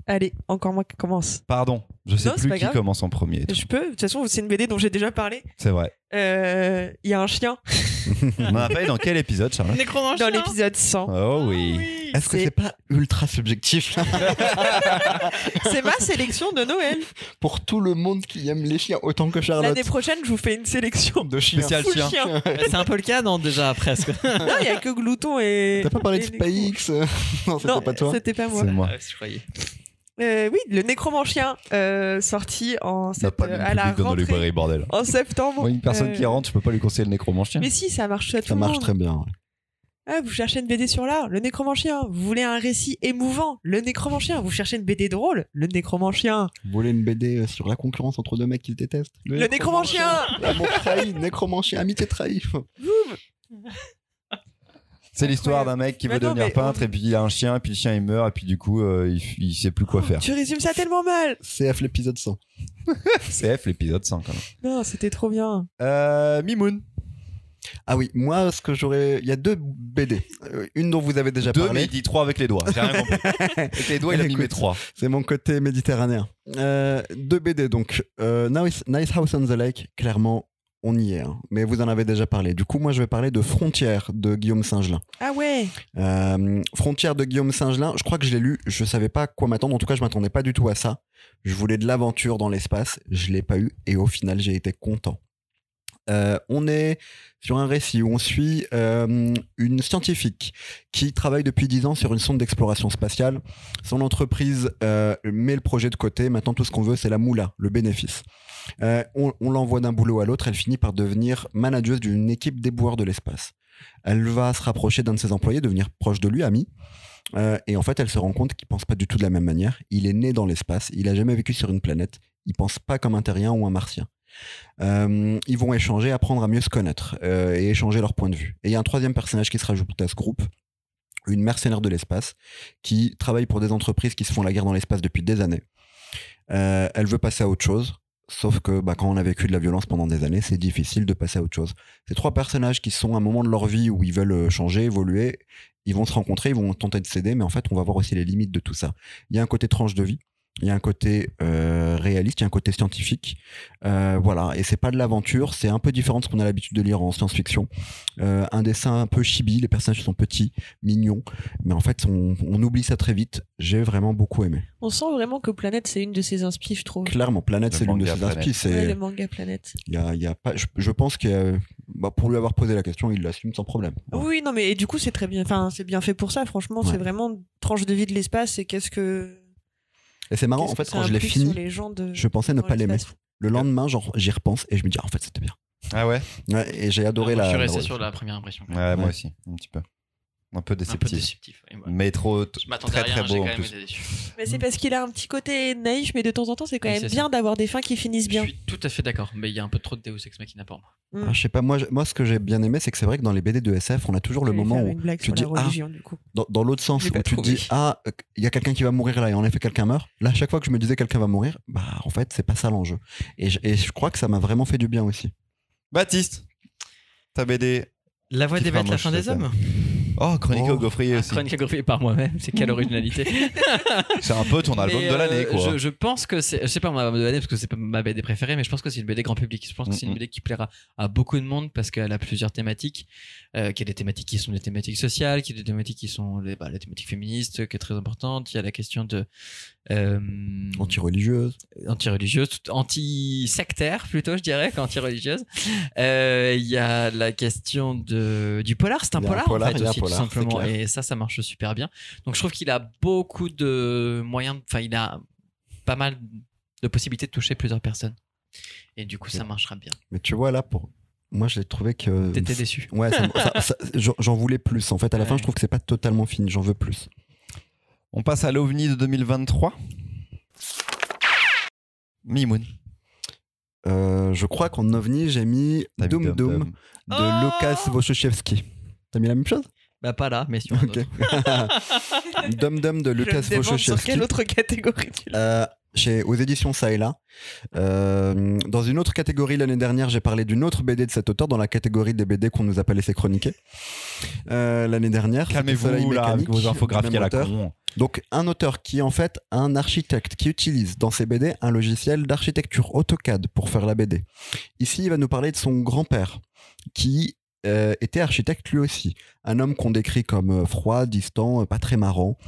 Allez, encore moi qui commence. Pardon, je sais Non, plus pas qui grave. commence en premier. Je peux De toute façon, c'est une BD dont j'ai déjà parlé. C'est vrai. Euh, Il y a un chien <laughs> On en a parlé dans quel épisode Charlotte dans l'épisode 100. Oh oui. Est-ce que C'est- pas ultra subjectif? <laughs> C'est ma sélection de Noël. pour tout le monde qui aime les chiens autant que Charlotte L'année prochaine, je vous fais une sélection de chiens Spécial chien. chien. <laughs> C'est un peu le cas, non, déjà, presque. Non, il y a que Glouton et. T'as pas parlé de et Spy Nécro. X? Non, c'était pas toi. c'était pas moi. C'est moi. Ouais, je croyais. Euh, oui, le Nécromancien, euh, sorti en n'a sept- pas de euh, à la dans bordel. en septembre. Moi, une personne Euh, qui rentre, je peux pas lui conseiller le nécromancien. Mais si, ça marche à tout Ça le marche monde. très bien. ouais. Ah, vous cherchez une BD sur l'art, le Nécromancien. Vous voulez un récit émouvant, le Nécromancien. Vous cherchez une BD drôle, le Nécromancien. Vous voulez une BD euh, sur la concurrence entre deux mecs qui se détestent? Le Nécromancien L'amour trahi, nécromancien, amitié trahie. C'est l'histoire d'un mec qui Mais veut non, devenir mais- peintre et puis il a un chien et puis le chien il meurt et puis du coup euh, il, il sait plus quoi faire. Tu résumes ça tellement mal. CF l'épisode 100. <laughs> CF l'épisode 100 quand même. Non, c'était trop bien. Euh, Mimoun. Ah oui, moi, ce que j'aurais. Il y a deux BD. Euh, Une dont vous avez déjà Deux mais parlé. il dit trois avec les doigts. J'ai rien compris. <laughs> avec les doigts il a mis mes trois. C'est mon côté méditerranéen. Euh, deux BD, donc. Euh, nice, Nice House on the Lake, clairement, on y est. hein. Mais vous en avez déjà parlé. Du coup, moi, je vais parler de Frontières de Guillaume Singelin. Ah ouais. Euh, Frontières de Guillaume Singelin, je crois que je l'ai lu, je savais pas à quoi m'attendre, en tout cas je m'attendais pas du tout à ça. Je voulais de l'aventure dans l'espace, je l'ai pas eu et au final j'ai été content. Euh, on est sur un récit où on suit euh, une scientifique qui travaille depuis 10 ans sur une sonde d'exploration spatiale. Son entreprise euh, met le projet de côté, maintenant tout ce qu'on veut c'est la moula, le bénéfice. On l'envoie d'un boulot à l'autre, elle finit par devenir manageuse d'une équipe d'éboueurs de l'espace. Elle va se rapprocher d'un de ses employés, devenir proche de lui, ami. Et en fait, elle se rend compte qu'il pense pas du tout de la même manière. Il est né dans l'espace, il a jamais vécu sur une planète. Il pense pas comme un terrien ou un martien. Euh, ils vont échanger, apprendre à mieux se connaître euh, et échanger leurs points de vue. Et il y a un troisième personnage qui se rajoute à ce groupe, une mercenaire de l'espace qui travaille pour des entreprises qui se font la guerre dans l'espace depuis des années. Euh, elle veut passer à autre chose. Sauf que bah, quand on a vécu de la violence pendant des années, c'est difficile de passer à autre chose. Ces trois personnages qui sont à un moment de leur vie où ils veulent changer, évoluer, ils vont se rencontrer, ils vont tenter de s'aider, mais en fait, on va voir aussi les limites de tout ça. Il y a un côté tranche de vie, il y a un côté euh, réaliste, il y a un côté scientifique. Euh, voilà, et c'est pas de l'aventure, c'est un peu différent de ce qu'on a l'habitude de lire en science-fiction. Euh, un dessin un peu chibi, les personnages sont petits, mignons, mais en fait, on, on oublie ça très vite. J'ai vraiment beaucoup aimé. On sent vraiment que Planète, c'est une de ses inspi, je trouve. Clairement, Planète, c'est l'une de ses Planète. inspi. Ouais, C'est le manga Planète. Il y a, il y a pas, je, je pense que bah, pour lui avoir posé la question, il l'assume sans problème. Oui, non, mais et du coup, c'est très bien. Enfin, c'est bien fait pour ça. Franchement, Ouais. c'est vraiment une tranche de vie de l'espace. Et qu'est-ce que. Et c'est marrant, en fait, quand je l'ai fini, sur les gens de- je pensais ne pas l'aimer. Le lendemain, genre, j'y repense et je me dis, ah, en fait, c'était bien. Ah ouais? Ouais, et j'ai adoré Moi, la. Je suis la- resté sur la première impression. Ouais, moi aussi, un petit peu. Un peu Un peu déceptif. Mais trop Je m'attendais très à rien, très beau quand en même plus. été déçu. Mais c'est parce qu'il a un petit côté naïf, mais de temps en temps, c'est quand Oui, même bien d'avoir des fins qui finissent bien. Je suis tout à fait d'accord, mais il y a un peu trop de Deus Ex Machina pour moi. Ah, je sais pas, moi, moi, ce que j'ai bien aimé, c'est que c'est vrai que dans les BD de SF, on a toujours le moment où, tu dis, ah, religion, du coup. dans, dans l'autre sens, où tu dis, ah, euh, il y a quelqu'un qui va mourir là, et en effet, quelqu'un meurt. Là, chaque fois que je me disais quelqu'un va mourir, bah, en fait, c'est pas ça l'enjeu. Et, je- et je crois que ça m'a vraiment fait du bien aussi. Baptiste, ta BD. La voix des bêtes, la fin des hommes Oh, Chronique Oh. au gaufrier Ah, aussi. Chronique agrafée par moi-même, c'est quelle <laughs> originalité. <laughs> C'est un peu ton album Mais, de l'année, euh, quoi. Je, je pense que c'est, je sais pas mon album de l'année parce que c'est pas ma BD préférée, mais je pense que c'est une BD grand public. Je pense que c'est une. BD qui plaira à beaucoup de monde parce qu'elle a plusieurs thématiques, euh, qu'il y a des thématiques qui sont des thématiques sociales, qu'il y a des thématiques qui sont les, bah, la thématique féministe qui est très importante. Il y a la question de euh, Anti-religieuse. anti-religieuse, tout- anti-sectaire plutôt, je dirais, qu'anti-religieuse. Euh, Il y a la question de, du polar, c'est un a un polar, polar, en fait aussi, polar, tout simplement. Et ça, ça marche super bien. Donc je trouve qu'il a beaucoup de moyens, enfin il a pas mal de possibilités de toucher plusieurs personnes. Et du coup, ça marchera bien. Mais tu vois, là, pour. Moi, j'ai trouvé que. T'étais déçu. Ouais, j'en voulais plus. En fait, à la fin, je trouve que c'est pas totalement fini. J'en veux plus. On passe à l'OVNI de 2023. Mimoun. Euh, je crois qu'en ovni, j'ai mis Doom Dum Doom Dum. de Oh Lukas Wojciechowski. T'as mis la même chose? Bah, pas là, mais sur un Ok. autre. <laughs> Dum Dum de me demande sur Wojciechowski. quelle autre catégorie tu l'as? Euh, chez, aux éditions ça et là. Euh, dans une autre catégorie l'année dernière, j'ai parlé d'une autre BD de cet auteur dans la catégorie des BD qu'on nous a pas laissé chroniquer. Euh, l'année dernière. Calmez-vous là avec vos infographies à la con. Donc un auteur qui est en fait un architecte qui utilise dans ses BD un logiciel d'architecture AutoCAD pour faire la BD. Ici, il va nous parler de son grand-père qui euh, était architecte lui aussi. Un homme qu'on décrit comme euh, froid, distant, euh, pas très marrant,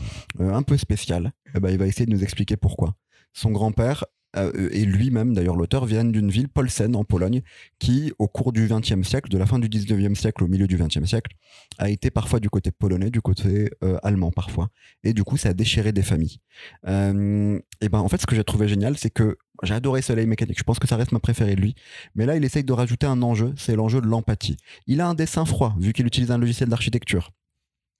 euh, un peu spécial. Eh ben, il va essayer de nous expliquer pourquoi. Son grand-père euh, et lui-même, d'ailleurs l'auteur, viennent d'une ville, Polsen, en Pologne, qui, au cours du XXe siècle, de la fin du XIXe siècle au milieu du XXe siècle, a été parfois du côté polonais, du côté euh, allemand parfois et du coup ça a déchiré des familles. Euh, et ben en fait ce que j'ai trouvé génial c'est que j'ai adoré Soleil Mécanique, je pense que ça reste ma préférée de lui, mais là il essaye de rajouter un enjeu, c'est l'enjeu de l'empathie. Il a un dessin froid vu qu'il utilise un logiciel d'architecture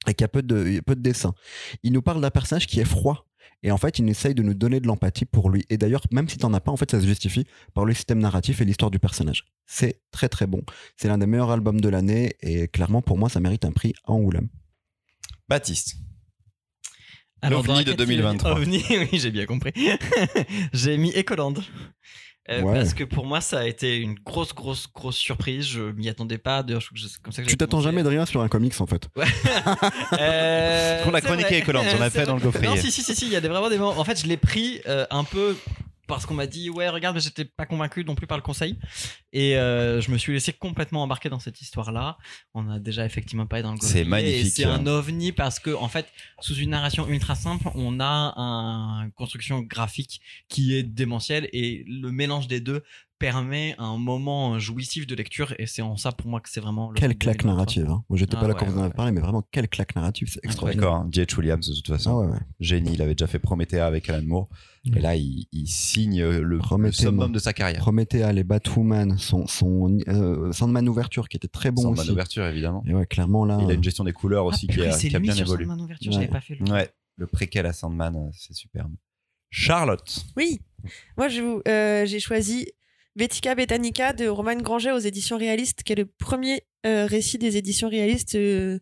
et qu'il y a peu de, peu de dessin. Il nous parle d'un personnage qui est froid. Et en fait, il essaye de nous donner de l'empathie pour lui. Et d'ailleurs, même si t'en as pas, en fait, ça se justifie par le système narratif et l'histoire du personnage. C'est très très bon. C'est l'un des meilleurs albums de l'année et clairement, pour moi, ça mérite un prix à Angoulême. Baptiste. Alors, dans L'OVNI la de catégorie 2023. <laughs> OVNI, oui, j'ai bien compris. <laughs> j'ai mis Ecoland. Euh, Ouais. Parce que pour moi, ça a été une grosse, grosse, grosse surprise. Je m'y attendais pas. D'ailleurs, je trouve que c'est comme ça que Tu t'attends jamais de rien sur un comics en fait. <laughs> Euh, Qu'on a c'est chroniqué vrai. Ecoland, on a <laughs> C'est fait dans le gaufrier. Non, si, si, si, si, il y a des, vraiment des moments. En fait, je l'ai pris euh, un peu parce qu'on m'a dit, ouais, regarde, mais j'étais pas convaincu non plus par le conseil. Et euh, je me suis laissé complètement embarquer dans cette histoire-là. On a déjà effectivement parlé dans le C'est magnifique. C'est un ovni parce que, en fait, sous une narration ultra simple, on a un- une construction graphique qui est démentielle et le mélange des deux permet un moment jouissif de lecture et c'est en ça pour moi que c'est vraiment le Quelle claque 2023. narrative. Hein. Moi, j'étais Ah pas là ouais, quand vous en avez ouais. parlé, mais vraiment, quelle claque narrative. C'est extraordinaire. D'accord, hein. J.H. Williams de toute façon. Ah ouais, ouais. Génie, il avait déjà fait Promethea avec Alan Moore. Et là, il, il signe le, le summum de sa carrière. Promethea, les Batwoman, son, son euh, Sandman ouverture qui était très bon Sandman aussi. ouverture, évidemment. Et ouais, clairement là. Il a euh, une gestion des couleurs aussi Ah, qui, a, c'est qui a bien évolué. Sandman ouverture, j'avais pas fait le Ouais, le préquel à Sandman, euh, c'est superbe. Charlotte. Oui, moi euh, j'ai choisi Vetica Betanica de Roman Granger aux éditions réalistes, qui est le premier euh, récit des éditions réalistes euh,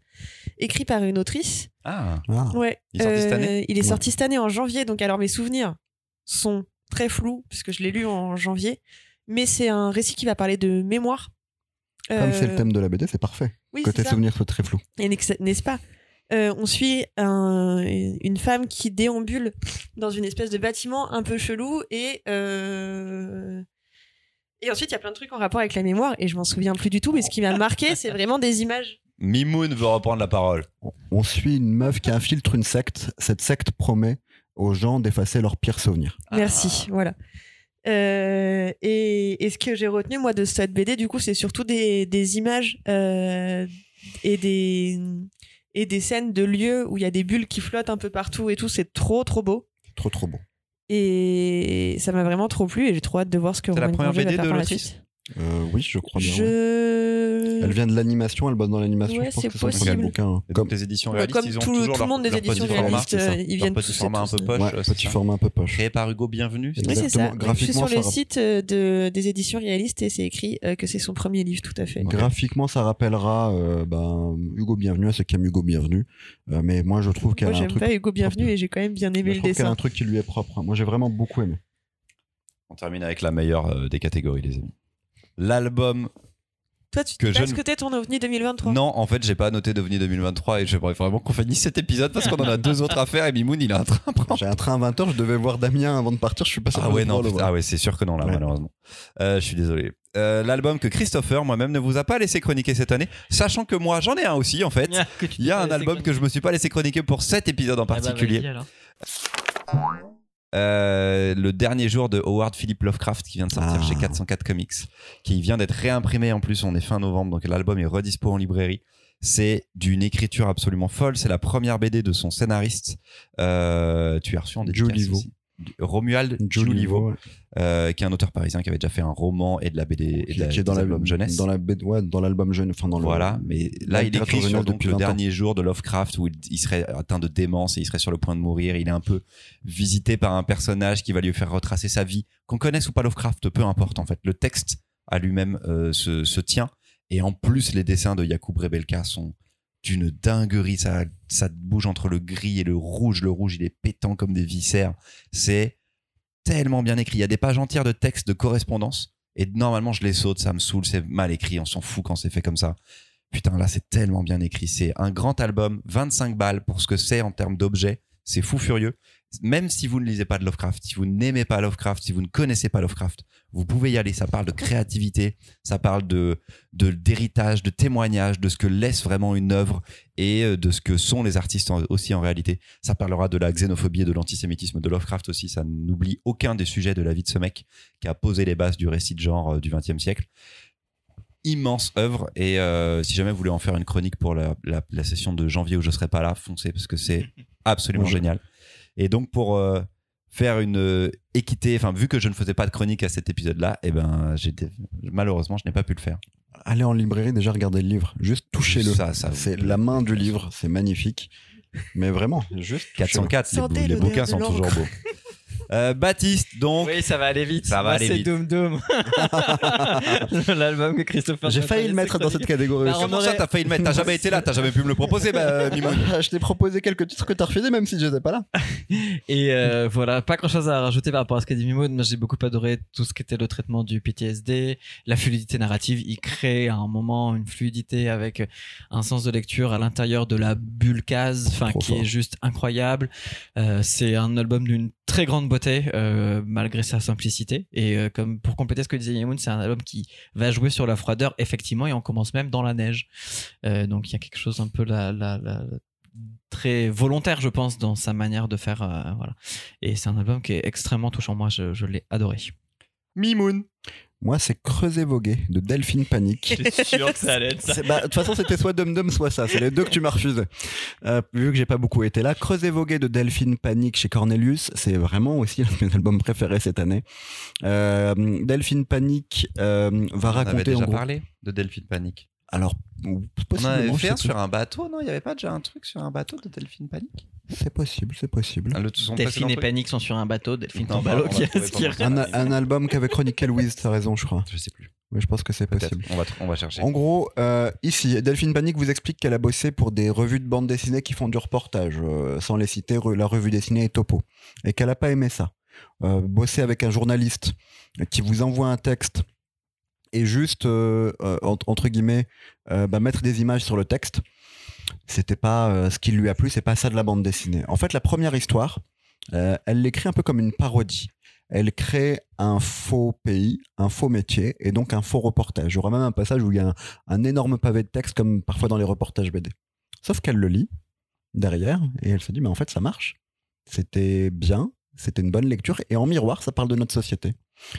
écrit par une autrice. Ah, Ouais. Il est sorti cette Euh, année Il est Ouais. sorti cette année en janvier, donc alors mes souvenirs sont très flous puisque je l'ai lu en janvier, mais c'est un récit qui va parler de mémoire. Comme Euh, c'est le thème de la BD, c'est parfait. oui, que c'est tes ça. souvenirs soient très n'est- n'est-ce pas? Euh, On suit un- une femme qui déambule dans une espèce de bâtiment un peu chelou et euh, et ensuite il y a plein de trucs en rapport avec la mémoire et je m'en souviens plus du tout. Mais ce qui m'a marqué, c'est vraiment des images. Mimoun veut reprendre la parole. On- suit une meuf qui infiltre une secte. Cette secte promet aux gens d'effacer leurs pires souvenirs. Merci, voilà. Euh, et, et ce que j'ai retenu moi de cette BD, du coup, c'est surtout des, des images euh, et des et des scènes de lieux où il y a des bulles qui flottent un peu partout et tout. C'est trop trop beau. Trop trop bon. Et ça m'a vraiment trop plu et j'ai trop hâte de voir ce que C'est la première BD faire de par la l'autrice suite. Euh, oui, je crois bien. ouais. Je... Elle vient de l'animation, elle bosse dans l'animation. Ouais, je pense c'est que c'est possible. bouquin. hein. Comme donc les éditions réalistes, comme ils ont tout- toujours tout le leur, monde des éditions réalistes, c'est euh, ils viennent petit tous format un peu poche. ouais, c'est petit ça format un peu poche. Créé par Hugo Bienvenu. c'est Oui, ça c'est ça. Exactement. Je suis sur Graphiquement, le site euh, de, des éditions réalistes et c'est écrit euh, que c'est son premier livre, tout à fait. Graphiquement, ça rappellera euh, ben, Hugo Bienvenu à ceux qui aiment Hugo Bienvenu. Euh, mais moi, je trouve qu'elle a un j'aime truc. pas Hugo Bienvenu et j'ai quand même bien je aimé le trouve qu'elle a dessin. un truc qui lui est propre. hein. Moi, j'ai vraiment beaucoup aimé. On termine avec la meilleure des catégories, les amis. L'album. Toi, tu que je parce ne- que t'es ton ovni 2023 Non, en fait, j'ai pas noté d'OVNI 2023 et j'aimerais vraiment qu'on finisse cet épisode parce qu'on en a deux autres à faire et Mimoun, il a un train à prendre. J'ai un train à 20h, je devais voir Damien avant de partir. Je suis pas sûr Ah ouais, non, putain, ah ouais, c'est sûr que non, là, Ouais. malheureusement. Euh, je suis désolé. Euh, L'album que Christopher, moi-même, ne vous a pas laissé chroniquer cette année, sachant que moi, j'en ai un aussi, en fait. <laughs> Ah, Il y a un album que je me suis pas laissé chroniquer pour cet épisode en Ah bah, particulier. vas-y, alors. Euh, le dernier jour de Howard Philip Lovecraft qui vient de sortir Ah. chez 404 Comics, qui vient d'être réimprimé en plus. On est fin novembre, donc l'album est redispo en librairie. C'est d'une écriture absolument folle. C'est la première BD de son scénariste. Euh, tu as reçu en dédicace Joe Livo. aussi. Romuald Julivo, euh, qui est un auteur parisien qui avait déjà fait un roman et de la BD et de la, qui est dans des la- albums jeunesse. Dans la ouais, dans l'album jeune, enfin dans le- Voilà, mais là il écrit sur jeunesse donc le 20 ans. dernier jour de Lovecraft où il, il serait atteint de démence et il serait sur le point de mourir. Il est un peu visité par un personnage qui va lui faire retracer sa vie. Qu'on connaisse ou pas Lovecraft, peu importe en fait. Le texte à lui-même euh, se, se tient et en plus les dessins de Jakub Rebelka sont d'une dinguerie. Ça, ça bouge entre le gris et le rouge. Le rouge il est pétant comme des viscères. C'est tellement bien écrit. Il y a des pages entières de textes de correspondance. Et normalement, je les saute, ça me saoule, c'est mal écrit, on s'en fout quand c'est fait comme ça. Putain, là, c'est tellement bien écrit. C'est un grand album, 25 balles pour ce que c'est en termes d'objets. C'est fou furieux. Même si vous ne lisez pas de Lovecraft, si vous n'aimez pas Lovecraft, si vous ne connaissez pas Lovecraft, vous pouvez y aller. Ça parle de créativité, ça parle de de- d'héritage, de, témoignage, de ce que laisse vraiment une œuvre et euh, de ce que sont les artistes en- aussi en réalité. Ça parlera de la xénophobie et de l'antisémitisme de Lovecraft aussi. Ça n'oublie aucun des sujets de la vie de ce mec qui a posé les bases du récit de genre euh, du XXe siècle. Immense œuvre et euh, si jamais vous voulez en faire une chronique pour la, la- la session de janvier où je serai pas là, foncez parce que c'est <laughs> absolument génial. Et donc pour euh, faire une euh, équité, enfin vu que je ne faisais pas de chronique à cet épisode-là, et ben j'étais malheureusement je n'ai pas pu le faire. Allez en librairie déjà regarder le livre, juste touchez-le. Ça, ça c'est la main du livre, c'est magnifique. Mais vraiment, juste touchez-le. 404, les, bou- les bouquins sont toujours beaux. <laughs> Euh, Baptiste, donc, Oui, ça va aller vite. Ça va Moi, aller c'est vite. Doom Doom. <laughs> L'album que Christopher. J'ai failli le mettre dans cette catégorie. Bah, on comment aurait- ça t'as failli le mettre? T'as jamais été là, t'as jamais pu me le proposer, bah, <laughs> Mimoun. je t'ai proposé quelques titres que t'as refusés, même si j'étais pas là. <laughs> Et euh, voilà, pas grand chose à rajouter par rapport à ce qu'a dit Mimoun. Moi, j'ai beaucoup adoré tout ce qui était le traitement du PTSD, la fluidité narrative. Il crée à un moment une fluidité avec un sens de lecture à l'intérieur de la bulle case, enfin, Trop qui fort. est juste incroyable. Euh, c'est un album d'une très grande beauté, euh, malgré sa simplicité. Et euh, comme pour compléter ce que disait Mimoun, c'est un album qui va jouer sur la froideur, effectivement, et on commence même dans la neige. Euh, donc, il y a quelque chose un peu la, la, la- très volontaire, je pense, dans sa manière de faire. voilà. Et c'est un album qui est extrêmement touchant. Moi, je, je l'ai adoré. Mimoun. Moi, c'est Creuser Voguer de Delphine Panique. J'étais sûr que ça allait être C'est- bah, De toute façon, c'était soit Dum Dum, soit ça. C'est les deux que tu m'as refusé. Euh, vu que j'ai pas beaucoup été là, Creuser Voguer de Delphine Panique chez Cornelius, c'est vraiment aussi l'un de mes albums préférés cette année. Euh, Delphine Panique euh, va On avait raconter en déjà gros. parlé de Delphine Panique. Alors, On avait fait un sur un bateau, non? Il y avait pas déjà un truc sur un bateau de Delphine Panique C'est possible, c'est possible. Ah, le- son Delphine et truc Panique sont sur un bateau. Delphine Tambalo qui <laughs> Un, un album qu'avait chroniqué Louise, t'as raison, je crois. Je sais plus. Oui, je pense que c'est possible. On va, on va chercher. En gros, euh, ici, Delphine Panique vous explique qu'elle a bossé pour des revues de bande dessinée qui font du reportage, euh, sans les citer, la revue dessinée et Topo, et qu'elle n'a pas aimé ça. Euh, bosser avec un journaliste qui vous envoie un texte et juste, entre, guillemets, euh, bah, mettre des images sur le texte, c'était pas euh, ce qui lui a plu, c'est pas ça de la bande dessinée. En fait, la première histoire, euh, elle l'écrit un peu comme une parodie. Elle crée un faux pays, un faux métier et donc un faux reportage. J'aurai même un passage où il y a un, un énorme pavé de texte comme parfois dans les reportages BD. Sauf qu'elle le lit derrière et elle se dit mais en fait ça marche. C'était bien, c'était une bonne lecture et en miroir ça parle de notre société.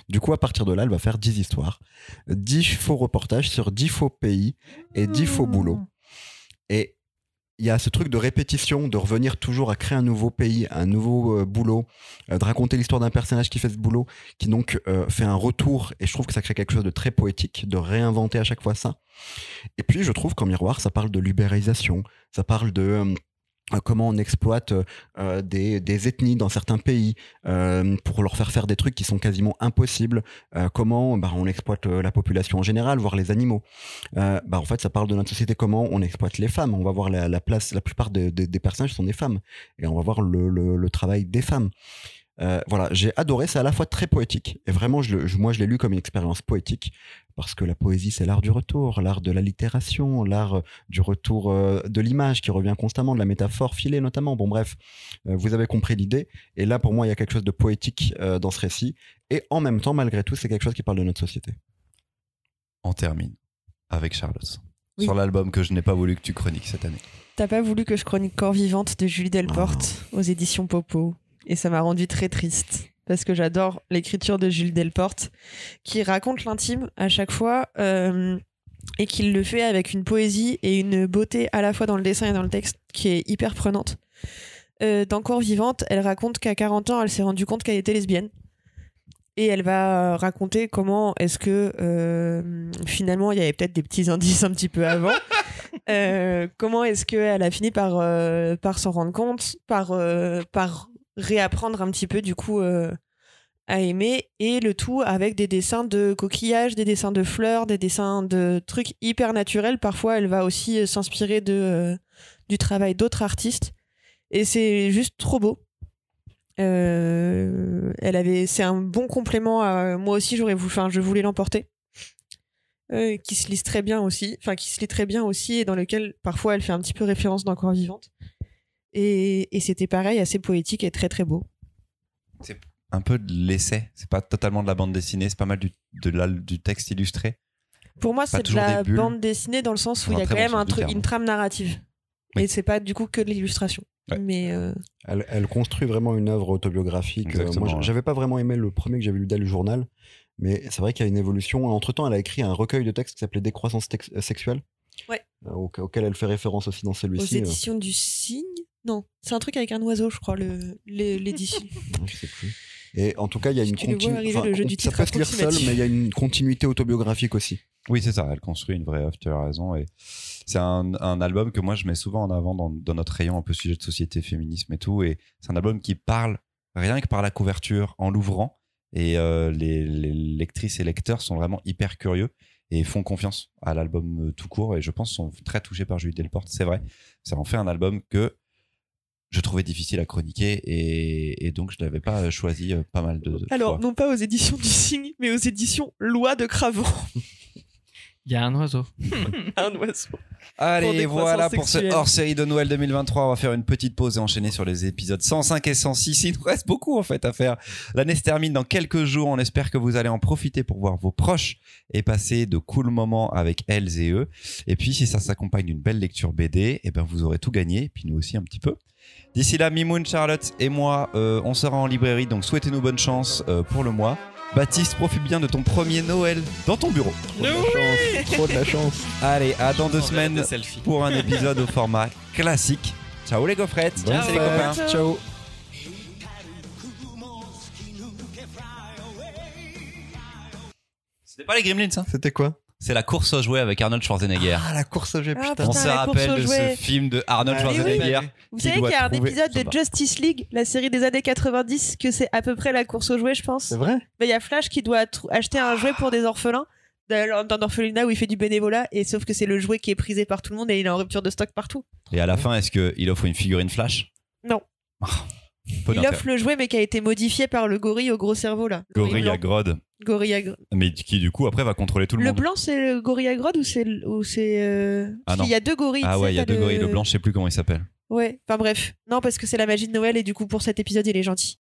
Du coup à partir de là elle va faire 10 histoires, 10 faux reportages sur 10 faux pays et 10 faux boulots. Et il y a ce truc de répétition, de revenir toujours à créer un nouveau pays, un nouveau euh, boulot, euh, de raconter l'histoire d'un personnage qui fait ce boulot, qui donc euh, fait un retour, et je trouve que ça crée quelque chose de très poétique, de réinventer à chaque fois ça. Et puis je trouve qu'en miroir, ça parle de libéralisation, ça parle de comment on exploite euh, des, des ethnies dans certains pays euh, pour leur faire faire des trucs qui sont quasiment impossibles, euh, comment bah, on exploite euh, la population en général, voire les animaux. Euh, bah, en fait, ça parle de notre société, comment on exploite les femmes. On va voir la, la place, la plupart des- personnages sont des femmes, et on va voir le travail des femmes. Euh, voilà, j'ai adoré, c'est à la fois très poétique, et vraiment, je le- je- moi je l'ai lu comme une expérience poétique, parce que la poésie c'est l'art du retour, l'art de l'allitération, l'art euh, du retour euh, de l'image qui revient constamment, de la métaphore filée notamment. Bon bref, euh, vous avez compris l'idée, et là pour moi il y a quelque chose de poétique euh, dans ce récit, et en même temps, malgré tout, c'est quelque chose qui parle de notre société. On termine avec Charlotte. Oui. Sur l'album que je n'ai pas voulu que tu chroniques cette année. T'as pas voulu que je chronique Corps vivante de Julie Delporte aux éditions Popo? Et ça m'a rendu très triste. Parce que j'adore l'écriture de Julie Delporte, qui raconte l'intime à chaque fois, euh, et qui le fait avec une poésie et une beauté à la fois dans le dessin et dans le texte qui est hyper prenante. euh, d'Encore Vivante, elle raconte qu'à 40 ans, elle s'est rendue compte qu'elle était lesbienne. Et elle va raconter comment est-ce que euh, finalement il y avait peut-être des petits indices un petit peu avant. <laughs> Euh, comment est-ce qu'elle a fini par, euh, par s'en rendre compte, par, euh, par réapprendre un petit peu du coup euh, à aimer. Et le tout avec des dessins de coquillages, des dessins de fleurs, des dessins de trucs hyper naturels. Parfois elle va aussi euh, s'inspirer de, euh, du travail d'autres artistes. Et c'est juste trop beau. Elle avait, c'est un bon complément. À, moi aussi, j'aurais voulu, enfin, je voulais l'emporter. Qui se lise très bien aussi, enfin qui se lit très bien aussi et dans lequel parfois elle fait un petit peu référence d'encore vivante. Et, et c'était pareil, assez poétique et très très beau. Un peu de l'essai. C'est pas totalement de la bande dessinée, c'est pas mal du, de la- du texte illustré. Pour moi, c'est de la bulles. bande dessinée dans le sens où il y a quand bon même un du truc, terme. une trame narrative. Oui. Et c'est pas du coup que de l'illustration. Ouais. Mais euh, Elle, elle construit vraiment une œuvre autobiographique. Euh, moi, ouais. j'avais pas vraiment aimé le premier que j'avais lu d'elle, le journal, mais c'est vrai qu'il y a une évolution. Entre temps, elle a écrit un recueil de textes qui s'appelait Décroissance euh, sexuelle, Ouais. euh, au- auquel elle fait référence aussi dans aux celui-ci. euh, éditions du Cygne Non, c'est un truc avec un oiseau, je crois, le- le- l'édition. <laughs> je sais plus. Et en tout cas, il y a une continuité. ça peut se lire seul, mais il y a une continuité autobiographique aussi. Oui, c'est ça. Elle construit une vraie œuvre, tu as raison. Et c'est un, un album que moi, je mets souvent en avant dans, dans notre rayon un peu sujet de société, féminisme et tout. Et c'est un album qui parle rien que par la couverture en l'ouvrant. Et euh, les, les lectrices et lecteurs sont vraiment hyper curieux et font confiance à l'album euh, tout court. Et je pense sont très touchés par Julie Delporte. C'est vrai. Ça en fait un album que je trouvais difficile à chroniquer et, et donc je l'avais pas choisi euh, pas mal de, de Alors, fois. non pas aux éditions du Cygne, mais aux éditions Loi de Cravant. <laughs> Il y a un oiseau. un oiseau. Pour Allez, des voilà pour ce hors-série de Noël 2023. On va faire une petite pause et enchaîner sur les épisodes 105 et 106. Il nous reste beaucoup en fait à faire. L'année se termine dans quelques jours. On espère que vous allez en profiter pour voir vos proches et passer de cool moments avec elles et eux. Et puis, si ça s'accompagne d'une belle lecture BD, eh ben, vous aurez tout gagné. Et puis nous aussi un petit peu. D'ici là, Mimoun, Charlotte et moi, euh, on sera en librairie. Donc, souhaitez-nous bonne chance euh, pour le mois. Baptiste, profite bien de ton premier Noël dans ton bureau. Trop de la chance. Trop de la chance. <laughs> Allez, à dans deux semaines pour un <laughs> épisode au format classique. Ciao les gaufrettes. Salut les copains. Ciao. C'était pas les Gremlins, ça C'était quoi? C'est la course aux jouets avec Arnold Schwarzenegger. Ah, la course au jet, Ah, putain. On putain, se rappelle aux de jouets. ce film de Arnold Ah, Schwarzenegger. Vous Qui savez qu'il y a un épisode de. Justice League, la série des années 90, que c'est à peu près la course aux jouets, je pense. C'est vrai? Ben, Il y a Flash qui doit acheter un jouet pour des orphelins dans dans un orphelinat où il fait du bénévolat, et sauf que c'est le jouet qui est prisé par tout le monde et il est en rupture de stock partout. Et à la fin, est-ce qu'il offre une figurine Flash? Non. Ah, il offre le jouet, mais qui a été modifié par le gorille au gros cerveau, là. Le Gorille à. Grod. Gorille à gr- Mais qui, du coup, après, va contrôler tout le, Le monde. blanc, c'est le gorille à grode ou c'est. le- Ou c'est euh, Ah qu'il y a deux gorilles. Ah ouais, il y a deux gorilles. Le blanc, je sais plus comment il s'appelle. Ouais, enfin bref. Non, parce que c'est la magie de Noël et du coup, pour cet épisode, il est gentil.